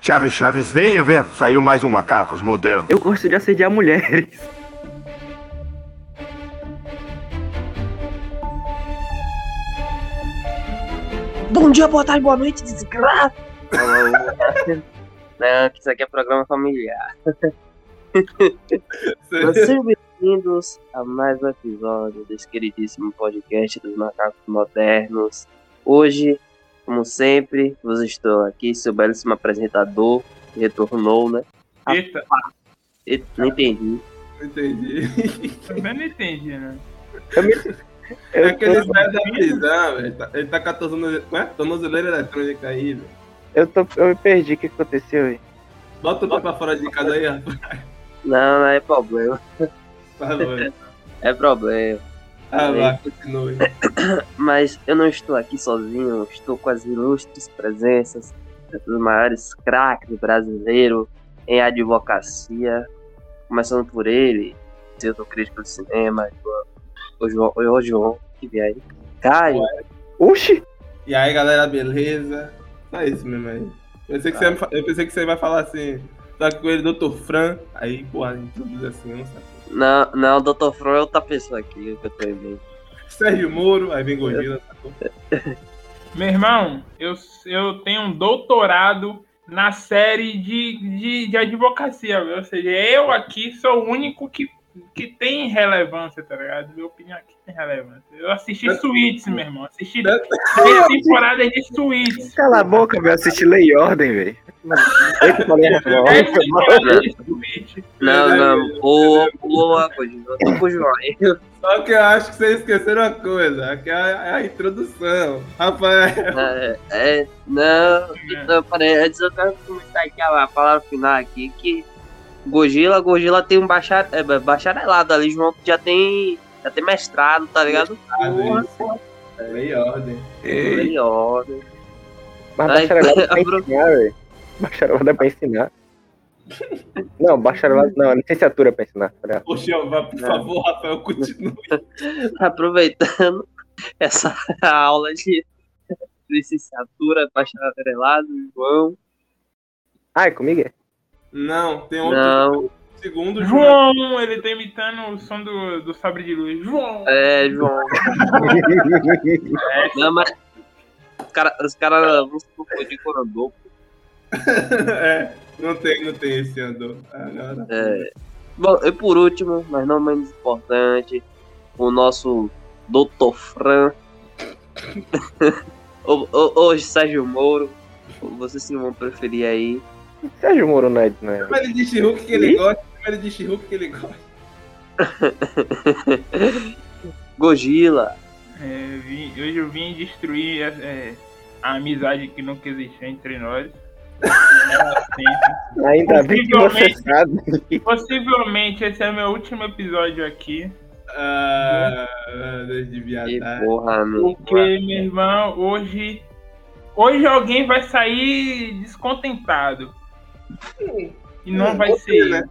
Chaves, Chaves, venha ver. Saiu mais um macacos moderno. Eu gosto de assediar mulheres. Bom dia, boa tarde, boa noite, desgraça. Não, que isso aqui é programa familiar. Sejam bem-vindos a mais um episódio desse queridíssimo podcast dos Macacos Modernos. Hoje, como sempre, vos estou aqui, seu belíssimo apresentador, retornou, né? Eita, E- Não entendi. Não entendi. também não entendi, né? É aquele velho da prisão, velho. Tá- Ele tá com a tornozeleira, é? tornozeleira eletrônica aí, velho. Eu, tô, eu me perdi, o que aconteceu aí? Bota o pé pra fora de casa aí, rapaz. Não, não é problema. Por favor. É problema. Ah, vai, continue. Mas eu não estou aqui sozinho, estou com as ilustres presenças dos maiores craques brasileiros em advocacia. Começando por ele, seu crítico de cinema, o João, o João que vem aí. Caio, Oxi! E aí, galera, beleza? Só isso mesmo aí. Eu pensei que, você, ia me fa- eu pensei que você vai falar assim, tá com ele, Dr. Fran. Aí, porra, introduz assim, não sabe? Não, não, o Dr. Fro é outra pessoa aqui que eu tô vendo. Sérgio Moro, aí vem Godila, sacou? Meu irmão, eu, eu tenho um doutorado na série de, de, de advocacia, viu? ou seja, eu aqui sou o único que, que tem relevância, tá ligado? Minha opinião aqui tem relevância. Eu assisti Suítes, meu irmão. Assisti 10 temporadas de Suítes. Cala a boca, velho. Assisti Lei e Ordem, velho. Eita, falei na voz. 10 temporadas de Suítes. Não, não, boa, boa, João. Só que eu acho que vocês esqueceram uma coisa, que é a, é a introdução. Rafael, É, é, não, não, peraí, antes eu quero comentar aqui a palavra final aqui, que Gogila, Gogila tem um bachar, é, bacharelado ali, João já tem, já tem mestrado, tá ligado? Porra, lei ordem. melhor. Mas Ai, bacharelado é pra ensinar, velho. Bacharelado é pra ensinar. Não, bacharelado não, licenciatura é pra ensinar. tá ligado? Poxa, vá, por favor, Rafael, continue. Aproveitando essa aula de licenciatura, bacharelado, João. Ai, comigo é? Não, tem outro Não, segundo João. João, ele tá imitando o som do, do sabre de luz. João! é, João. Não, mas os caras os cara vão se confundir com o Andor, é, não tem, não tem esse andor. Agora. É. Bom, e por último, mas não menos importante, o nosso Dr. Fran. Ho- ho- Hoje, Sérgio Moro. Vocês se vão preferir aí. Sérgio Moro não é, não é. Chama ele de She-Hulk que ele gosta, chama ele de She-Hulk que ele gosta. Gogila. É, vim- hoje eu vim destruir é, a amizade que nunca existiu entre nós. É, Ainda bem que você Possivelmente. sabe. Possivelmente esse é meu último episódio aqui. Ah, desde E viadagem. porra, meu. Porque, meu irmão, hoje. Hoje alguém vai sair descontentado. E não Hum, vai você, ser né?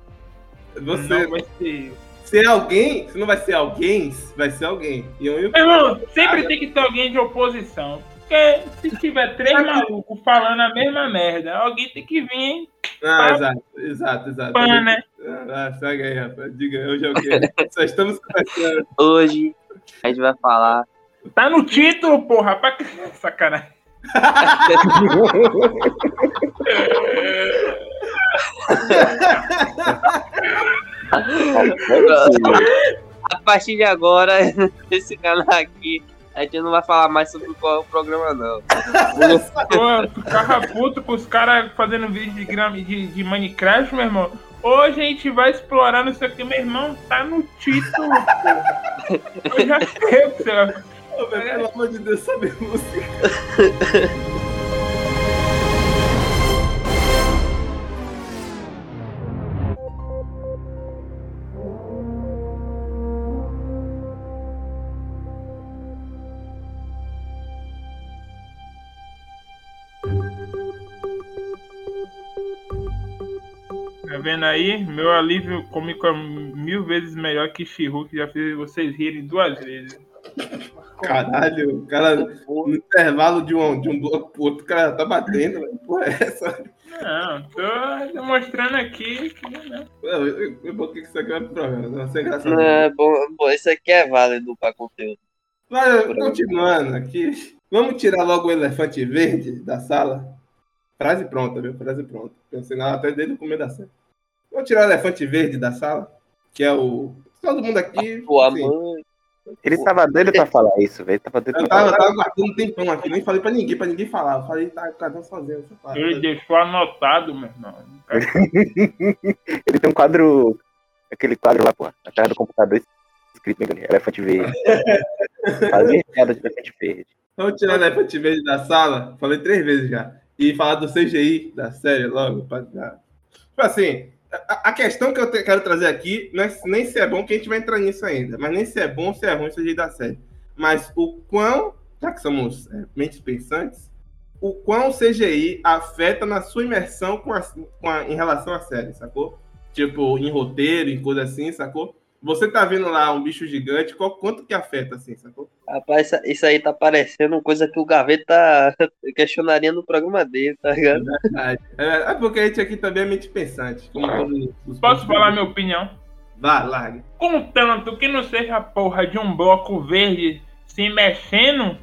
Você, Não vai ser eu. se é alguém, se não vai ser alguém, vai ser alguém. E eu, eu irmão, sempre tem que ter alguém de oposição. Porque se tiver três malucos falando a mesma merda, alguém tem que vir Ah, exato, exato, exato. pan, né? Ah, segue aí, rapaz. Diga, hoje é o quê? Só estamos conversando. Hoje a gente vai falar. Tá no título, porra. Pra... que- Sacanagem. A partir de agora, esse canal aqui, a gente não vai falar mais sobre qual é o programa, não. Pô, ficava puto com os caras fazendo vídeo de, gram- de, de Minecraft, meu irmão. Hoje a gente vai explorar não sei o que, meu irmão. Tá no título, porra. Eu já sei Pelo amor de Deus, sabe música. vendo aí? Meu alívio cômico é mil vezes melhor que Shihu, que já fez vocês rirem duas vezes. Caralho, o cara no intervalo de um, de um bloco pro outro, o cara tá batendo, velho. Porra, é essa? É, Não, tô demonstrando aqui que. Né? Eu, eu, eu botei que isso aqui é pro programa, não sei engraçado. Não, é bom, bom, isso aqui é válido pra conteúdo. Mas, continuando aqui, vamos tirar logo o elefante verde da sala? Frase pronta, viu? Frase pronta. Pensei nela até desde o começo da série. Vamos tirar o elefante verde da sala, que é o. Todo mundo aqui. Pô, a assim, mãe. Ele tava doido pra falar isso, velho. Tava doido Eu pra tava, falar. tava guardando um tempão aqui, nem falei pra ninguém, pra ninguém falar. Eu falei, tá, cada um sozinho. Essa parte. Ele deixou anotado, meu irmão. Ele tem um quadro. Aquele quadro lá, pô, atrás do computador escrito, né, elefante verde. Fazer piada de elefante verde. Vamos tirar o elefante verde da sala. Falei três vezes já. E falar do CGI da série logo. Pra... Tipo assim, a, questão que eu te- quero trazer aqui não é nem se é bom, que a gente vai entrar nisso ainda. Mas nem se é bom se é ruim o CGI da série. Mas o quão, já que somos é, mentes pensantes, o quão o CGI afeta na sua imersão com a, com a- em relação à série, sacou? Tipo, em roteiro, em coisa assim, sacou? Você tá vendo lá um bicho gigante, qual, quanto que afeta, assim, sacou? Rapaz, isso, isso aí tá parecendo coisa que o Gaveta questionaria no programa dele, tá ligado? Verdade. É, é porque a gente aqui também é mente pensante. Como todos os Posso falar minha opinião? Vá, largue. Contanto que não seja a porra de um bloco verde se mexendo,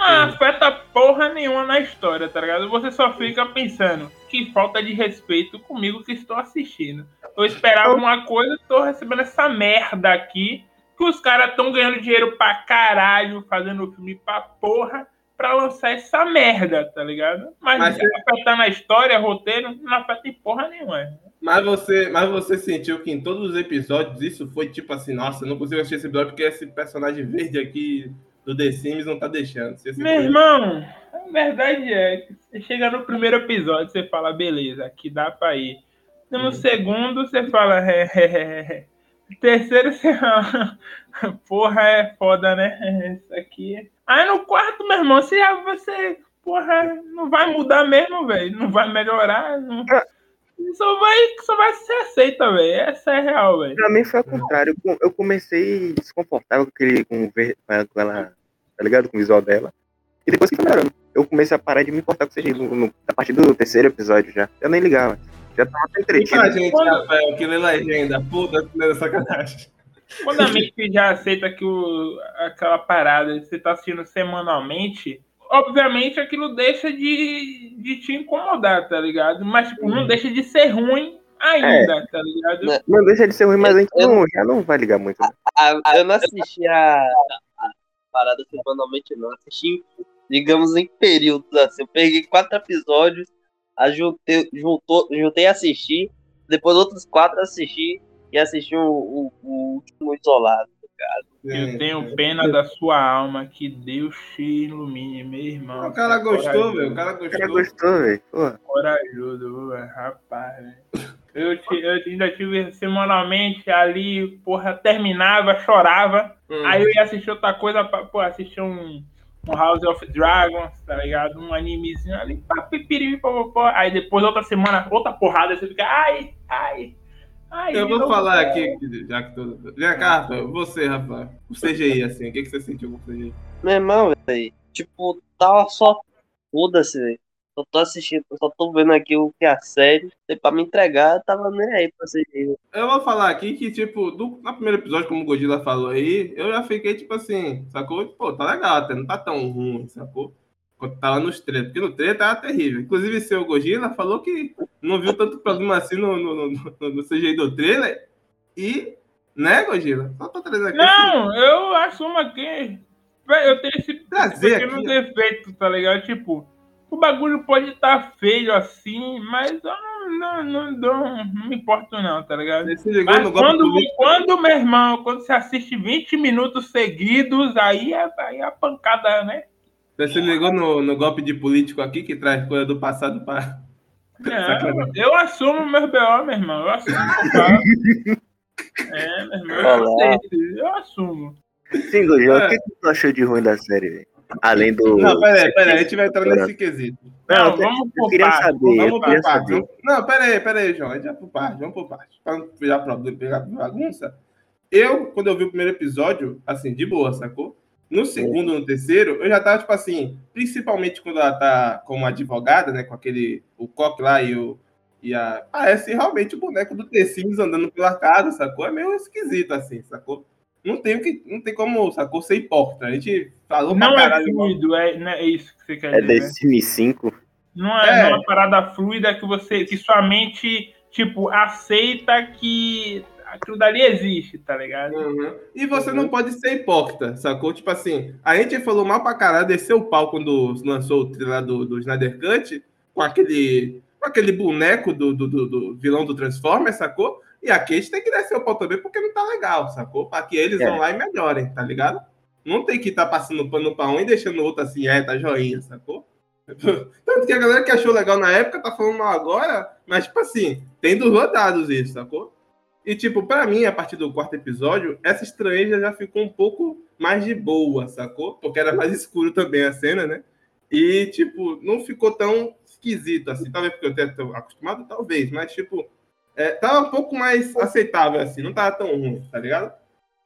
não afeta porra nenhuma na história, tá ligado? Você só fica pensando que falta de respeito comigo que estou assistindo. Eu esperava uma coisa, tô recebendo essa merda aqui, que os caras estão ganhando dinheiro pra caralho, fazendo filme pra porra, pra lançar essa merda, tá ligado? Mas, Mas se afetar na história, roteiro, não afeta em porra nenhuma. Mas você, mas você sentiu que em todos os episódios isso foi tipo assim, nossa, não consigo assistir esse episódio porque esse personagem verde aqui do The Sims não tá deixando. Meu irmão, a verdade é que você chega no primeiro episódio, você fala, beleza, aqui dá pra ir. No Uhum. segundo, você fala, é, é, é, é. Terceiro, você fala, porra, é foda, né? Isso aqui. é- Aí no quarto, meu irmão, você já, você, porra, não vai mudar mesmo, velho. Não vai melhorar. Não... Só vai, só vai ser aceita, velho. Essa é real, velho. Pra mim foi ao contrário. Eu- comecei desconfortável com, aquele, com, com ela- tá ligado? Com o visual dela. E depois que foi melhorando. Eu comecei a parar de me importar com CGI no, no- a partir do terceiro episódio já. Eu nem ligava. Já tava entretido. pra gente, Quando- Rafael, que lê legenda, puta, que lê sacanagem. Quando a mente já aceita que o, aquela parada você tá assistindo semanalmente, obviamente aquilo deixa de, de te incomodar, tá ligado? Mas, tipo, não deixa de ser ruim ainda, tá ligado? Né? Não deixa de ser ruim, mas a gente Eu- não, já não vai ligar muito. né? Ah, eu não assisti a, a parada semanalmente, não. Assisti, digamos, em períodos assim. Eu peguei quatro episódios, a juntei, juntou, juntei a assistir, depois outros quatro assisti e assisti o, o- o último isolado. Eu tenho pena da sua alma, que Deus te ilumine, meu irmão. O cara gostou, velho. O cara O cara gostou. gostou, velho. Corajoso, velho, rapaz, velho. Eu, eu ainda tive semanalmente ali, porra, terminava, chorava. Hum. Aí eu ia assistir outra coisa, pra, pô, assistir um, um House of Dragons, tá ligado? Um animezinho ali, pá, pipiri, pô, pô, pô. Aí depois, outra semana, outra porrada, você fica, ai, ai, ai. Eu vou falar aqui, já que tô... Vem cá, Rafael, você, Rafael. O CGI, assim, o que, que você sentiu com o CGI? Meu irmão, velho, tipo, tava só. Foda-se, velho. Só tô assistindo, só tô vendo aqui o que é a série. E pra me entregar, eu tava nem aí pra assistir. Eu vou falar aqui que, tipo, do, no primeiro episódio, como o Godila falou aí, eu já fiquei, tipo assim, sacou? Pô, tá legal até, não tá tão ruim, sacou? Quando tava nos trailers, porque no trailer tava terrível. Inclusive, seu Godila falou que não viu tanto problema assim no, no, no, no- CGI do trailer. E, né, Godila? Só tô trazendo aqui. assim, Não, eu assumo aqui. Eu tenho esse Trazer pequeno aqui, defeito, tá ligado? Tipo, o bagulho pode estar feio assim, mas eu não, não, não, não, me importo, não, tá ligado? Mas quando, quando, meu irmão, quando você assiste 20 minutos seguidos, aí é, aí é a pancada, né? Você se ligou no, no golpe de político aqui, que traz coisa do passado para. Não, eu assumo meus BO, meu irmão. Eu assumo. É, meu irmão, eu, eu assumo. sim, Gojão, É. o que tu achou de ruim da série, velho? Além do. Não, peraí, peraí, a gente vai entrar nesse quesito. Não, eu- vamos por saber, eu Vamos por parte. saber. Não, peraí, peraí, João. A gente vai por parte, vamos por parte. Pra não pegar problema, pegar bagunça. Eu, quando eu vi o primeiro episódio, assim, de boa, sacou? No segundo, no terceiro, eu já tava, tipo assim, principalmente quando ela tá como advogada, né? Com aquele. O coque lá e o. E a. Parece realmente o boneco do The Sims andando pela casa, sacou? É meio esquisito, assim, sacou? Não tem, o que, não tem como, sacou? Ser hipócrita. A gente falou Não pra é caralho. fluido, é, não é isso que você quer É dizer. The Sims 5. Não é, É. não é uma parada fluida que você, que sua mente, tipo, aceita que aquilo dali existe, tá ligado? Uhum. E você não pode ser hipócrita, sacou? Tipo assim, a gente falou mal pra caralho, desceu o pau quando lançou o trailer do, do Snyder Cut, com aquele, com aquele boneco do, do, do- do vilão do Transformers, sacou? E aqui a gente tem que descer o pau também porque não tá legal, sacou? Pra que eles É. vão lá e melhorem, tá ligado? Não tem que estar passando pano pra um e deixando o outro assim, é, tá joinha, sacou? Tanto que a galera que achou legal na época tá falando mal agora, mas, tipo assim, tem dos rodados isso, sacou? E, tipo, pra mim, a partir do quarto episódio, essa estrangeira já ficou um pouco mais de boa, sacou? Porque era mais escuro também a cena, né? E, tipo, não ficou tão esquisito assim. Talvez porque eu tenha acostumado, talvez, mas, tipo, é, tava um pouco mais aceitável assim, não tava tão ruim, tá ligado?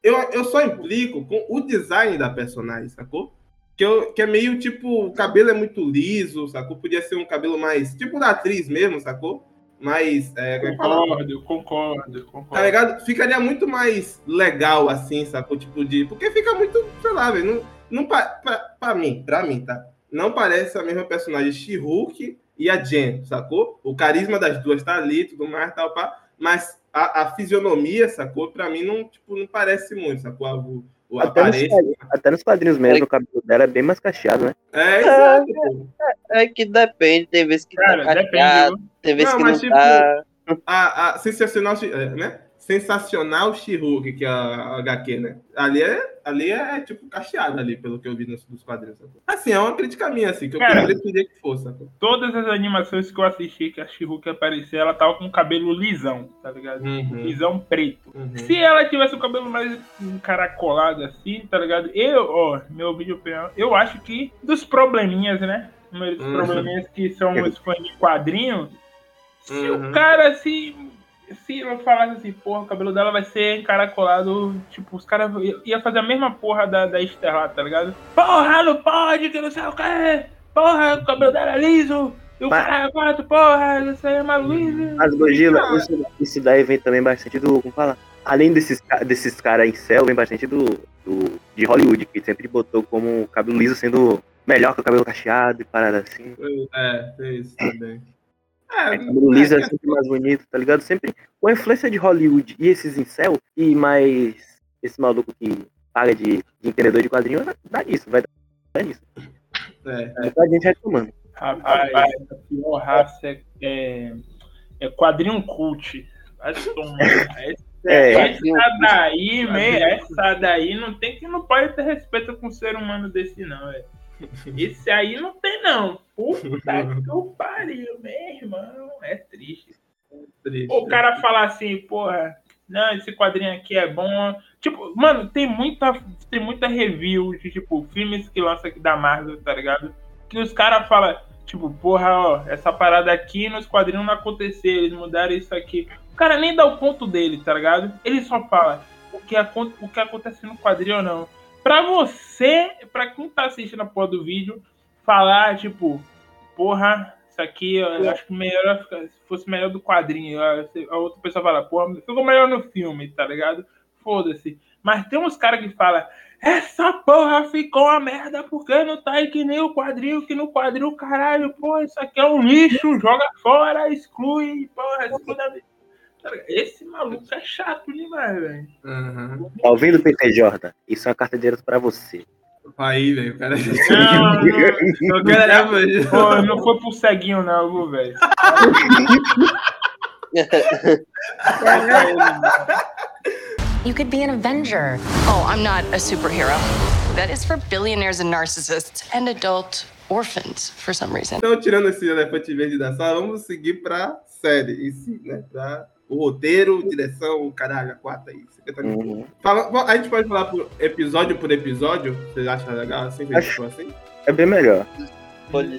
Eu, eu só implico com o design da personagem, sacou? Que, eu, que é meio tipo, o cabelo é muito liso, sacou? Podia ser um cabelo mais, tipo da atriz mesmo, sacou? Mais, é, é fala? Concordo, concordo, Tá concordo. ligado? Ficaria muito mais legal assim, sacou? Tipo de. Porque fica muito, sei lá, velho. Não, não, pa- pra, pra mim, pra mim, tá? Não parece a mesma personagem She-Hulk e a Jen, sacou? O carisma das duas tá ali, tudo mais, tal, pá. Mas a, a fisionomia, sacou? Pra mim não, tipo, não parece muito, sacou? O, o Até nos, aparência. até nos quadrinhos mesmo, o cabelo dela é bem mais cacheado, né? É, exato, pô. É que depende, tem vezes que Cara, tá depende. cacheado, viu? Tem vezes Não, que mas não tipo, tá. a, a sensacional, é, né? Sensacional She-Hulk, que é a HQ, né? Ali é, ali é tipo cacheado ali, pelo que eu vi nos, nos quadrinhos. Assim, é uma crítica minha, assim, que eu Cara. preferia que fosse. Todas as animações que eu assisti que a She-Hulk aparecia, ela tava com o cabelo lisão, tá ligado? Uhum, Lisão preto. uhum. Se ela tivesse o cabelo mais encaracolado assim, tá ligado? Eu, ó, meu vídeo opinião, eu acho que dos probleminhas, né? Um dos Uhum. probleminhas que são os fãs de quadrinho, se Uhum. o cara se. Se eu falasse assim, porra, o cabelo dela vai ser encaracolado, tipo, os caras ia- fazer a mesma porra da, da Esther lá, tá ligado? Porra, não pode, que não sei o que, porra, o cabelo dela é liso, e o Mas- cara quatro, porra, isso aí é mais liso. Mas, Gogila, isso, isso daí vem também bastante do. Como fala? Além desses, desses caras em céu, vem bastante do, do. de Hollywood, que sempre botou como o cabelo liso sendo melhor que o cabelo cacheado e parada assim. É, tem isso também. É, É, cabelo liso é, é sempre mais bonito, tá ligado? Sempre com a influência de Hollywood e esses incel e mais esse maluco que paga de, de entendedor de quadrinho, vai dar nisso, vai dar nisso. é. Muita gente reclamando. Rapaz, a pior raça é, é, é quadrinho cult. Vai tomar. Essa, É, essa daí, me, essa daí não tem que não pode ter respeito com um ser humano desse, não, velho. Esse aí não tem, não. Puta que pariu, meu irmão. É triste. triste. O cara fala assim, porra, não, esse quadrinho aqui é bom. Tipo, mano, tem muita, tem muita review de, tipo, filmes que lança aqui da Marvel, tá ligado? Que os caras falam, tipo, porra, ó, essa parada aqui nos quadrinhos não aconteceu, eles mudaram isso aqui. O cara nem dá o ponto dele, tá ligado? Ele só fala o que, o que acontece no quadrinho ou não. Pra você, pra quem tá assistindo a porra do vídeo, falar, tipo, porra, isso aqui eu acho que melhor fosse melhor do quadrinho. A a outra pessoa fala, porra, ficou melhor no filme, tá ligado? Foda-se. Mas tem uns caras que falam, essa porra ficou uma merda porque não tá aí que nem o quadrinho, que no quadrinho, caralho, porra, isso aqui é um lixo, joga fora, exclui, porra, exclui da Esse maluco é chato demais, velho. Aham. Tá ouvindo, PT Jordan? Isso é uma carta direto pra você. Aí, velho, o cara. Não, não, O cara é pô, não foi pro ceguinho, não, viu, velho? You could be an Avenger. Oh, I'm not a superhero. That is for billionaires and narcissists and adult orphans for some reason. Então, tirando esse elefante verde da sala, vamos seguir pra série em si, né? Pra o roteiro, direção, caralho, a quarta aí. 50 minutos. Uhum. Fala- a gente pode falar por episódio por episódio? Vocês acham legal assim? Acho- assim? É bem melhor.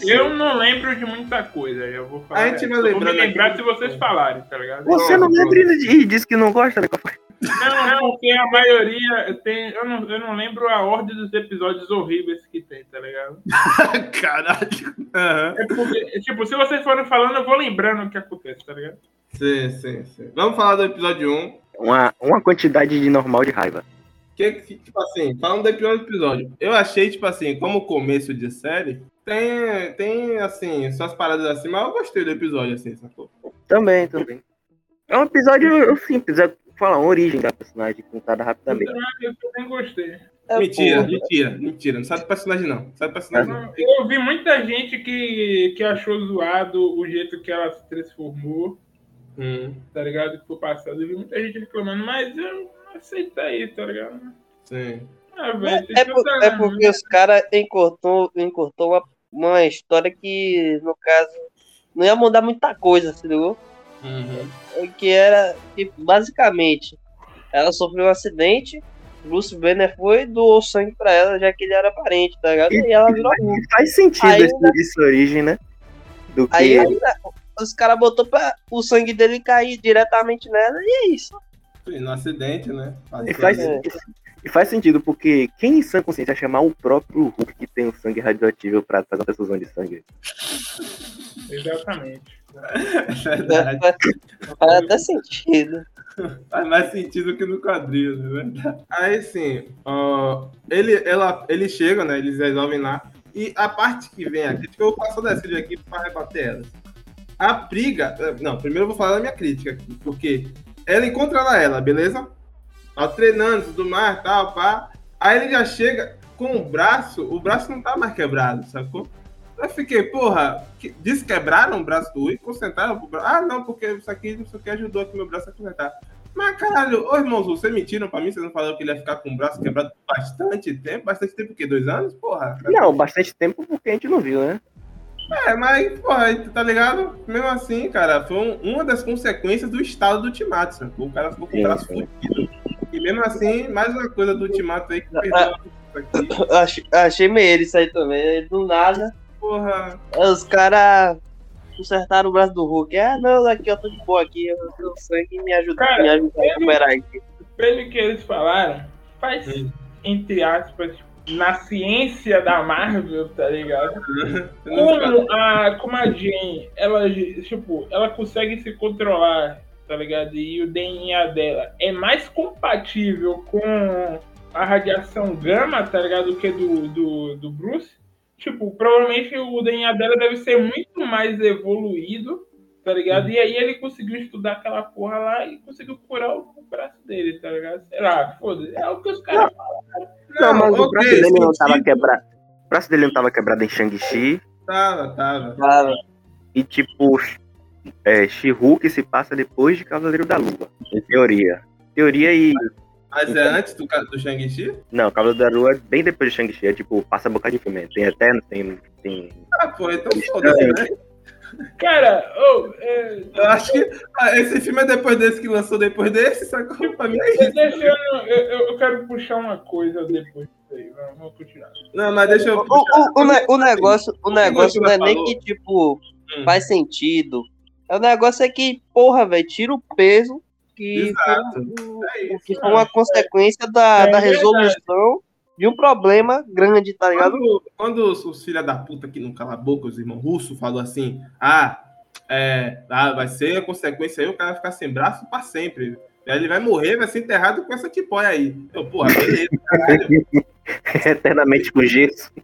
Eu não lembro de muita coisa, eu vou falar. A gente vai Eu vou me lembrar aqui. se vocês falarem, tá ligado? Você não Pronto, lembra e diz que não gosta, né? Não, não, porque a maioria tem. Eu não, eu não lembro a ordem dos episódios horríveis que tem, tá ligado? Caralho. Aham. É porque, tipo, se vocês forem falando, eu vou lembrando o que acontece, tá ligado? Sim, sim, sim. Vamos falar do episódio 1. Uma, uma quantidade de normal de raiva. Que, tipo assim, falando do primeiro episódio, eu achei, tipo assim, como começo de série, tem, tem assim, suas paradas assim, mas eu gostei do episódio, assim, sacou? Também, também. É um episódio simples, é falar uma origem da personagem contada rapidamente. Eu também gostei. É, mentira, pô, mentira, mentira. Não sabe do personagem, não. Não sabe do personagem, não. Eu vi muita gente que, que achou zoado o jeito que ela se transformou, Hum, tá ligado? Que foi passado. Eu vi muita gente reclamando, mas eu não aceito aí, tá ligado? sim. Ah, velho, tem É, por- é porque os caras encurtou, encurtou uma, uma história que, no caso, não ia mudar muita coisa, se ligou? Uhum. Que era, que, basicamente, ela sofreu um acidente, Bruce Banner foi e doou sangue pra ela, já que ele era parente, tá ligado? E ela virou Hulk. Faz sentido Aí esse, ainda- essa origem, né? Do que Aí ainda, os caras botou pra o sangue dele cair diretamente nela e é isso. No acidente, né? E faz, É. e faz sentido, porque quem em sã consciência ia chamar o próprio Hulk que tem o sangue radioativo pra fazer uma transfusão de sangue? Exatamente. É verdade. Faz, até sentido. Faz mais sentido que no quadril, não é verdade? Aí sim, ó, ele, ela, eles chegam, né? Eles resolvem lá. E a parte que vem a crítica, eu vou passar dessa aqui para rebater elas. A briga. eh, Não, primeiro eu vou falar da minha crítica aqui, porque ela encontra lá ela, beleza? Tá treinando, tudo mais, tal, pá. Aí ele já chega com o braço, o braço não tá mais quebrado, sacou? Eu fiquei, porra, que- desquebraram o braço do Rui, concentraram pro braço. Ah, não, porque isso aqui, isso aqui ajudou aqui meu braço a consertar. Mas caralho, ô irmãos, vocês mentiram pra mim? Vocês não falaram que ele ia ficar com o braço quebrado bastante tempo? Bastante tempo o quê? Dois anos? Porra. Não, bastante tempo porque a gente não viu, né? É, mas, porra, tá ligado? Mesmo assim, cara, foi um- uma das consequências do estado do Ultimato, sacou? O cara ficou com o braço fudido. E mesmo assim, mais uma coisa do Ultimato aí que perdeu isso aqui. Achei, achei meio isso aí também. Do nada, Porra. os caras consertaram o braço do Hulk. Ah, não, aqui eu tô de boa aqui, eu tenho sangue me ajuda, Cara, me ajuda a ele- recuperar aqui. Pelo que eles falaram, faz, Hum. entre aspas, na ciência da Marvel, tá ligado? Como a, como a Jane, ela, tipo, ela consegue se controlar, tá ligado? E o DNA dela é mais compatível com a radiação gama, tá ligado? Do que do, do, do Bruce. Tipo, provavelmente o DNA dela deve ser muito mais evoluído, tá ligado? E aí ele conseguiu estudar aquela porra lá e conseguiu curar o braço dele, tá ligado? Sei lá, foda-se. É o que os caras Não, mas o braço dele não tava quebrado. O braço dele não tava quebrado em Shang-Chi. Tava, tava. Cara, E tipo, é, She-Hulk se passa depois de Cavaleiro da Lua. Em teoria. Teoria e. Mas é antes do, do Shang-Chi? Não, Cavaleiro da Lua é bem depois de Shang-Chi. É tipo, passa boca de filme. Tem Eterno, tem. tem... Ah, pô, então foda-se, né? Cara, ô, é, Eu acho que ah, esse filme é depois desse que lançou depois desse, sacou? Pra mim é isso. Deixa eu, eu, eu- quero puxar uma coisa depois disso aí. Vamos, continuar. Não, mas deixa eu. o, o, o, o negócio, o negócio não é nem que, tipo, Hum. faz sentido. O negócio é que, porra, velho, tira o peso que, Exato. foi, É isso, que foi uma consequência da, É da verdade. De um problema grande, tá ligado? Quando, quando os, filha da puta que não cala a boca, os irmãos russos, falou assim: ah, é, ah, vai ser a consequência aí, o cara vai ficar sem braço pra sempre. Aí Ele vai morrer, vai ser enterrado com essa tipóia aí. Eu, porra, beleza, caralho. Eternamente com gesso.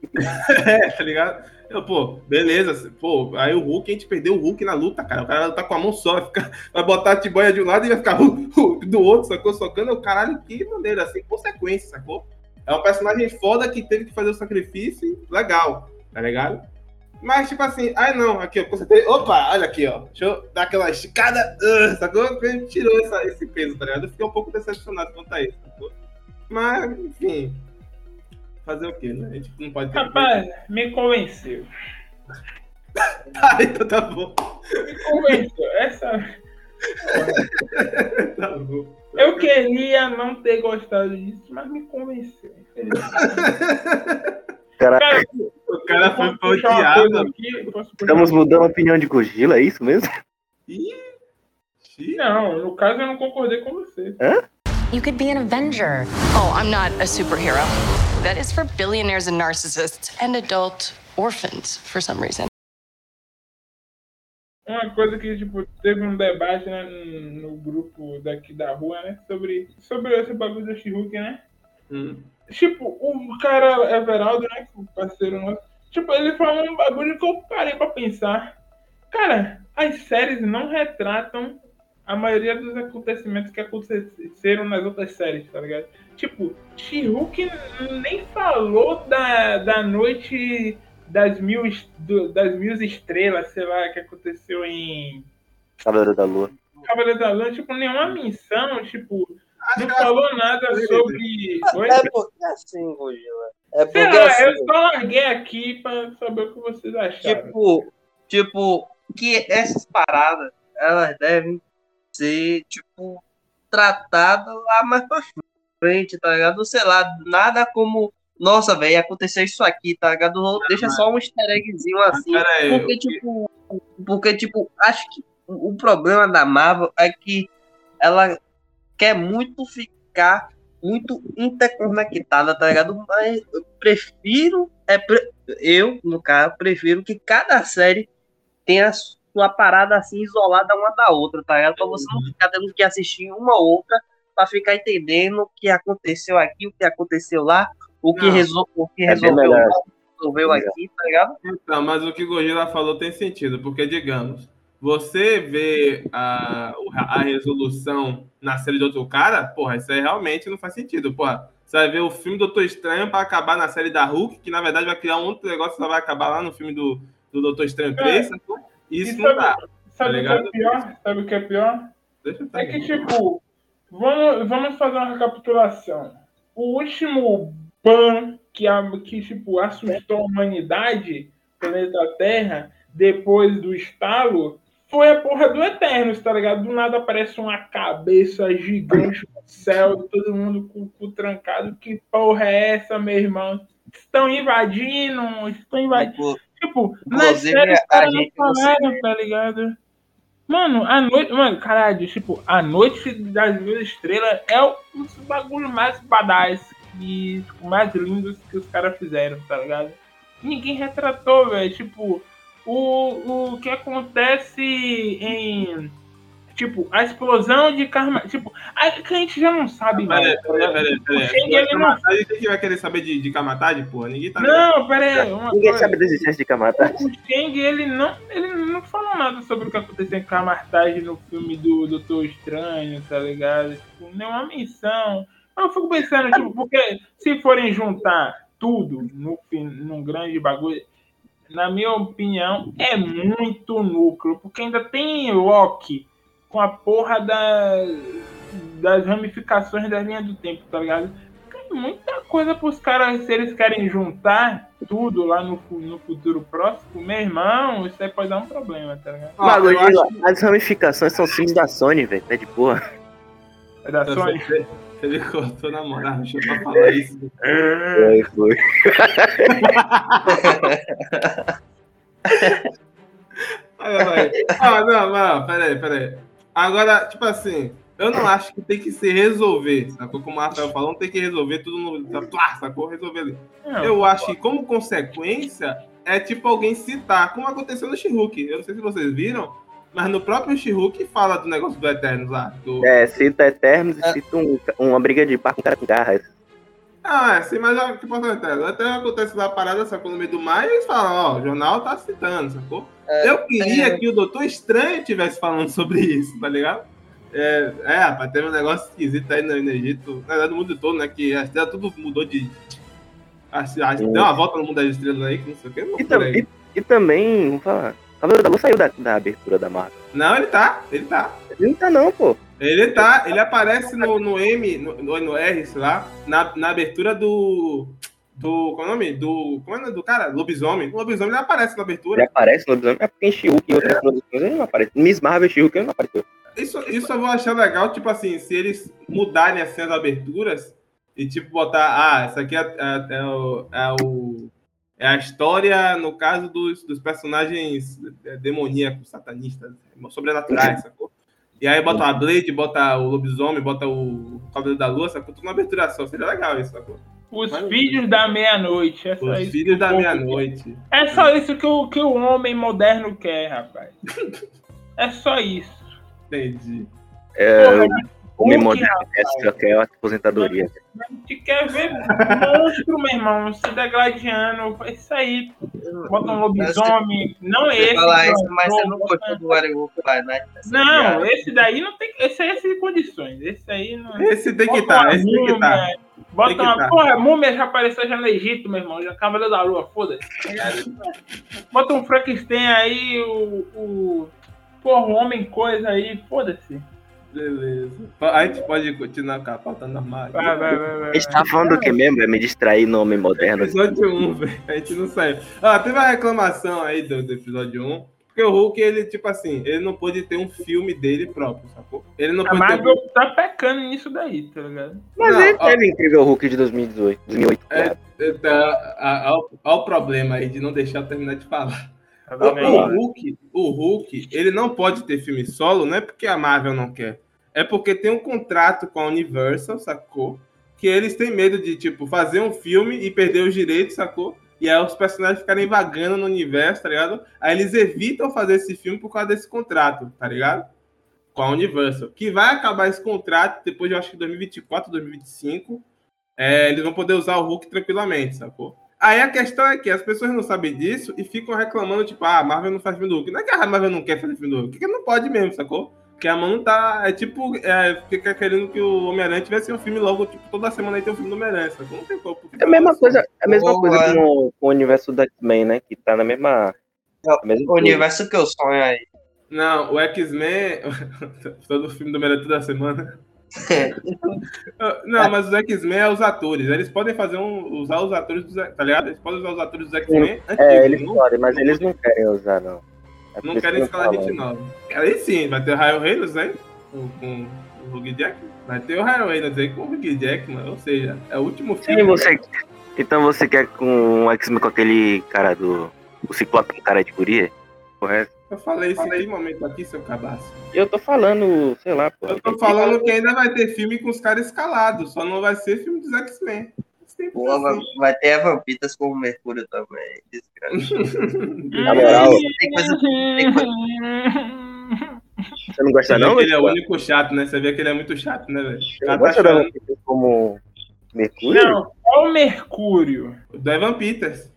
É, tá ligado? Eu, pô, beleza. Pô, aí o Hulk, a gente perdeu o Hulk na luta, cara. O cara tá com a mão só, vai, ficar, vai botar a tiboia de um lado e vai ficar uh, uh, do outro, sacou? Socando. Eu, caralho, que maneira, assim, consequência, sacou? É um personagem foda que teve que fazer o sacrifício, legal, tá ligado? Mas, tipo assim, ai não, aqui, eu consertei. Opa, olha aqui, ó. Deixa eu dar aquela esticada, uh, sacou? Tirou essa- esse peso, tá ligado? Eu fiquei um pouco decepcionado quanto a isso, sacou? Mas, enfim. Fazer o quê, né? A gente não pode ter. Rapaz, me convenceu. Ah, então tá bom. Me convenceu. Essa. Tá bom. Eu queria não ter gostado disso, mas me convenceu. infelizmente. Cara, Cara, O cara foi uma odiado. aqui? Estamos mudando a opinião de Gojira, é isso mesmo? Ih, Não, no caso eu não concordei com você. You could be an Avenger. Oh, I'm not a superhero. That is for billionaires and narcissists and adult orphans for some reason. Uma coisa que, tipo, teve um debate né, no grupo daqui da rua, né? Sobre, sobre esse bagulho do She-Hulk, né? Hum. Tipo, o cara Everaldo, né? O parceiro nosso. Tipo, ele falou um bagulho que eu parei pra pensar. Cara, as séries não retratam a maioria dos acontecimentos que aconteceram nas outras séries, tá ligado? Tipo, She-Hulk nem falou da, da noite das mil, do- das mil estrelas, sei lá, que aconteceu em Cavaleiro da Lua. Cavaleiro da Lua. Tipo, nenhuma menção, tipo, não falou nada sobre... Oi? É porque assim, Gojila. É porque Sei lá, assim, eu só larguei aqui pra saber o que vocês acharam. tipo, tipo, que essas paradas, elas devem ser, tipo, tratadas lá mais pra frente, tá ligado? Sei lá, nada como, nossa, velho, aconteceu isso aqui, tá ligado? Deixa só um easter eggzinho assim. Pera aí, Porque, tipo, porque, tipo, acho que o problema da Marvel é que ela quer muito ficar muito interconectada, tá ligado? Mas eu prefiro, é, eu, no caso, prefiro que cada série tenha sua parada assim isolada uma da outra, tá ligado? Pra você não ficar tendo que assistir uma ou outra pra ficar entendendo o que aconteceu aqui, o que aconteceu lá, o que, resol o que É resolveu, que resolveu aqui, tá ligado? Então, mas o que o Gojira falou tem sentido, porque, digamos, você vê a, a resolução na série do outro cara, porra, isso aí realmente não faz sentido, porra. Você vai ver o filme Doutor Estranho para acabar na série da Hulk, que na verdade vai criar um outro negócio que só vai acabar lá no filme do, do Doutor Estranho 3, sacou? Isso E não dá. Sabe o que tá é pior? Sabe o que é pior? Deixa eu É tá que, tipo, vamos, vamos fazer uma recapitulação. O último ban que, a- que tipo, assustou a humanidade, planeta Terra, depois do estalo, foi a porra do Eternos, tá ligado? Do nada aparece uma cabeça gigante no céu, todo mundo com o cu trancado. Que porra é essa, meu irmão? Estão invadindo, estão invadindo. Tipo, nas séries a gente falaram, tá ligado? Mano, a noite. Mano, caralho, tipo, a noite das mil estrelas é o bagulho mais badass e tipo, mais lindos que os caras fizeram, tá ligado? Ninguém retratou, velho. Tipo, o, o que acontece em. Tipo, a explosão de karma. Tipo, a, que a gente já não sabe mais. Peraí, peraí, peraí, peraí. quem que vai querer saber de, de Kamatari, porra? Ninguém tá Não, pera aí. Uma Ninguém coisa. sabe da existência de Kamata. O Shang, ele não, ele não falou nada sobre o que aconteceu em Camartage no filme do Doutor Estranho, tá ligado? Tipo, nenhuma menção. Eu fico pensando, tipo, porque se forem juntar tudo no, num grande bagulho, na minha opinião, é muito núcleo, porque ainda tem Loki com a porra da, das ramificações da linha do tempo, tá ligado? Tem muita coisa pros caras, se eles querem juntar tudo lá no, no futuro próximo, meu irmão, isso aí pode dar um problema, tá ligado? Godzilla, acho as ramificações são filmes da Sony, velho. Tá de porra. É da Sony. Me cortou na moral, deixa eu falar isso. Ai, foi. Olha, vai. Ah, não, não, peraí, peraí. Agora, tipo assim, eu não acho que tem que se resolver, sacou? Como o Rafael falou, não tem que resolver tudo no. Plá, sacou? Resolver ali. Eu acho que, como consequência, é tipo alguém citar, como aconteceu no She-Hulk. Eu não sei se vocês viram, mas no próprio She-Hulk fala do negócio do Eternos lá. Do... É, cita Eternos e cita um- uma briga de par com um cara com garras. Ah, é, sim, mas o que importa é o Eterno. O Eterno acontece lá a parada, sacou? No meio do mar, e eles falam, ó, o jornal tá citando, sacou? É, eu queria é. que o Doutor Estranho tivesse falando sobre isso, tá ligado? É, é rapaz, teve um negócio esquisito aí no, no Egito, na verdade, no mundo todo, né? Que a estrela tudo mudou de. Acho, acho, deu uma volta no mundo das estrelas aí, que não sei o que, não E, tam- e- e também, vamos falar, Cavaleiro da Lua saiu da, da abertura da Marvel. Não, ele tá, ele tá. Ele não tá não, pô. Ele tá, ele aparece no, no M, no, no, R, sei lá, na, na abertura do. Do. Qual é o nome? Do. Como é o nome do cara? Lobisomem. O lobisomem ele aparece na Ele abertura. aparece no episódio, é porque em She-Hulk e outras produções ele não aparece. Miss Marvel e She-Hulk ele não apareceu. Isso, isso eu vou achar legal, tipo assim, se eles mudarem assim, as aberturas e tipo botar, ah, essa aqui é, é- é o, é o- é a história, no caso dos, dos personagens é, demoníacos, satanistas, sobrenaturais, sacou? E aí bota a Blade, bota o lobisomem, bota o Cavaleiro da Lua, sacou? Tudo na abertura só. Seria legal isso, sacou? Os Mas- filhos da meia-noite. É só Os isso filhos que da meia-noite. É só isso que o, que o homem moderno quer, rapaz. É só isso. Entendi. É, Porra, rapaz. essa que é a aposentadoria. A gente quer ver monstro, meu irmão, se degladiando. É isso aí. Bota um lobisomem. Não esse. falar isso, mas você não gostou do by Night? dessa Não, esse daí não tem. Esse aí é sem condições. Esse aí não. Esse tem que estar, uma esse tem que estar. múmia, Bota uma. tá. Porra, múmia já apareceu já no Egito, meu irmão. Já Cavaleiro da Lua, foda-se. tá? Bota um Frankenstein aí, o. o porra, o homem coisa aí, foda-se. Beleza. A gente pode continuar com a pauta normal. Vai, vai, vai, vai. A gente tá falando do que mesmo? É me distrair no homem moderno. Episódio 1, velho. A gente não saiu. Ah, teve uma reclamação aí do, do episódio 1. Porque o Hulk, ele, tipo assim, ele não pôde ter um filme dele próprio, sacou? Ele não A pôde ter. Marvel tá pecando nisso daí, tá ligado? Mas Não, ele ó. teve incrível Hulk de 2018, 2008. É, cara. Tá, a- a- Olha o problema aí de não deixar eu terminar de falar. Aí? o Hulk, o Hulk, ele não pode ter filme solo, não é porque a Marvel não quer. É porque tem um contrato com a Universal, sacou? Que eles têm medo de, tipo, fazer um filme e perder os direitos, sacou? E aí os personagens ficarem vagando no universo, tá ligado? Aí eles evitam fazer esse filme por causa desse contrato, tá ligado? Com a Universal. Que vai acabar esse contrato depois de, eu acho que 2024, 2025. É, eles vão poder usar o Hulk tranquilamente, sacou? Aí a questão é que as pessoas não sabem disso e ficam reclamando, tipo, ah, a Marvel não faz filme do Hulk. Não é que a Marvel não quer fazer filme do Hulk, é que não pode mesmo, sacou? Porque a mão não tá. É tipo, é, fica querendo que o Homem-Aranha tivesse um filme logo, tipo, toda semana aí tem um filme do Homem-Aranha, sacou? Não tem como. É a mesma coisa, é a mesma Boa. coisa com, com o universo do X-Men, né? Que tá na mesma. Na mesma O universo que eu sonho aí. Não, o X-Men. todo filme do Homem-Aranha toda semana. Não, mas os X-Men é os atores. Eles podem fazer um. usar os atores dos. Tá ligado? Eles podem usar os atores dos X-Men É, eles não- podem, mas eles não querem usar, não. É Não querem escalar gente nova. Aí sim, vai ter o Ryan Reynolds aí, com, com o Hugh Jackman. Vai ter o Ryan Reynolds aí com o Hugh Jackman, ou seja, é o último filme. Sim, você. Então você quer com um X-Men com aquele cara do. O Ciclope com cara de guria? Correto? Eu falei isso em momento aqui, seu cabaço. Eu tô falando, sei lá, pô. Eu tô falando que ainda vai ter filme com os caras escalados, só não vai ser filme dos X-Men. Pô, vai, assim. vai ter a Vampitas com o Mercúrio também. Desgraça. Na moral, Tem coisa- tem coisa- você não gosta Você não? que ele é o único chato, né? Você vê que ele é muito chato, né, velho? O Você tá gosta da como Mercúrio? Não, qual o Mercúrio? Do Evan Peters.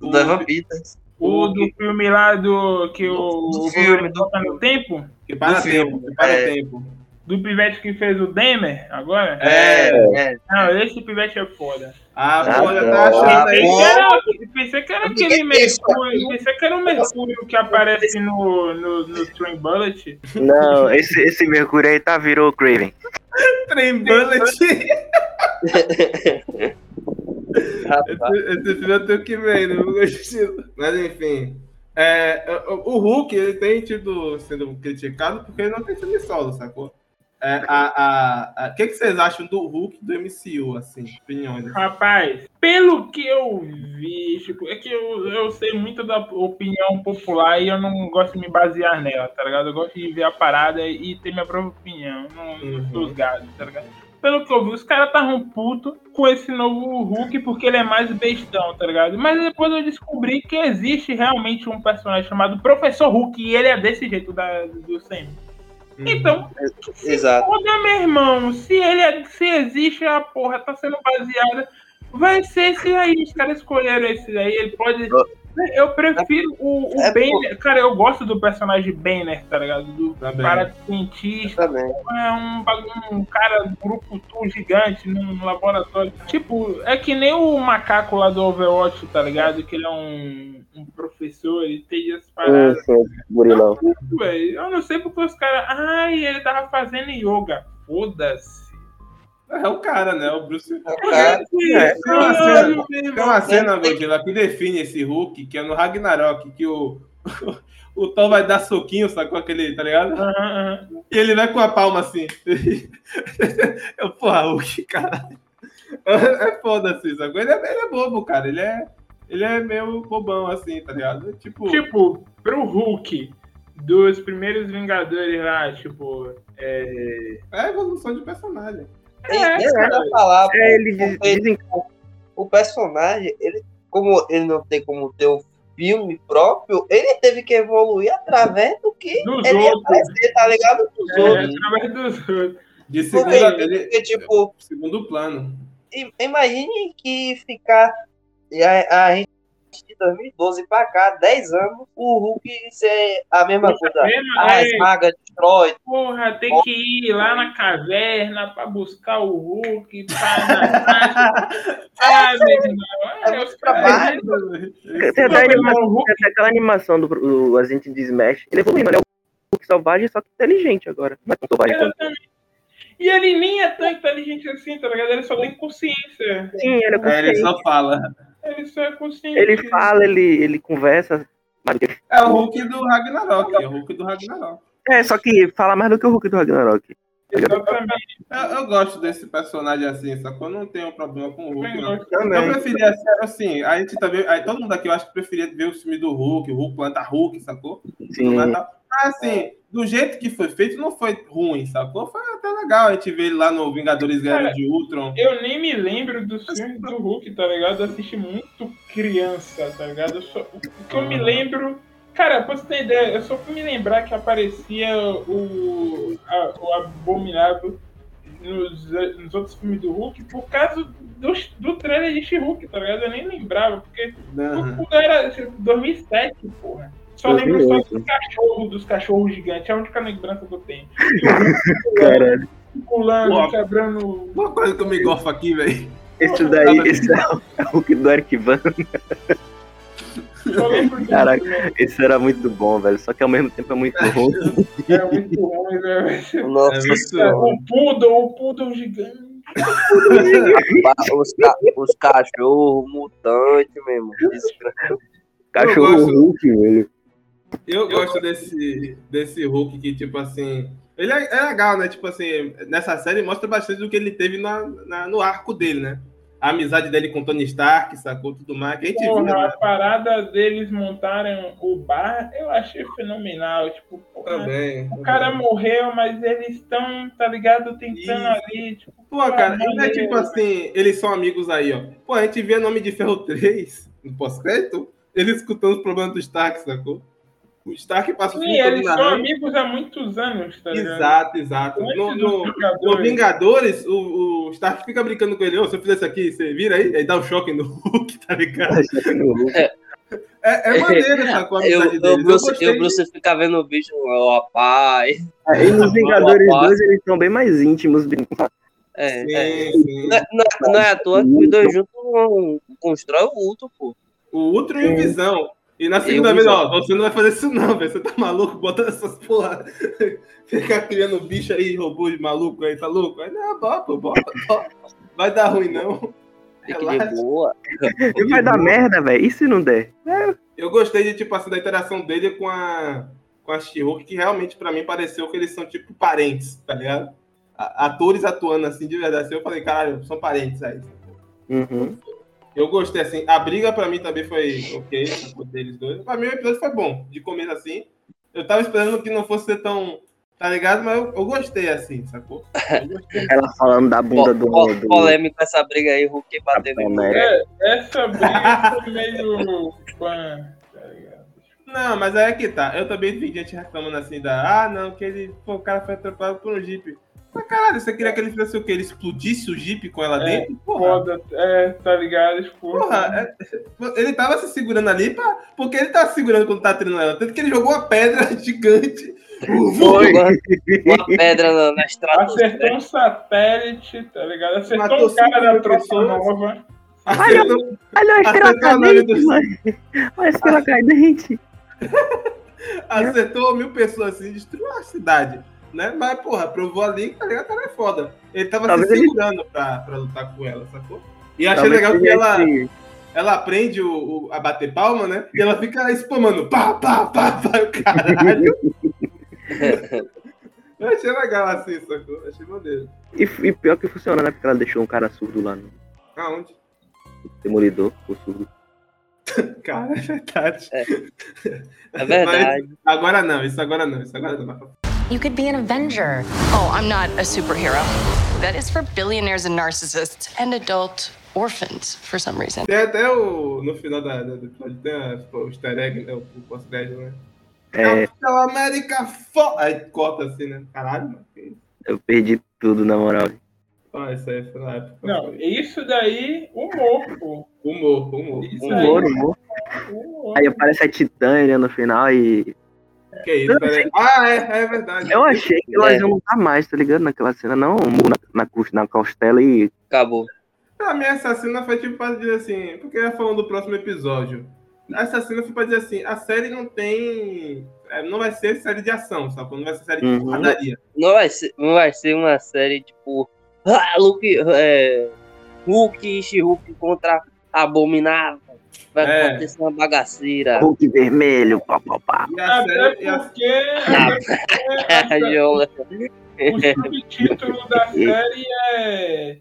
O da Vampitas. O do filme lá do. que o. Do o filme, do no tempo? Que para Do tempo, filme, que para é. tempo. Do pivete que fez o Demer agora? É, é. Não, esse pivete é foda. Ah, Ah, não. tá achando aí. Pensei que era, pensei que era aquele. Mercúrio. Pensei que era o Mercúrio que aparece no, no, no Train Bullet. Não, esse, esse Mercúrio aí tá virou Craven. Trem Bullet. Esse, esse filme eu tenho que ver, não gostei. Mas enfim. É, o, o Hulk, ele tem tido sendo criticado porque ele não tem filme solo, sacou? É, a, a, a- o que, que vocês acham do Hulk do MCU, assim? Opiniões. Rapaz, pelo que eu vi, tipo, é que eu, eu sei muito da opinião popular e eu não gosto de me basear nela, tá ligado? Eu gosto de ver a parada e ter minha própria opinião, não Uhum. dos gados, tá ligado? Pelo que eu vi, os caras estavam putos com esse novo Hulk porque ele é mais bestão, tá ligado? Mas depois eu descobri que existe realmente um personagem chamado Professor Hulk e ele é desse jeito da, do CM. Então, se Exato. foda, meu irmão. Se ele é- se existe a porra, tá sendo baseada. Vai ser esse aí. Os caras escolheram esse aí. Ele pode. Eu prefiro o, o É, Banner. Cara, eu gosto do personagem Banner, tá ligado? Do Também. cara cientista. Também. É um, um cara, um grupo tour gigante no laboratório. Tipo, é que nem o macaco lá do Overwatch, tá ligado? Que ele é um, um professor, ele tem as paradas. Gurilão. Véi, Eu não sei porque os caras. Ai, ele tava fazendo yoga. Foda-se. É o cara, né? O Bruce. O cara- É, tem uma cena, tem uma cena Godzilla, que define esse Hulk, que é no Ragnarok, que o, o Thor vai dar soquinho, sacou aquele, tá ligado? Aham, aham. E ele vai com a palma assim. Eu, porra, Hulk, caralho. É foda assim, sacou? Ele é, ele é bobo, cara. Ele é, ele é meio bobão, assim, tá ligado? Tipo, Tipo, pro Hulk dos primeiros Vingadores lá, tipo. É. É a evolução de personagem. É, É, que eu ia falar, É, porque dizem o personagem, ele, como ele não tem como ter um filme próprio, ele teve que evoluir através do que Dos ele ia outros. aparecer, tá ligado? Dos É, outros. através dos outros. De Porque, segunda, ele, porque, tipo, segundo plano. imagine que ficar a, a gente de 2012 pra cá, 10 anos, o Hulk ser a mesma Poxa, coisa. mesmo, Ah, é. esmaga, destrói. Porra, tem que ir lá na caverna pra buscar o Hulk, pra Ah, meu irmão. É, os caras. Tem até, a Não, anima- o Hulk- tem até aquela animação do, do Agente de Smash. Ele é o Hulk selvagem, só que inteligente agora. Não é tão selvagem. Exatamente. E ele nem é tão inteligente assim, tá ligado? Ele só tem consciência. Sim, ele é É, ele consciente. só fala. Ele só é consciente. Ele fala, ele, ele conversa. mas- É o Hulk do Ragnarok. É o Hulk do Ragnarok. É, só que fala mais do que o Hulk do Ragnarok. Exatamente. Eu, eu gosto desse personagem assim, sacou? Eu não tenho problema com o Hulk, não. Eu preferia, assim, a gente também. Aí todo mundo aqui eu acho que preferia ver o filme do Hulk, o Hulk planta Hulk, sacou? Sim. Tá- mas, assim, do jeito que foi feito, não foi ruim, sacou? Foi até legal a gente ver ele lá no Vingadores Guerra de Ultron. Eu nem me lembro dos filmes do Hulk, tá ligado? Eu assisti muito criança, tá ligado? Só- o que eu me lembro. Cara, pra você ter ideia, eu só fui me lembrar que aparecia o, a- o Abominável nos, nos outros filmes do Hulk por causa do, do trailer de She-Hulk, tá ligado? Eu nem lembrava, porque Aham. o era tipo, 2007, porra. Só lembro só 2008. dos cachorros, dos cachorros gigantes, é a única lembrança que eu tenho. Caralho. Pulando, Pô. quebrando. Uma coisa que eu me gorfo aqui, velho. Esse daí, esse é o é o do Eric Van. Só lembro disso, Caraca. né? Esse era muito bom, velho. Só que ao mesmo tempo é muito ruim. É muito ruim, velho. Nossa É. O poodle, o poodle gigante. Os, ca- os cachorros mutantes mesmo. Cachorro. Hulk, velho. Eu gosto desse, desse Hulk que, tipo assim. Ele é, é legal, né? Tipo assim, nessa série mostra bastante do que ele teve na, na- no arco dele, né? A amizade dele com Tony Stark, sacou? Tudo mais. Que a gente viu, Porra, né? a parada deles montarem o bar, eu achei fenomenal. Tipo, porra, Também. o cara morreu, mas eles estão, tá ligado, tentando Isso. ali. Tipo, Pô, cara, ainda é tipo assim, eles são amigos aí, ó. Pô, a gente vê nome de Ferro 3 no pós-crédito, ele escutando os problemas do Stark, sacou? O Stark passa o sim, eles são raiva. amigos há muitos anos, tá ligado? Exato, exato. No, no, Vingadores. no Vingadores, o, o Stark fica brincando com ele, ô, se eu fizer isso aqui, você vira aí? Aí dá um choque no Hulk, tá ligado? É, é maneiro, sacou? A Eu, amizade eu, deles. Bruce, gostei eu, Bruce fica vendo o bicho, ó, rapaz. Aí nos Vingadores Rapaz. 2 eles são bem mais íntimos. É, Sim, é. sim. Não, é- não é- não é à toa que os dois juntos constrói o Ultron, pô. O Ultron e o Visão. E na segunda vez, ó, você não vai fazer isso não, velho. Você tá maluco botando essas porra. Ficar criando bicho aí, robô de maluco aí, tá louco? Aí, não, bota, bota, bota. Vai dar ruim, não. De Relaxa. boa. E vai dar merda, velho. E se não der? Eu gostei de, tipo assim, da interação dele com a, com a She-Hulk, que realmente, pra mim, pareceu que eles são, tipo, parentes, tá ligado? Atores atuando assim, de verdade. Assim, eu falei, caralho, são parentes aí. Uhum. Eu gostei, assim. A briga pra mim também foi ok, deles dois. Pra mim o episódio foi bom, de começo assim. Eu tava esperando que não fosse ser tão. Tá ligado? Mas eu, eu gostei, assim, sacou? Eu gostei. Ela falando da bunda do. Po- do... polêmico essa briga aí, Hulk batendo. É, essa briga foi meio. tá? Não, mas aí é que tá. Eu também vi gente reclamando assim da. Ah, não, que ele. Pô, o cara foi atropelado por um Jeep. Mas caralho, você queria que ele fizesse o quê? Ele explodisse o Jeep com ela É, dentro? Porra. Foda, é, tá ligado? Tipo, Porra, é- ele tava se segurando ali pra, porque ele tava se segurando quando tava treinando ela. Tanto que ele jogou uma pedra gigante. Foi. Uma, pedra na, na estrada. acertou um satélite, tá ligado? Acertou Matou um cara da pessoas. nova. Acertou, Olha a estrela Acertou a nave cadente, do- mano. Olha a estrela cadente. acertou mil pessoas assim, destruiu a cidade. Né? Mas, porra, provou ali que tá ligado, cara é foda. Ele tava Talvez se ele- segurando pra, pra lutar com ela, sacou? E achei Talvez legal que seja ela, ela aprende o, o- a bater palma, né? E ela fica spamando pá, pá, pá, pá, o caralho. Eu achei legal assim, sacou? Achei maneiro. E, e pior que funciona, né? Porque ela deixou um cara surdo lá no Aonde? Demolidor, ficou surdo. Cara, é verdade. É verdade. Mas agora não, isso agora não, isso agora não. You could be an Avenger. Oh, I'm not a superhero. That is for billionaires and narcissists and adult orphans for some reason. Tem até o. No final da, da, do episódio tem a, o easter egg, né? O, o post-crédito, né? É, Capitão América fo... Aí corta assim, né? Caralho, mano. eu perdi tudo, na moral. Ah, isso aí foi na época. Não, isso daí, humor, pô. Humor, humor. Isso Humor, aí, humor. humor. Aí aparece a Titânia no final e. Que isso, peraí. Ah, é, é verdade. Eu achei que elas É. iam lutar mais, tá ligado? Naquela cena, não na, na, na costela e. Acabou. Pra mim, essa cena foi tipo pra dizer assim, porque eu ia falando do próximo episódio. Essa cena foi pra dizer assim, a série não tem. é, não vai ser série de ação, sabe? Não vai ser série de Uhum. porradaria. Não vai ser, não vai ser uma série tipo. Ah, Luke, é, Hulk e She-Hulk contra Abominável. Vai É. acontecer uma bagaceira. Hulk vermelho, pá, pá, pá. E a Até. E a... porque, Jola. o subtítulo da série é,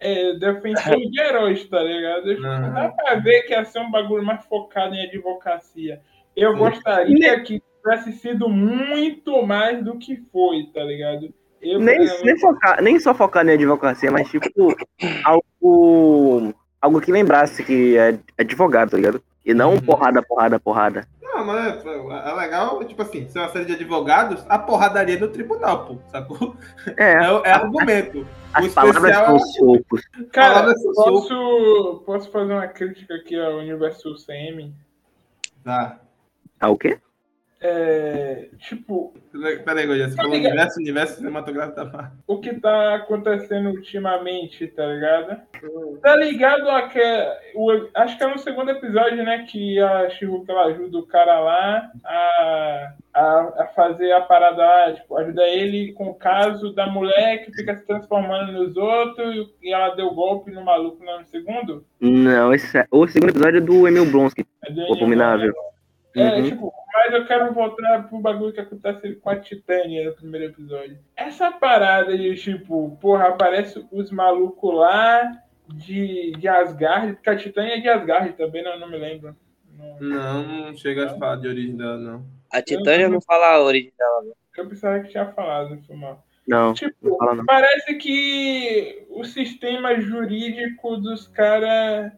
é Defensor de Heróis, tá ligado? Aham. Dá pra ver que ia ser um bagulho mais focado em advocacia. Eu Sim. gostaria que tivesse sido muito mais do que foi, tá ligado? Eu, Nem, nem, focar, nem só focar na advocacia, mas tipo, algo. Algo que lembrasse que é advogado, tá ligado? E não Uhum. porrada, porrada, porrada. Não, mas é, é legal, tipo assim, ser uma série de advogados, a porradaria é no tribunal, pô, sacou? É, É, é argumento. as o palavras especial são é- socos. Cara, posso, posso fazer uma crítica aqui ao universo CM? Tá. Ah, o quê? É, tipo, Peraí, Godia, você falou ligado. universo, universo cinematográfico da Marvel. o que tá acontecendo ultimamente, tá ligado? Tá ligado a que, o, acho que é no segundo episódio, né, que a She-Hulk ela ajuda o cara lá a, a, a fazer a parada lá, tipo, ajuda ele com o caso da mulher que fica se transformando nos outros e ela deu golpe no maluco lá no segundo. Não, esse é o segundo episódio é do Emil Blonsky, É do o Abominável. É, Uhum. tipo, mas eu quero voltar pro bagulho que acontece com a Titânia no primeiro episódio. Essa parada de, tipo, porra, aparece os malucos lá de, de Asgard, porque a Titânia é de Asgard também, não, não me lembro. Não- Não, não chega a falar de origem dela, não. A Titânia não fala a origem dela. não. eu pensava que tinha falado, foi mal. Não, Tipo, não fala não. parece que o sistema jurídico dos caras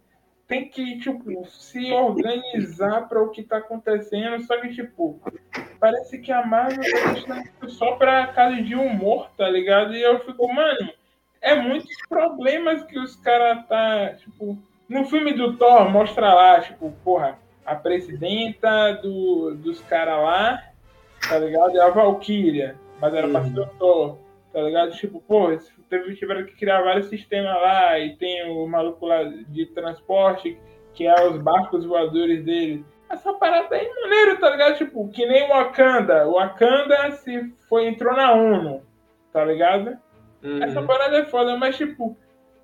tem que, tipo, se organizar para o que tá acontecendo. Só que, tipo, parece que a Marvel tá deixando só pra caso de humor, tá ligado? E eu fico, mano, é muitos problemas que os caras tá, tipo. No filme do Thor, mostra lá, tipo, porra, a presidenta do, dos caras lá, tá ligado? É a Valkyria, mas era pra ser o Thor, tá ligado? Tipo, pô, teve, tiveram que criar vários sistemas lá, e tem o maluco lá de transporte, que é os barcos voadores dele. Essa parada aí é maneiro, tá ligado? Tipo, que nem o Wakanda. O Wakanda se foi, entrou na ONU, tá ligado? Uhum. Essa parada é foda, mas tipo,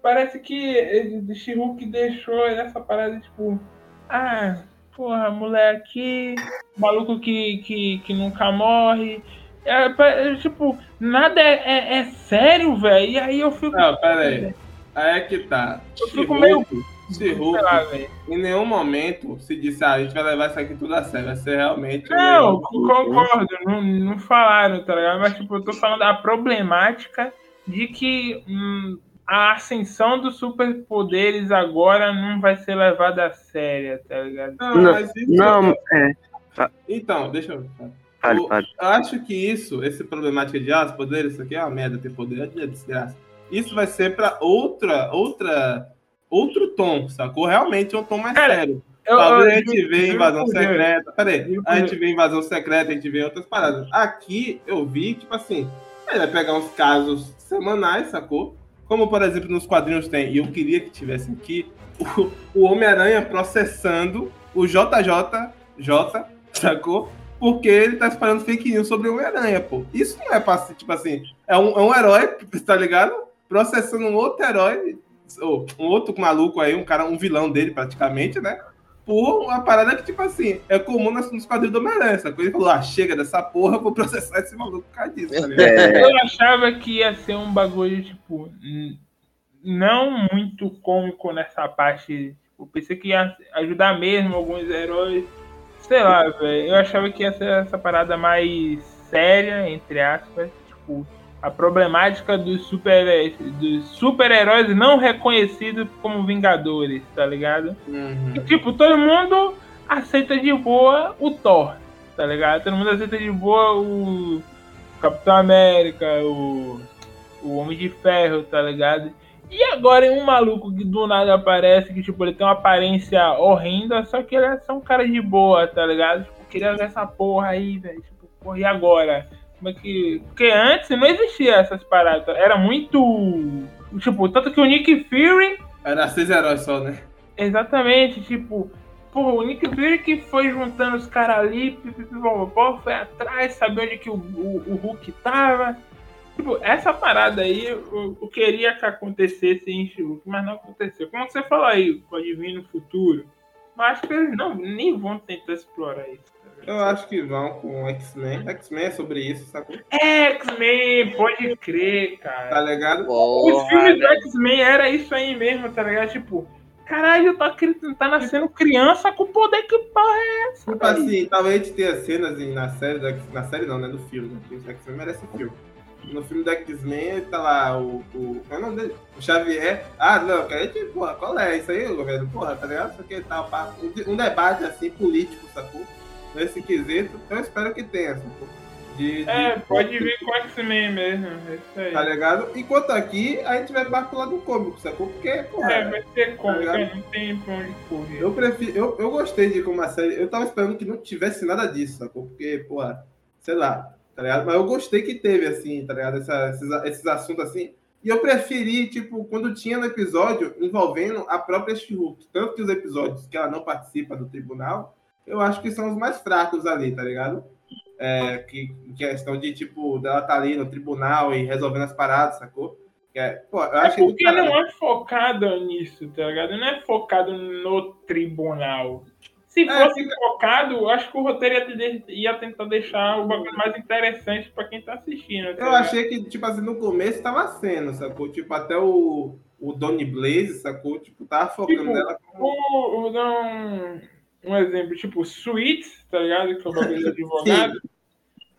parece que ele- She-Hulk deixou essa parada, tipo, ah, porra, moleque, maluco que, que, que nunca morre. É, é, tipo, nada é, é, é sério, velho. E aí eu fico. Não, pera aí. Aí é que tá. Eu fico meio. Se lá, velho. em nenhum momento se disse, ah, a gente vai levar isso aqui tudo a sério. Vai ser realmente. Não, concordo, não, não falaram, tá ligado? Mas, tipo, eu tô falando da problemática de que hum, a ascensão dos superpoderes agora não vai ser levada a sério, tá ligado? Não, Não, mas isso. Não, é. Então, deixa eu. Fale, Eu- fale. Eu acho que isso, esse problemática de ah, os poderes, isso aqui é uma merda ter poder, é desgraça. Isso vai ser pra outra, outra, outro tom, sacou? Realmente é um tom mais Cara, sério. Eu, Talvez eu- a gente vê invasão eu- secreta. Peraí, eu- a gente vê invasão secreta, a gente vê outras paradas. Aqui eu vi, tipo assim, ele vai pegar uns casos semanais, sacou? Como, por exemplo, nos quadrinhos tem, e eu queria que tivesse aqui, o, o Homem-Aranha processando o JJ, J, sacou? Porque ele tá espalhando fake news sobre o Homem-Aranha, pô. Isso não é pra, ser, tipo assim, é um, é um herói, tá ligado? Processando um outro herói, ou um outro maluco aí, um cara, um vilão dele praticamente, né? Por uma parada que, tipo assim, é comum nos nos quadrinhos do Homem-Aranha, sacou? Ele falou, ah, chega dessa porra, eu vou processar esse maluco por causa disso, tá ligado? É, Eu achava que ia ser um bagulho, tipo, não muito cômico nessa parte Eu pensei que ia ajudar mesmo alguns heróis. Sei lá, velho. Eu achava que ia ser essa parada mais séria, entre aspas. Tipo, a problemática dos super dos super-heróis não reconhecidos como Vingadores, tá ligado? Uhum. E, tipo, todo mundo aceita de boa o Thor, tá ligado? Todo mundo aceita de boa o Capitão América, o, o Homem de Ferro, tá ligado? E agora um maluco que do nada aparece, que tipo, ele tem uma aparência horrenda, só que ele é só um cara de boa, tá ligado? Tipo, queria ver essa porra aí, velho. Tipo, porra, e agora? Como é que. Porque antes não existia essas paradas. Era muito. Tipo, tanto que o Nick Fury. Era seis heróis só, né? Exatamente, tipo. Pô, o Nick Fury que foi juntando os caras ali, pipipipopopó, foi atrás, sabia onde que o, o, o Hulk tava. Tipo, essa parada aí eu, eu queria que acontecesse em Hulk, mas não aconteceu. Como você falou aí, pode vir no futuro. Mas acho que eles não, nem vão tentar explorar isso. tá? Eu acho que vão com X-Men. X-Men é sobre isso, sacou? X-Men, pode crer, cara. Tá ligado? Os filmes do. X-Men era isso aí mesmo, tá ligado? Tipo, caralho, tá, tá nascendo criança com poder que porra é essa? Tipo assim, talvez a gente tenha cenas na série, na série não, né? Do filme. né? X-Men merece filme. No filme do X-Men tá lá o. o qual é o nome dele? O Xavier. Ah, não, que a gente, porra, qual é isso aí, governo? Porra, tá ligado? Isso aqui tal, pá. Um, um debate assim, político, sacou? Nesse quesito. Então eu espero que tenha, sacou? De, de- É, pode vir com X-Men mesmo, é isso aí. Tá ligado? Enquanto aqui, a gente vai mais pro lado cômico, sacou? Porque, porra. É, vai ser cômico, Tá não tem pra onde correr. Eu prefiro. Eu, eu gostei de como a série. Eu tava esperando que não tivesse nada disso, sacou? Porque, porra, sei lá, tá ligado? Mas eu gostei que teve, assim, tá ligado? Essa- esses, esses assuntos assim. E eu preferi, tipo, quando tinha no episódio envolvendo a própria She-Hulk. Tanto que os episódios que ela não participa do tribunal, eu acho que são os mais fracos ali, tá ligado? É, que questão de, tipo, dela tá ali no tribunal e resolvendo as paradas, sacou? É, pô, eu É porque não é focado nisso, tá ligado? Não é focado no tribunal. Se É, fosse focado, eu acho que o roteiro ia, ia tentar deixar o bagulho mais interessante pra quem tá assistindo. tá Eu ligado? achei que, tipo assim, no começo tava sendo, sacou? Tipo, até o, o Donny Blaze, sacou? Tipo, tava focando Tipo, nela como. Vou, vou dar um, um exemplo, tipo, Suits, tá ligado? Que é o bagulho do advogado.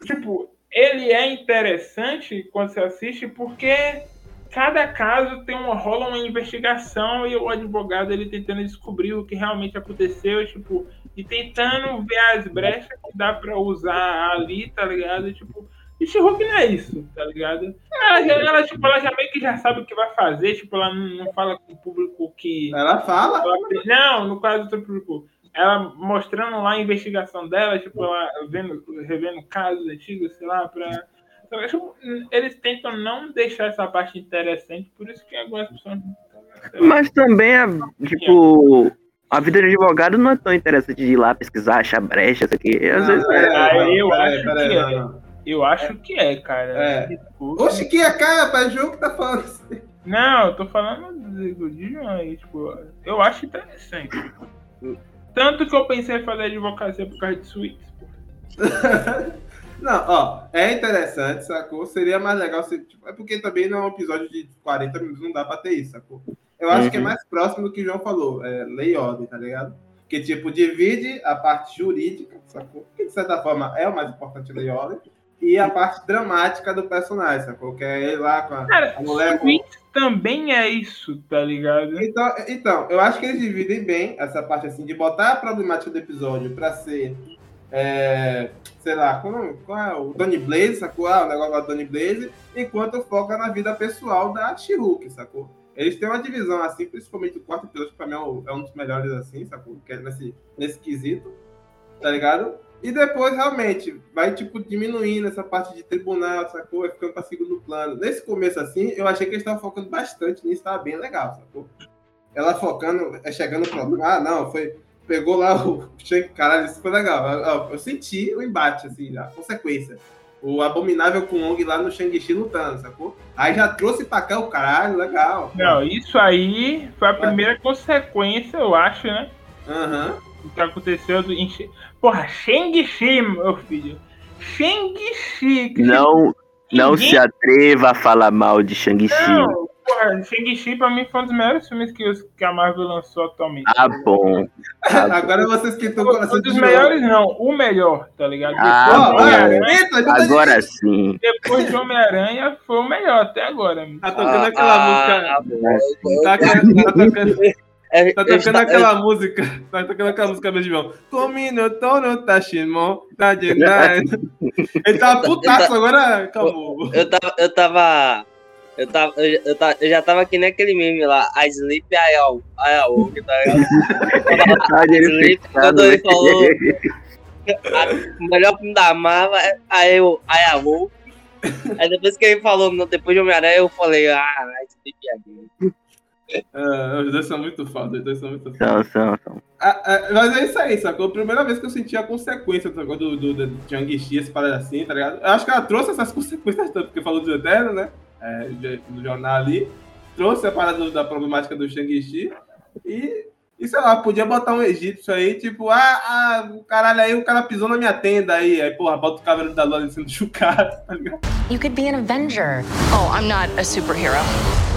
Tipo, ele é interessante quando você assiste porque cada caso tem uma, rola uma investigação e o advogado ele tentando descobrir o que realmente aconteceu, tipo, e tentando ver as brechas que dá pra usar ali, tá ligado? Tipo, e She-Hulk não é isso, tá ligado? Ela, já- ela, tipo, ela já meio que já sabe o que vai fazer, tipo, ela não, não fala com o público que. Ela fala. Não, no caso do público. Ela mostrando lá a investigação dela, tipo, ela vendo, revendo casos antigos, sei lá, pra. Então, tipo, Eles tentam não deixar essa parte interessante, por isso que algumas pessoas. Mas também, a, tipo, a vida de advogado não é tão interessante de ir lá pesquisar, achar brechas aqui. Às vezes é. Eu acho que é. Eu acho que é, cara. É. Desculpa. Oxe, que é cara, rapaz, jogo que tá falando assim. Não, eu tô falando de, de João aí, tipo, eu acho interessante. Tanto que eu pensei em fazer advocacia por causa de suítes. Não, ó, é interessante, sacou? Seria mais legal se. Tipo, é porque também não é um episódio de 40 minutos, não dá pra ter isso, sacou? Eu acho que é mais próximo do que o João falou, é lei e ordem, tá ligado? Que, tipo, divide a parte jurídica, sacou? Que, de certa forma, é o mais importante lei e ordem, e a parte dramática do personagem, sacou? Que é ele lá com a, Cara, a mulher com... também é isso, tá ligado? Então, então, eu acho que eles dividem bem essa parte assim, de botar a problemática do episódio pra ser. É, sei lá, como, qual é o Donny Blaze, sacou? Ah, o negócio do Donny Blaze, enquanto foca na vida pessoal da She-Hulk, sacou? Eles têm uma divisão assim, principalmente o quarto episódio, que pra mim é, é um dos melhores assim, sacou? Que é nesse, nesse quesito, tá ligado? E depois, realmente, vai, tipo, diminuindo essa parte de tribunal, sacou? Vai ficando pra segundo plano. Nesse começo, assim, eu achei que eles estavam focando bastante nisso, tava bem legal, sacou? Ela focando, é, chegando pro... Ah, não, foi... Pegou lá o... Shang- Caralho, isso foi legal. Eu, eu- eu senti o embate, assim, a consequência. O Abominável com Ong lá no Shang-Chi lutando, sacou? Aí já trouxe pra cá o caralho, legal. Não, isso aí foi a primeira consequência, eu acho, né? Aham. O que aconteceu do. Porra, Shang-Chi, meu filho. Shang-Chi. Não, não Ninguém- se atreva a falar mal de Shang-Chi. Não, porra, Shang-Chi pra mim foi um dos melhores filmes que, os- que a Marvel lançou atualmente. Ah, bom. Agora vocês que estão com Um dos de melhores, não, o melhor, tá ligado? Ah, Depois, bom. tá Agora sim. depois de Homem-Aranha, foi o melhor até agora. Tá tocando aquela música. Ah, bom. Tá, tá tocando, É, tá tocando aquela música. Tá tocando aquela música mesmo, João. Comino tono tashimon, tá de nada. Ele tava putaço, agora acabou. Eu tava. Eu tava. Eu, tava, eu, eu, tava, eu já tava aqui naquele meme lá, a Sleep I All, I All, tá ligado? Tá de Sleep, quando ele falou a- o melhor filme da Marvel é I, I. Aí depois que ele falou, no- depois de Homem-Aranha, eu falei, ah, Sleep I É, os dois são muito foda, os dois são muito foda. São, são, são. Ah, ah, mas é isso aí, sacou? Primeira vez que eu senti a consequência sacou? do, do, do Jiang-Chi, essa parada assim, tá ligado? Eu acho que ela trouxe essas consequências tanto, porque falou do Eterno, né? É, no jornal ali. Trouxe a parada do- da problemática do Shang-Chi. E, e, sei lá, podia botar um egípcio aí, tipo, ah, ah, caralho, aí o cara pisou na minha tenda aí. Aí, porra, bota o cabelo da lua ali sendo chucado, tá ligado? You could be an Avenger. Oh, I'm not a superhero.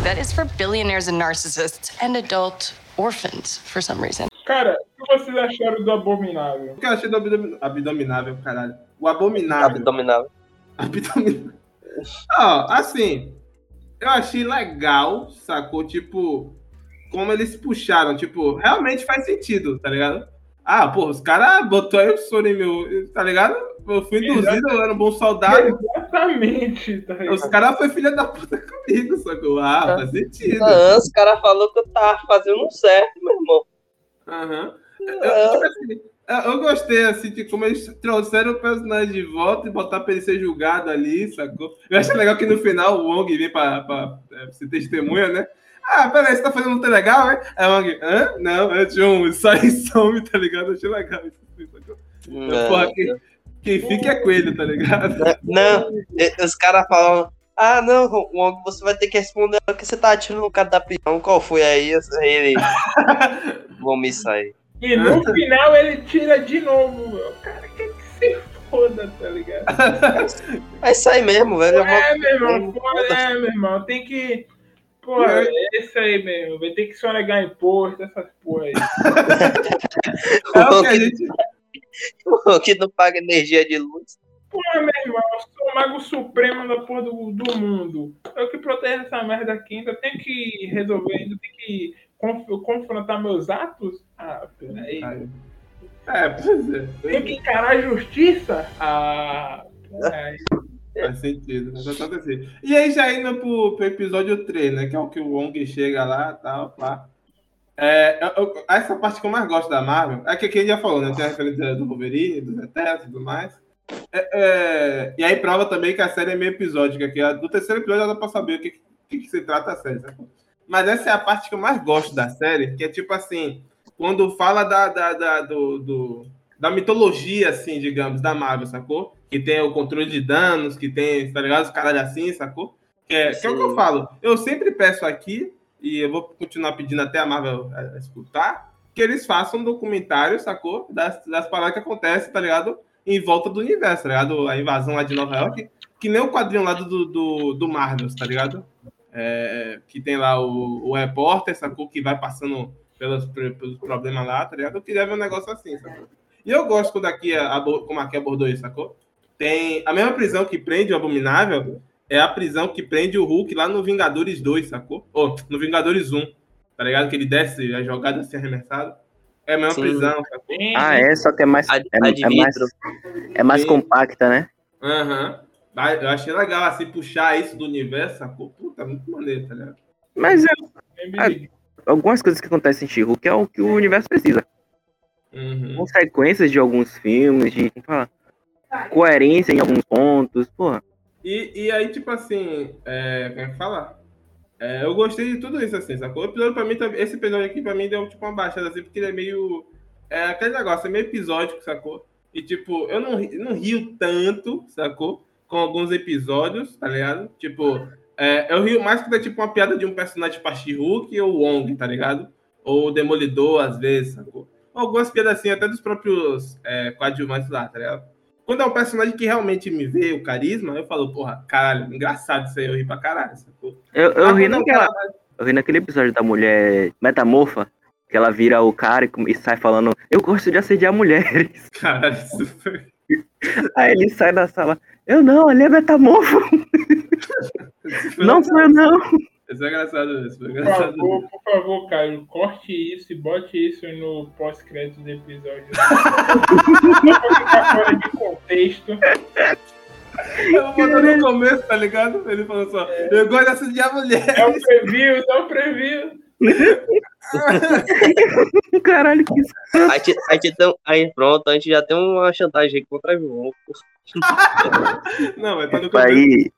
That is for billionaires and narcissists and adult orphans for some reason. Cara, o que vocês acharam do Abominável? O que eu achei do abdomin- abdominável, caralho? O abominável. Abdominal. Abdominal. Ó, assim, eu achei legal, sacou? Tipo, como eles puxaram, tipo, realmente faz sentido, tá ligado? Ah, pô, os caras botou aí o em meu, tá ligado? Eu fui induzido, eu era um bom soldado. Exatamente, tá ligado? Os caras foi filha da puta comigo, sacou? Ah, faz sentido. Ah, os caras falaram que eu tava fazendo um certo, meu irmão. Aham. Eu, tipo assim, eu- eu gostei, assim, de como eles trouxeram o personagem de volta e botar pra ele ser julgado ali, sacou? Eu achei legal que no final o Wong vem pra, pra, é, ser testemunha, né? Ah, peraí, você tá fazendo muito legal, né? Aí o Wong, hã? Não, é John, sai e some, tá ligado? Eu achei legal isso, assim, sacou? Não, Porra, quem, quem fica é coelho, tá ligado? não, e- os caras falam, ah, não, Wong, você vai ter que responder porque você tá atirando no cara da prisão. Qual foi aí? Ele. Vamos sair. E no final ele tira de novo, meu. Cara, que que se foda, tá ligado? Vai sair mesmo, velho. É, meu irmão, pô, é, meu irmão, tem que. Pô, é isso aí mesmo, vai ter que sonegar imposto, essas porra aí. É o que a gente. O que não paga energia de luz. Porra, meu irmão, eu sou o mago supremo da porra do, do mundo. Eu que protejo essa merda aqui, ainda tenho que resolver, ainda tenho que conf- confrontar meus atos? Ah, peraí. É, pois é. Tenho que encarar a justiça? Ah, peraí. Faz sentido, total sentido. E aí, já indo pro, pro episódio 3, né? Que é o que o Wong chega lá e tal, pá. É, eu- eu- essa parte que eu mais gosto da Marvel é que gente já falou, né? Tem a referência do Wolverine, dos Eternos e tudo mais. É, é, e aí prova também que a série é meio episódica, que a- do terceiro episódio já dá pra saber o que, que, que se trata a série, sacou? Mas essa é a parte que eu mais gosto da série, que é tipo assim, quando fala da, da, da, do, do- da mitologia, assim, digamos, da Marvel, sacou? Que tem o controle de danos, que tem, tá ligado? Os caralho assim, sacou? Que é, que é o que eu falo. Eu sempre peço aqui, e eu vou continuar pedindo até a Marvel é, escutar, que eles façam um documentário, sacou? Das, das paradas que acontecem, tá ligado? Em volta do universo, tá ligado? A invasão lá de Nova York, que nem o quadrinho lá do, do, do Marvel, tá ligado? É, que tem lá o, o repórter, sacou? Que vai passando pelos, pelos problemas lá, tá ligado? Eu queria ver um negócio assim, sacou? E eu gosto quando aqui, como aqui abordou isso, sacou? Tem a mesma prisão que prende o Abominável, é a prisão que prende o Hulk lá no Vingadores 2, sacou? Ou no Vingadores 1, tá ligado? Que ele desce a jogada assim arremessado. É a mesma Sim. prisão, sacou? Ah, é, só que é mais. É, é mais, é mais compacta, né? Aham. Mas Eu achei legal, assim, puxar isso do universo, sacou? Puta, muito maneiro, tá ligado? Mas é, Bem, algumas coisas que acontecem em She-Hulk é o que o universo precisa. Uhum. Consequências de alguns filmes, de como fala, coerência em alguns pontos, porra. E, e aí, tipo assim, é, como é que fala? É, eu gostei de tudo isso, assim, sacou? O episódio pra mim, também- esse episódio aqui pra mim deu tipo uma baixada, assim, porque ele é meio. É aquele negócio, é meio episódico, sacou? E tipo, eu não, não rio tanto, sacou? Com alguns episódios, tá ligado? Tipo, é, eu rio mais quando é tipo uma piada de um personagem tipo a She-Hulk ou Wong, tá ligado? Ou o Demolidor, às vezes, sacou? Algumas piadas assim, até dos próprios é, coadjuvantes lá, tá ligado? Quando é um personagem que realmente me vê o carisma, eu falo, porra, caralho, engraçado isso aí, eu ri pra caralho. Sacou? Eu, eu ri é naquela. cara- Eu vi naquele episódio da mulher metamorfa, que ela vira o cara e, e sai falando, eu gosto de assediar mulheres. Caralho, isso foi. Aí ele sai da sala, eu não, ali é metamorfo. Isso foi Não sou eu não. Isso é engraçado, isso Por engraçado. favor, por favor, Caio, corte isso e bote isso no pós-crédito do episódio. Não vou ficar fora de contexto. Eu vou botar no começo, tá ligado? Ele falou só, eu gosto de assediar mulher. É o preview, é o preview. Caralho, que isso. A gente, a gente tem, aí pronto, a gente já tem uma chantagem contra João. Não, mas tá no começo. Aí,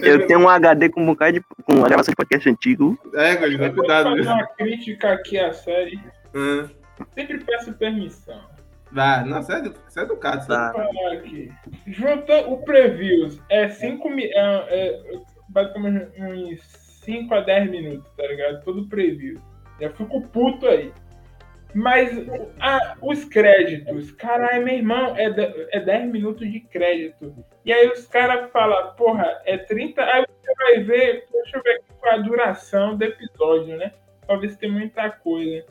eu tenho um HD com um bocado de. com uma gravação de podcast antigo. É, Gordinho, Eu vou cuidado. fazer uma crítica aqui à série. Hum. Sempre peço permissão. Vai, não, você é, você é educado. Você é Tá. Junta o previews. É 5 mi- é, é, basicamente uns 5 a 10 minutos, tá ligado? Todo preview. Já fico puto aí. Mas ah, os créditos, caralho, meu irmão, é, de- é 10 minutos de crédito. E aí os caras falam, porra, é 30. Aí você vai ver, deixa eu ver aqui qual é a duração do episódio, né? Pra ver se tem muita coisa.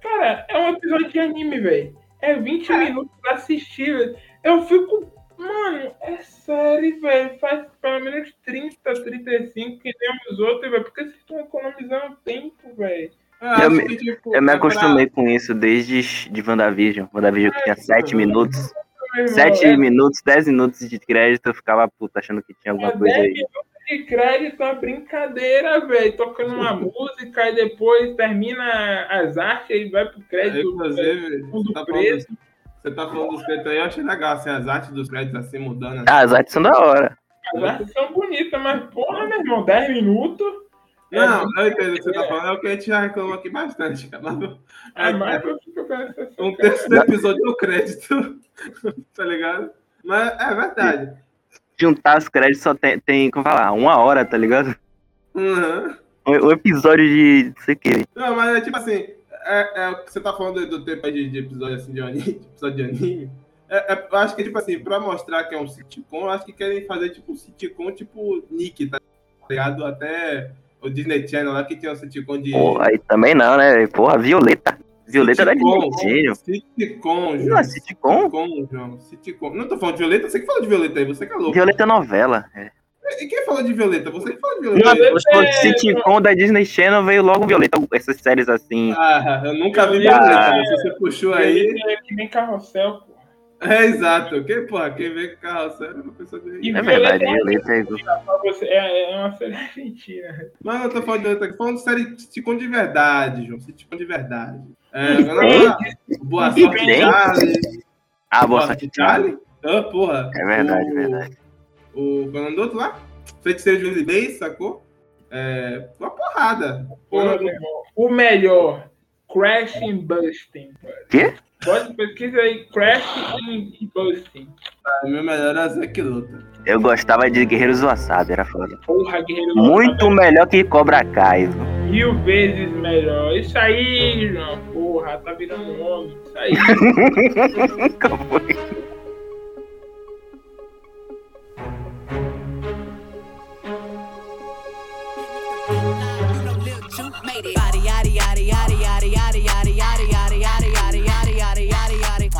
Cara, é um episódio de anime, velho. É 20 minutos pra assistir, velho. Eu fico. Mano, é sério, velho. Faz pelo menos 30, 35 que nem os outros, velho. Porque vocês estão economizando tempo, velho. Eu acho me- tipo, Eu me é pra- acostumei com isso desde de WandaVision. WandaVision que tinha 7 minutos. Meu irmão, 7 é- minutos, 10 minutos de crédito, eu ficava puta achando que tinha alguma É coisa 10 aí. minutos de crédito, é brincadeira, velho. Tocando uma música e depois termina as artes e vai pro crédito. Inclusive, Fundo você tá, falando preto. dos, você tá falando dos créditos aí, eu achei legal, assim, as artes dos créditos assim mudando. assim. Ah, as artes são da hora. As artes são bonitas, mas porra, meu irmão, 10 minutos. Não, eu entendo o que você tá falando, é o que a gente já reclamou aqui bastante, cara. Mas, É mais um terço do episódio no crédito, tá ligado? Mas é verdade. Juntar os créditos só tem, tem como falar, uma hora, tá ligado? Uhum. Um, um episódio de. não sei o que. Não, mas é tipo assim, é, é o que você tá falando do, tempo de, de episódio assim de anime, de episódio de anime. É, é- eu acho que, tipo assim, pra mostrar que é um sitcom, eu acho que querem fazer tipo um sitcom tipo Nick, tá ligado? Até o Disney Channel lá que tem um sitcom de. Porra, aí também não, né? Porra, Violeta. Violeta da Disney. Sitcom, Não, João. é sitcom? Sitcom, João. Sitcom. Não tô falando de Violeta, você que falou de Violeta aí, você que é louco. Violeta é novela. É. E quem falou de Violeta? Você que falou de Violeta. Violeta- Os falou de sitcom da Disney Channel veio logo Violeta. Essas séries assim. Ah, eu nunca vi Violeta Violeta, é- mas você puxou aí. É que nem carrossel, pô. É exato. Quem, porra, quem vê com carrossel é uma pessoa E bem. É verdade, Violeta é. você- é, é uma série argentina. Mas eu tô falando de Violeta aqui, falando de série sitcom de verdade, João. Sitcom de verdade. É, agora, boa sorte? Charlie. Ah, boa sorte, Charlie. Ah, porra. É verdade, o, verdade. O qual é outro lá? Feiticeiro de Lucidez, sacou? É, uma porrada. Porra, meu irmão. O melhor, Crashing Busting. Quê? Pode pesquisa aí, Crashing e Busting. O meu melhor é Zack Luta. Eu gostava de Guerreiros do Wasabi, era foda. Porra, Guerreiro Muito melhor que Cobra Kai. mil vezes melhor. Isso aí, João, porra, tá virando homem. Isso aí. Foi.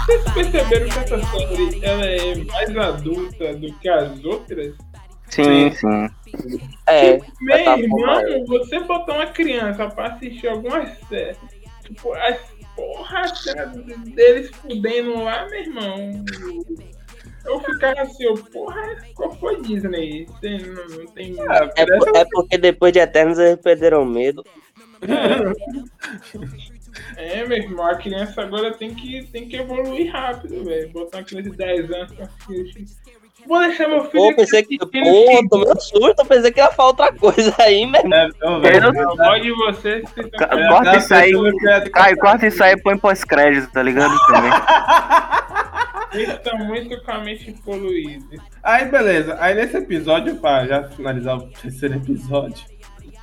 Vocês perceberam que essa série ela é mais adulta do que as outras? Sim, sim. É, Meu tá bom, irmão, você botar uma criança pra assistir algumas séries, tipo, as porra deles fudendo lá, meu irmão. Eu ficava assim, eu, porra, qual foi Disney? Você não, não tem. é, por- é porque depois de Eternos eles perderam o medo. É, meu irmão, a criança agora tem que, tem que evoluir rápido, velho. Botar uma criança de 10 anos pra assistir. Vou deixar meu filho. Pô, pensei que. Pô, tomei um surto, pensei que ia falar outra coisa aí, mesmo. É, então, Eu- Eu gosto de vocês. vocês Ca- estão- Corta isso aí. é Caio, corta isso aí e põe pós-crédito, tá ligado? Também. Vocês estão muito com a mente poluída. Aí, beleza. Aí, nesse episódio, pra já finalizar o terceiro episódio,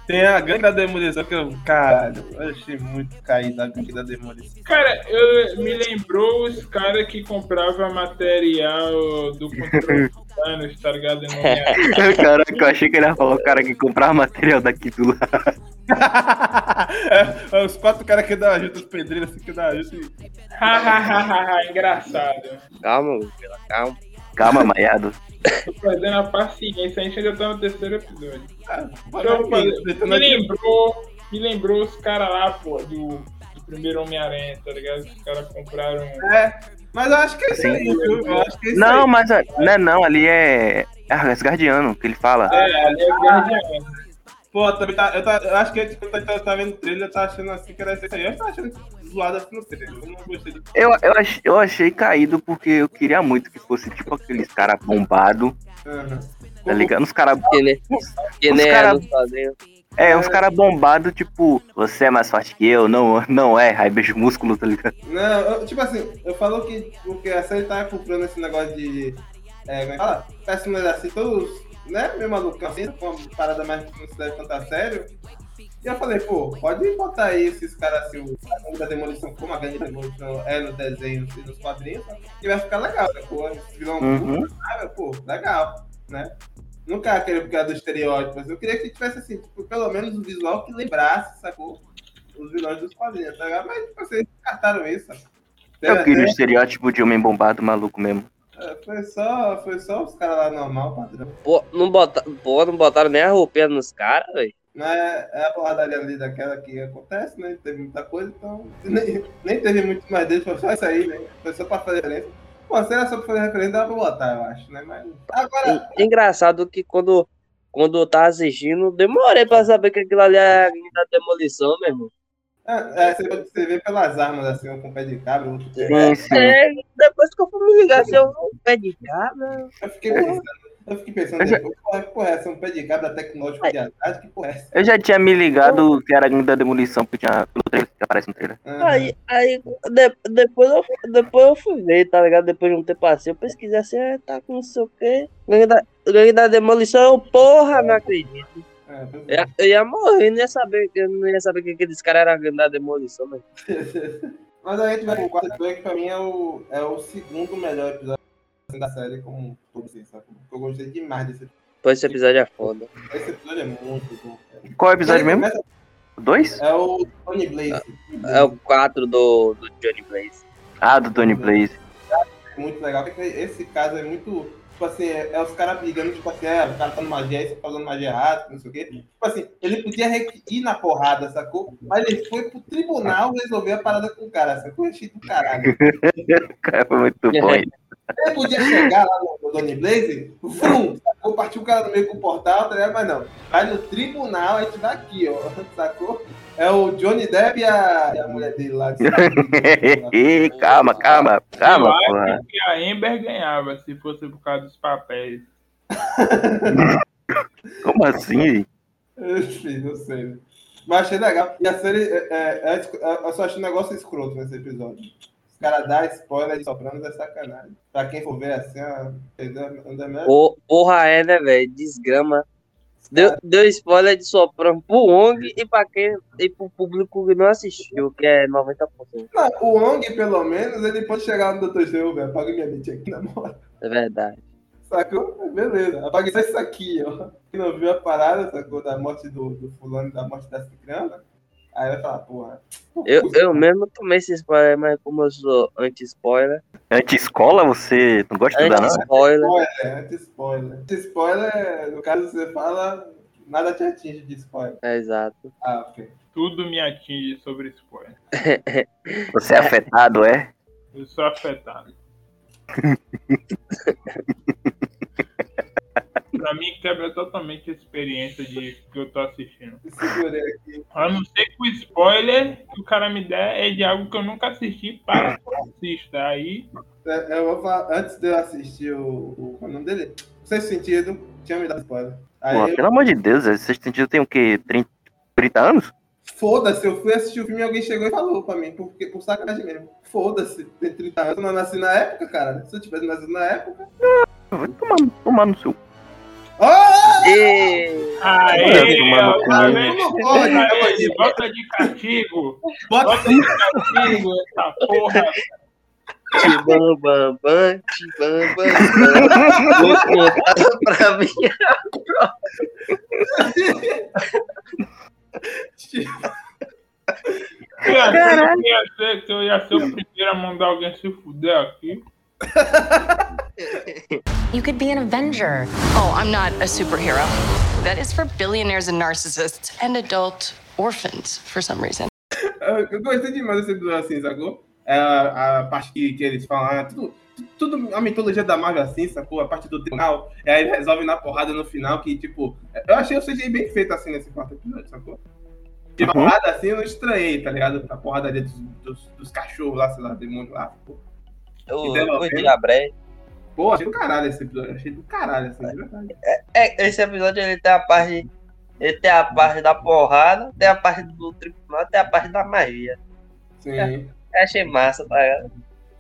Tem a gangue da demolição que eu. Caralho, eu achei muito caído a gangue da demolição. Cara, eu, me lembrou os caras que compravam material do controle tá ligado? É- Caraca, eu achei que ele ia falar o cara que comprava material daqui do lado. É, os quatro caras que dão ajuda, os pedreiros assim que dão ajuda. Hahaha, engraçado. Calma, calma. Calma, maiado. Tô perdendo a paciência, a gente ainda tá no terceiro episódio. Ah, Então, me, lembrou, me lembrou os caras lá, pô, do, do primeiro Homem-Aranha, tá ligado? Os caras compraram. É, mas eu acho que é isso aí, viu? Eu acho que é isso Não, aí. mas a- não é não, ali é. É Asgardiano que ele fala. É, ali é o Guardião. Pô, também tá, eu, tá, eu acho que tipo, tá, tá, tá vendo o trailer, eu tá achando assim que era isso aí. Eu tô achando no trailer. Eu não gostei Eu, eu, ach- eu achei caído porque eu queria muito que fosse tipo aqueles caras bombados, Aham. tá ligado? Uns caras. Que nem, que Os nem cara- é quadrinhos. É, uns caras bombados, tipo, você é mais forte que eu, não, não é, aí beijo músculo, tá ligado? Não, eu- tipo assim, eu falo que porque a série tava comprando esse negócio de. É, como é que fala? Personagens assim, todos, né? Meio maluco assim, com uma parada mais que não se deve tanto a sério. E eu falei, pô, pode botar aí esses caras assim, o gangue da demolição, como a gangue da demolição é no desenho e nos quadrinhos, que vai ficar legal, sacou? Esse vilão Uhum. ah, pô, legal, né? Nunca aquele porque é do estereótipo, eu queria que tivesse assim, tipo, pelo menos um visual que lembrasse, sacou? Os vilões dos quadrinhos, tá ligado? Mas tipo, vocês descartaram isso. Eu queria o Até- estereótipo de homem bombado maluco mesmo. é, foi só, foi só os caras lá normal, padrão. Pô, não, bota, pô, não botaram nem a roupinha nos caras, velho. Não é, é a porradaria ali daquela que acontece, né? Teve muita coisa, então nem, nem teve muito mais dele, foi só isso aí, né? Foi só pra fazer referência. Pô, se era só pra fazer referência, dava pra botar, eu acho, né? Mas. Agora, É engraçado que quando, quando eu tava assistindo, demorei pra saber que aquilo ali é a da demolição, meu irmão. é, é, você, você vê pelas armas, assim, um com pé de cabra, outro com Sim, sim. É, depois que eu fui me ligar, se eu um pé de cabra. Eu fiquei pensando, eu fiquei pensando, Eu já- depois, porra, que porra é essa? Um pé de cabra tecnológico de atrás? Que porra é essa? Eu já tinha me ligado que era a gangue da demolição, porque tinha pelo trailer, que aparece no trailer. Ah, Aí, aí de- depois, eu, depois eu fui ver, tá ligado? Depois de um tempo assim, eu pesquisei assim, ah, tá com não sei o quê. Gangue da, gangue da demolição, eu, porra, não acredito. é, Eu, é. ia- eu ia morrer, não ia saber, eu não ia saber que aqueles caras eram gangue da demolição, mas. Mas a gente vai com o quarto que pra mim é o, é o segundo melhor episódio da série, como todo assim, sabe? Porque eu gostei demais desse episódio. Pô, esse episódio é foda. Esse episódio é muito bom. cara. Qual é o episódio mesmo? O dois? É o Tony Blaze. É o 4 do, do Johnny Blaze. Ah, do Tony Blaze. muito legal. porque Esse caso é muito. Tipo assim, é, é os caras brigando, tipo assim, é, o cara tá numa magia, você tá usando magia errada, não sei o quê. Tipo assim, ele podia ir na porrada, sacou? Mas ele foi pro tribunal resolver a parada com o cara, sacou? Eu achei do caralho. Cara, foi muito bom. Ele. Podia chegar lá no, no Donny Blaze, vrum, sacou? Partiu o cara no meio com o portal, tá ligado? Mas não. Vai no tribunal, a gente vai aqui, ó, sacou? É o Johnny Depp e a, e a mulher dele lá. de- Ih, calma, calma, calma, eu porra. acho que a Amber ganhava se fosse por causa dos papéis. Como assim? Enfim, não sei. Mas achei legal. E a série, é, é, é- eu só achei um negócio escroto nesse episódio. Os caras dão spoiler de Sopranos é sacanagem. Pra quem for ver assim, ó, entendeu? Dá. Pô, porra é, né, velho? Desgrama. Deu, deu spoiler de soprano pro ONG e pra quem e pro público que não assistiu, que é 90%. Não, o Ong, pelo menos, ele pode chegar no Dr. Show, velho. Apaga minha mente aqui na moral. É verdade. Sacou? Beleza. Apaga só isso aqui, ó. Quem não viu a parada, sacou? Da morte do, do fulano, da morte da ciclana. Aí vai falar, porra. Eu, eu mesmo tomei esse spoiler, mas como eu sou anti-spoiler. Anti-escola, você não gosta de estudar, não? Anti-spoiler. Spoiler, anti-spoiler. Anti-spoiler, no caso você fala, nada te atinge de spoiler. É exato. Ah, ok. Tudo me atinge sobre spoiler. Você é afetado, é? Eu sou afetado. pra mim quebra totalmente a experiência de que eu tô assistindo. A não ser que o spoiler que o cara me der é de algo que eu nunca assisti para que eu assista. Aí É, Eu vou falar, antes de eu assistir o. o qual é o nome dele? Sexto sentido, tinha me dado spoiler. Aí, Pô, eu- pelo amor de Deus, esse sentido tem o quê? 30, 30 anos? foda-se, eu fui assistir o filme e alguém chegou e falou pra mim, porque, por sacanagem mesmo. Foda-se, tem 30 anos. Eu não nasci na época, cara. Se eu tivesse nascido na época. Vai tomar, tomar no seu. Não Aí, pode. Bota de castigo. Bota Bota de castigo essa porra. Tibam, bam, bam, tibam, bam, bam. Vou contar pra ia ser, que eu ia ser o primeiro a mandar alguém se fuder aqui. You could be an Avenger. Oh, I'm not a superhero. That is for billionaires and narcissists and adult orphans for some reason. Eu eu gostei demais desse episódio assim, sacou? É a, a parte que, que eles falam, ah, tudo, tudo a mitologia da Marvel assim, sacou? A parte do e aí eles resolvem na porrada no final, que tipo, eu achei o CGI bem feito assim nesse quarto episódio, sacou? E a porrada assim eu não estranhei, tá ligado? A porrada ali dos, dos, dos cachorros lá, sei lá, demônio lá, pô. O, o Diabré. Pô, achei do caralho esse episódio, achei do caralho, assim, de verdade. É, esse episódio ele tem a parte. Ele tem a parte da porrada, tem a parte do tribunal, tem a parte da magia. Sim. Eu achei massa, tá ligado?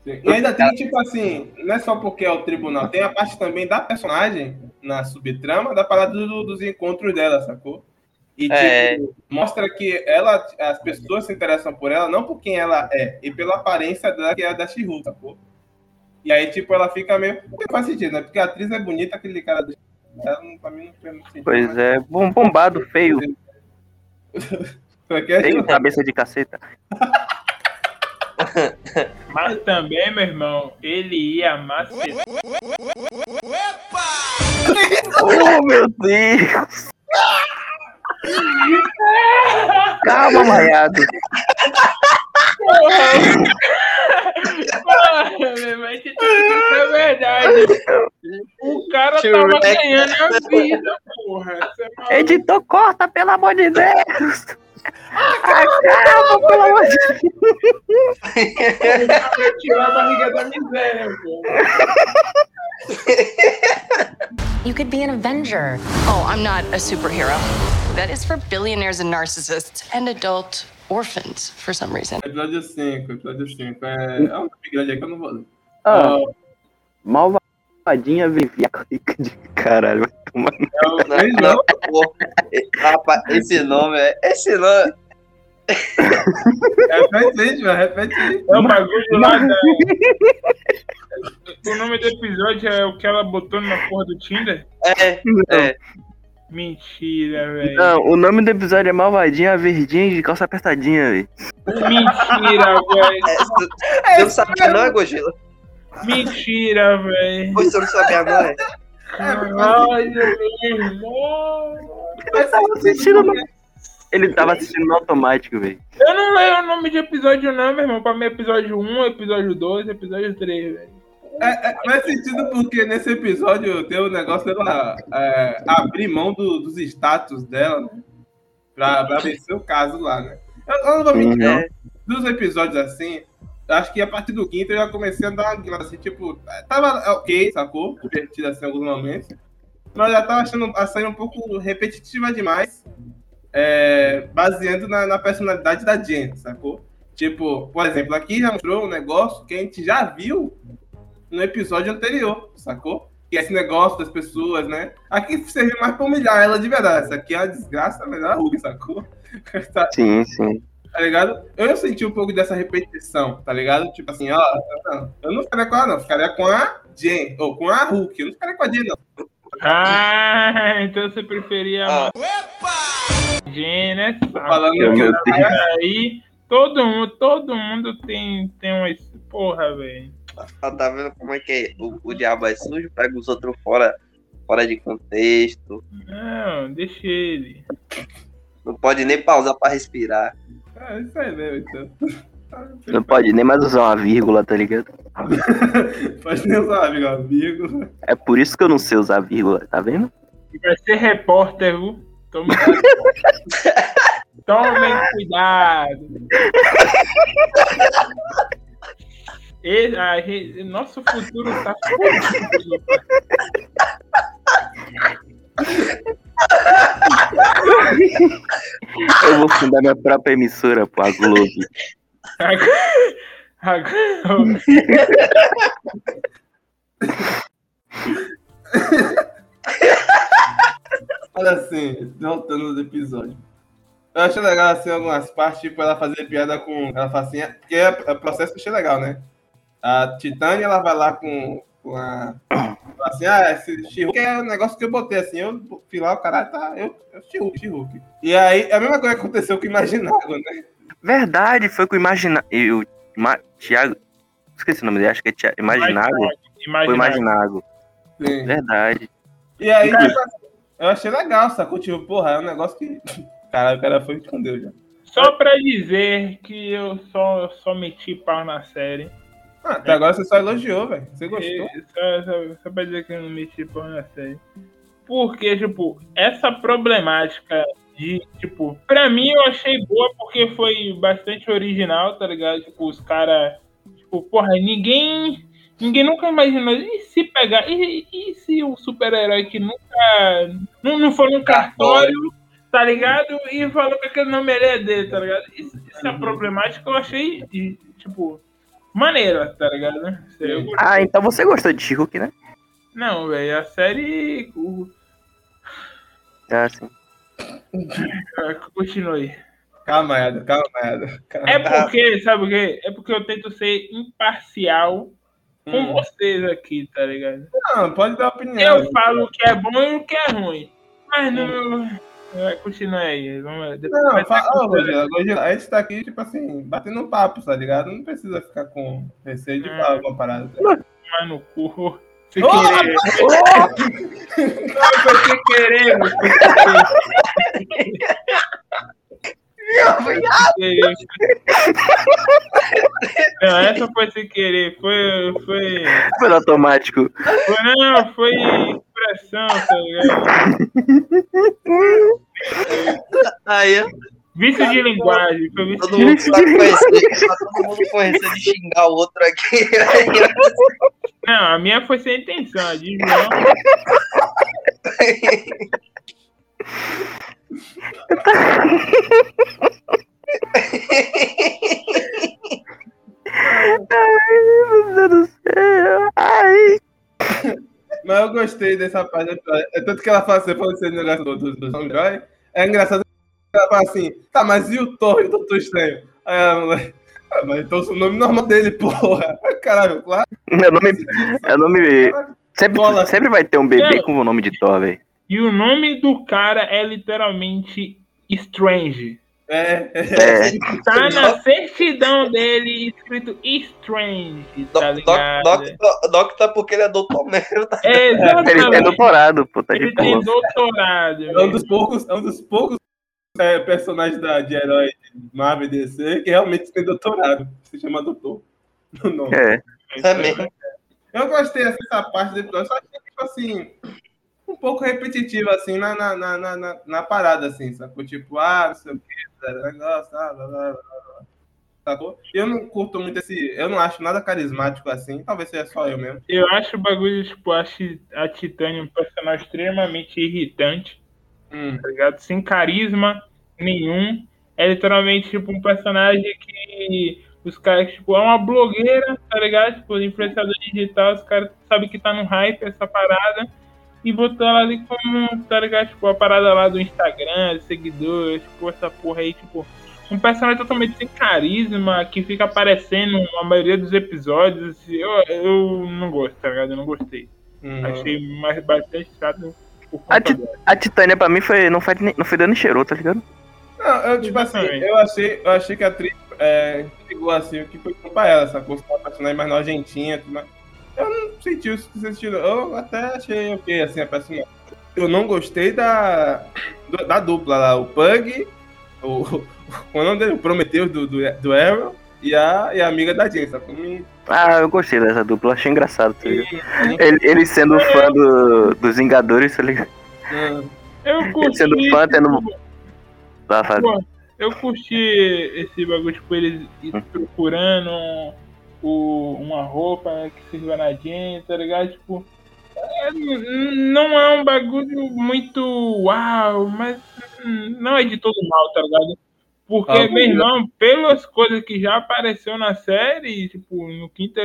Sim. E ainda tem, tipo assim, não é só porque é o tribunal, tem a parte também da personagem na subtrama, da parada do- dos encontros dela, sacou? E tipo, É. mostra que ela, as pessoas se interessam por ela não por quem ela é, e pela aparência dela, que é a da Shihu, sacou? E aí, tipo, ela fica meio. Não faz sentido, né? Porque a atriz é bonita, aquele cara. do- Ela, não- pra mim não sentido. Pois mas- é, bom, bombado, feio. É é? Feio, cabeça de caceta. Mas também, meu irmão, ele ia macetar. Oh, meu Deus! Calma, maiado. Porra, meu, mas isso é verdade. O cara tava ganhando a vida, porra. É. Editor, corta, pelo amor de Deus! Acaba, pelo amor de Deus! Vai tirar a barriga da miséria, porra. You could be an Avenger. Oh, I'm not a superhero. That is for billionaires and narcissists and adult orphans for some reason. Episódio 5, episódio 5. É, é um nome grande aí que eu não vou ler. Ah, Ah, malvadinha vivia de caralho. vai tomar é o Não, não, não. Rapaz, esse nome é. Esse nome. Repete aí, repete aí. É o bagulho lá da. O nome do episódio é o que ela botou na porra do Tinder? É, é. Mentira, velho. Não, o nome do episódio é Malvadinha Verdinha de calça apertadinha, velho. Mentira, velho. é você não sabia, não, é Gojila? Mentira, velho. Você não sabia, não, é? Caralho, meu irmão. Mas tava assistindo no... Ele tava assistindo no automático, velho. Eu não leio o nome de episódio, não, meu irmão. Pra mim, episódio 1, episódio 2, episódio 3, velho. É, é, faz sentido porque nesse episódio tem o negócio dela é, abrir mão do- dos status dela, né? Pra, pra vencer o caso lá, né? Eu, eu não vou mentir, Uhum. não. Dos episódios assim, eu acho que a partir do quinto eu já comecei a dar uma guinada, assim, tipo, tava ok, sacou? Divertido assim em alguns momentos. Mas já tava achando a série um pouco repetitiva demais, é, baseando na, na personalidade da Jen, sacou? Tipo, por exemplo, aqui já mostrou um negócio que a gente já viu no episódio anterior, sacou? Que é esse negócio das pessoas, né? Aqui serviu mais pra humilhar ela de verdade. Isso aqui é uma desgraça, melhor Hulk, sacou? tá, Sim, sim. tá ligado? Eu senti um pouco dessa repetição, tá ligado? Tipo assim, ó, eu não ficaria com ela, não. Ficaria com a Jen, ou com a Hulk. Eu não ficaria com a Jen, não. Ah, então você preferia Ah. a Jen, né? Falando que. Aí, todo mundo, todo mundo tem, tem uma. Porra, velho. Tá vendo como é que é? O, o diabo é sujo, pega os outros fora, fora de contexto. Não, deixa ele. Não pode nem pausar pra respirar. É isso aí mesmo, então. Não pode nem mais usar uma vírgula, tá ligado? Pode nem usar, amigo, amigo. É por isso que eu não sei usar vírgula, tá vendo? Vai ser repórter, viu? Tome Tomem cuidado. E, a nosso futuro tá fodido. Eu vou fundar minha própria emissora, pô, a Globo. Agora, Olha assim, voltando no episódio. Eu achei legal, assim, algumas partes, tipo, ela fazer piada com. Ela fala assim, é- porque é, é processo que eu achei legal, né? A Titânia, ela vai lá com, com a. Fala assim, ah, esse She-Hulk é um negócio que eu botei assim. Eu fui lá, o caralho tá. Eu, eu She-Hulk, She-Hulk. E aí, é a mesma coisa que aconteceu com o Imaginário, né? Verdade, foi com o Imagina... Eu, Ma... Thiago... Esqueci o nome dele, acho que é Thiago... Imaginago. Foi Imaginago. Sim. Verdade. E aí, tipo assim, eu achei legal, sacou? Tipo, porra, é um negócio que. Caralho, o cara foi e escondeu já. Só pra dizer que eu só, só meti pau na série. Ah, até agora você só elogiou, velho. Você gostou? E Só, só, só pra dizer que eu não meti pau na série. Porque, tipo, essa problemática de, tipo, pra mim eu achei boa porque foi bastante original, tá ligado? Tipo, os caras. Tipo, porra, ninguém. Ninguém nunca imaginou. E se pegar. E, e se o super-herói que nunca. Não, não foi num cartório, tá ligado? E falou que aquele nome ali é dele, tá ligado? Isso, isso é problemática eu achei, e, tipo, maneira, tá ligado? Aí. Ah, então você gostou de She-Hulk, né? Não, velho, a série. o- Ah, sim. ah, Continue. Calma, Eda, calma, Eda. Calma. É porque, sabe o quê? É porque eu tento ser imparcial com Hum. vocês aqui, tá ligado? Não, pode dar opinião. Eu falo o que é bom e o que é ruim. Mas não. Vai, Continue aí. Vamos, Não, fala, Gojira, Gojira, a gente tá aqui, tipo assim, batendo um papo, tá ligado? Não precisa ficar com receio de Hum. falar alguma parada. Tomar no cu. Sem Ô, querer. Não, foi sem querer. Não, essa foi sem querer. Foi. Foi. Foi automático. foi não, foi expressão, tá ligado? Aí, Vício de linguagem. Foi vício todo de mundo tá conhecendo, tá todo mundo conhecendo de xingar o outro aqui. Não, a minha foi sem intenção. A de João. Ai, meu Deus do céu. Ai. Mas eu gostei dessa parte. É tanto que ela fala, você falou desse negócio do, do, do herói. É engraçado que ela fala assim, tá, mas e o Thor e o Doutor Estranho? Aí ela fala, ah, mas então o nome normal dele, porra. Caralho, claro. Meu nome. Meu nome. Sempre, Bola. sempre vai ter um bebê com o nome de Thor, velho. E o nome do cara é literalmente Strange. É, é. É. Tá na certidão dele escrito Strange, tá Doc, ligado? doc, doc, doc tá porque ele é doutor mesmo. Tá? É, Ele tem exatamente. doutorado, pô, tá de Ele tem doutorado. É um dos poucos, é um dos poucos é, personagens da, de herói Marvel e DC que realmente tem doutorado. Se chama doutor. No nome. É. É mesmo. Eu gostei dessa parte do episódio, só achei, tipo assim, pouco repetitiva, assim, na, na, na, na, na- parada, assim, sacou? Tipo, ah, não sei o que, negócio, ah, blá, blá, blá, blá, sacou? Eu não curto muito esse, eu não acho nada carismático assim, talvez seja só eu mesmo. Eu acho o bagulho, tipo, acho a Titânia um personagem extremamente irritante, Hum. tá ligado? Sem carisma nenhum. É literalmente, tipo, um personagem que os caras, tipo, é uma blogueira, tá ligado? Tipo, influenciador digital, os caras sabem que tá no hype essa parada. E botou ela ali como, tá ligado? Tipo, a parada lá do Instagram, seguidores, tipo, essa porra aí, tipo, um personagem totalmente sem carisma, que fica aparecendo na maioria dos episódios. Eu, eu não gosto, tá ligado? Eu não gostei. Uhum. Achei mais bastante chato A, Ti- a Titânia pra mim foi, não, foi, não foi dando cheirou, tá ligado? Não, eu, tipo assim, eu achei, eu achei que a atriz é, chegou assim, o que foi bom pra ela, sacou? Se uma personagem mais nojentinha, tudo mais. Eu não senti isso que eu até achei ok, assim, a personagem. Eu não gostei da, da dupla lá, o Pug, o, o nome dele, o Prometheus do, do, do Arrow e a, e a amiga da Jen, sacou? Me, Ah, eu gostei dessa dupla, achei engraçado, tá me- Ele, ele sendo fã do, dos Vingadores, tá ligado? me- Eu curti. Sendo fã, tendo- Lá, eu curti esse bagulho, tipo, eles Hum. procurando o, uma roupa que sirva na gente, tá ligado? Tipo, é, não é um bagulho muito uau, mas hum, não é de todo mal, tá ligado? Porque, Ah, meu irmão, pelas coisas que já apareceu na série, tipo, no quinto,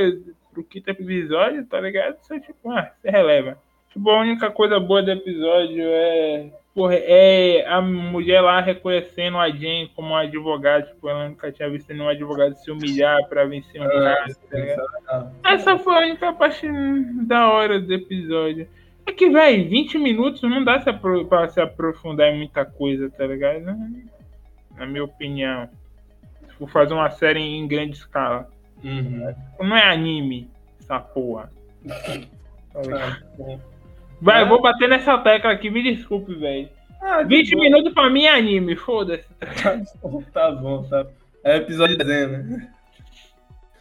pro quinto episódio, tá ligado? Você, tipo, ah, você releva. Tipo, a única coisa boa do episódio é Porra, é a mulher lá reconhecendo a Jen como um advogado, tipo, ela nunca tinha visto nenhum advogado se humilhar pra vencer um tá ligado? Essa foi a única parte da hora do episódio. É que, velho, 20 minutos não dá pra se aprofundar em muita coisa, tá ligado? Na minha opinião. Se for fazer uma série em grande escala. Uhum. Não é anime, essa porra. Vai, vou bater nessa tecla aqui, me desculpe, velho. Ah, de 20 boa. minutos pra mim é anime, foda-se. Tá bom, tá. É episódio de desenho, né?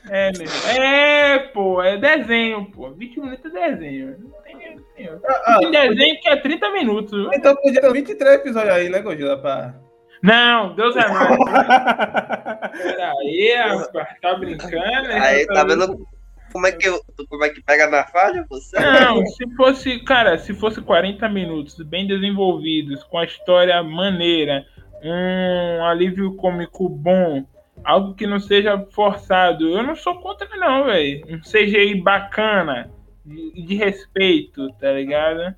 É, mesmo. É, pô, é desenho, pô. 20 minutos é desenho. Não tem, não tem. Ah, Tem desenho que é 30 minutos. Então podia ter 23 episódios aí, né, Godzilla? Pra... Não, Deus é mais. Peraí, rapaz, tá brincando? Aí, tá vendo como é que, eu- como é que pega na falha você? Não, se fosse, cara, se fosse 40 minutos bem desenvolvidos, com a história maneira, um alívio cômico bom, algo que não seja forçado, eu não sou contra, não, velho. Um CGI bacana, de, de respeito, tá ligado?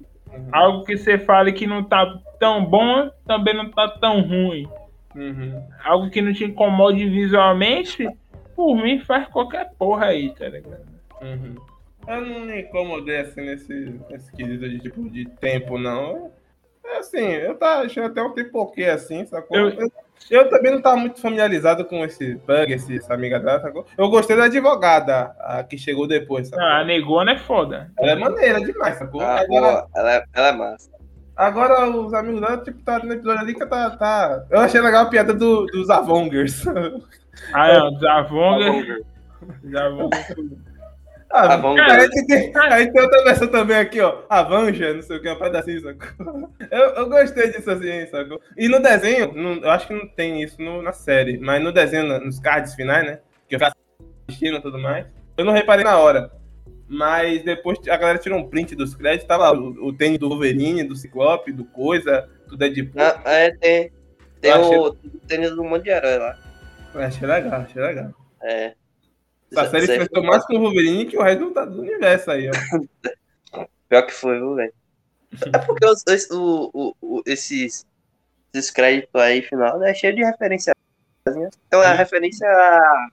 Algo que você fale que não tá tão bom, também não tá tão ruim. Uhum. Algo que não te incomode visualmente, por mim faz qualquer porra aí, tá ligado? Uhum. Eu não me incomodei assim nesse, nesse quesito de tipo de tempo, não. É assim, eu tava achando até um tempo ok assim, sacou? Eu- Eu, eu também não tava muito familiarizado com esse bug, esse, essa amiga dela, sacou? Eu gostei da advogada, a que chegou depois, sacou? Ah, a negona é foda. Ela é maneira demais, sacou? Ah, agora, ela, é- ela é massa. agora os amigos dela, tipo, tá no episódio ali que tá. tá... Eu achei legal a piada do, dos Avongers. Ah, não, Zavonga. Zavonga. Ah, Avengers. a, gente tem, a gente tem outra versão também aqui, ó. Avanja, não sei o que, uma pedacinho, sacou? Eu, eu gostei disso assim, sacou? E no desenho, não- eu acho que não tem isso no- na série, mas no desenho, nos cards finais, né? Que eu faço assistindo e tudo mais, eu não reparei na hora. Mas depois a galera tirou um print dos créditos, tava o, o tênis do Wolverine, do Ciclope, do Coisa, do Deadpool. Ah, é, tem, tem Eu achei- o tênis do monte de herói lá. Eu Achei legal, achei legal. É. Essa série Cê- enfrentou mais com o Wolverine que o resto do, do universo aí, ó. Pior que foi, viu, velho? É porque os, os- o, o, esses, esses créditos aí final é cheio de referência. Então é a referência a,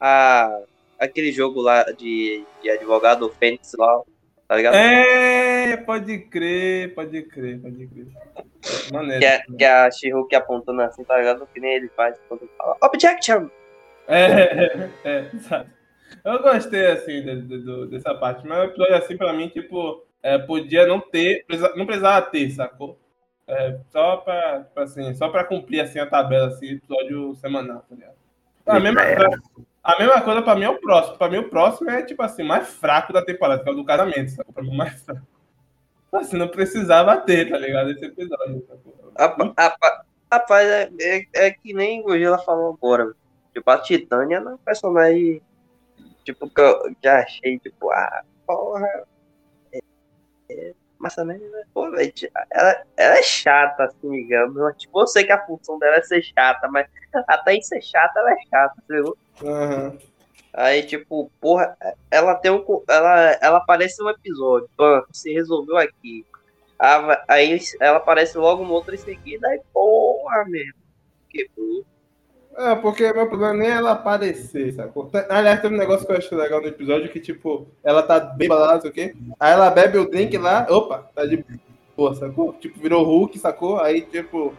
a aquele jogo lá de, de advogado, Fênix lá, tá ligado? É, pode crer, pode crer, pode crer. Maneiro. Que, é, que é a She-Hulk apontando assim, tá ligado? Que nem ele faz quando fala Objection! É, é, é, exato. Eu gostei, assim, de- de- do- dessa parte, mas o episódio, assim, pra mim, tipo, é, podia não ter, precisa- não precisava ter, sacou? É, só pra, tipo assim, só pra cumprir, assim, a tabela, assim, episódio semanal, tá ligado? A mesma, coisa, a mesma coisa pra mim é o próximo. Pra mim, o próximo é, tipo assim, mais fraco da temporada, que é o do casamento, sacou? Pra mim, mais fraco. Assim, não precisava ter, tá ligado? Esse episódio, apa- Rapaz, é, é, é que nem o Gojira falou agora. Tipo, a Titânia não é um personagem. Tipo, que eu já achei, tipo, ah, porra. É, é, mas também, né? Pô, velho, ela, ela é chata, assim, digamos. Tipo, eu sei que a função dela é ser chata, mas até em ser chata, ela é chata, entendeu? Aham. Aí, tipo, porra, ela tem um. Ela, ela aparece no episódio. Pô, se resolveu aqui. Ah, Aí ela aparece logo no outro em seguida. Aí, porra, mesmo. Que burro. É, porque meu problema nem é ela aparecer, sacou? Aliás, tem um negócio que eu acho legal no episódio que, tipo, ela tá lá, não sei o quê. Aí ela bebe o drink lá, opa, tá de boa, sacou? Tipo, virou Hulk, sacou? Aí, tipo,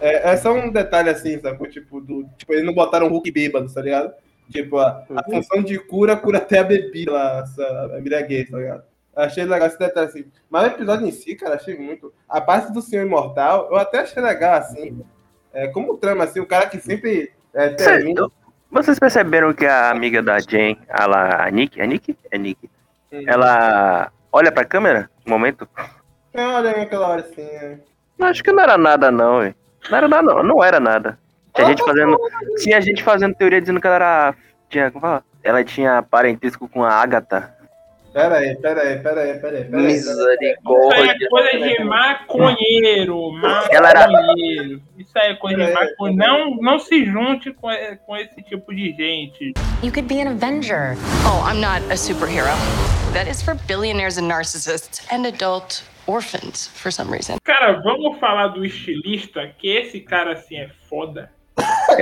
é, é só um detalhe assim, sacou? Tipo, do, tipo, eles não botaram Hulk bêbado, tá ligado? Tipo, a, a função de cura cura até a bebida lá, essa, a embriaguez, tá ligado? Achei legal esse detalhe assim. Mas o episódio em si, cara, achei muito. A parte do Senhor Imortal, eu até achei legal, assim. É, como trama, assim, o cara que sempre é, termina. Vocês perceberam que a amiga da Jen, a, lá, a Nick, é Nick? É Nick. Ela olha pra câmera no momento? É, olha aí aquela hora assim. É. Acho que não era nada, não, ué. Não era nada, não. Não era nada. Tinha gente fazendo. Tinha gente fazendo teoria dizendo que ela era. Tinha, como fala? Ela tinha parentesco com a Agatha. Pera aí, pera aí, pera aí, pera aí. Pera aí, Isso Misericórdia. aí é coisa de maconheiro, Ela era- maconheiro. Isso aí é coisa de maconheiro. Não, não se junte com, com esse tipo de gente. You could be an Avenger. Oh, I'm not a superhero. That is for billionaires and narcissists and adult orphans for some reason. Cara, vamos falar do estilista, que esse cara assim é foda.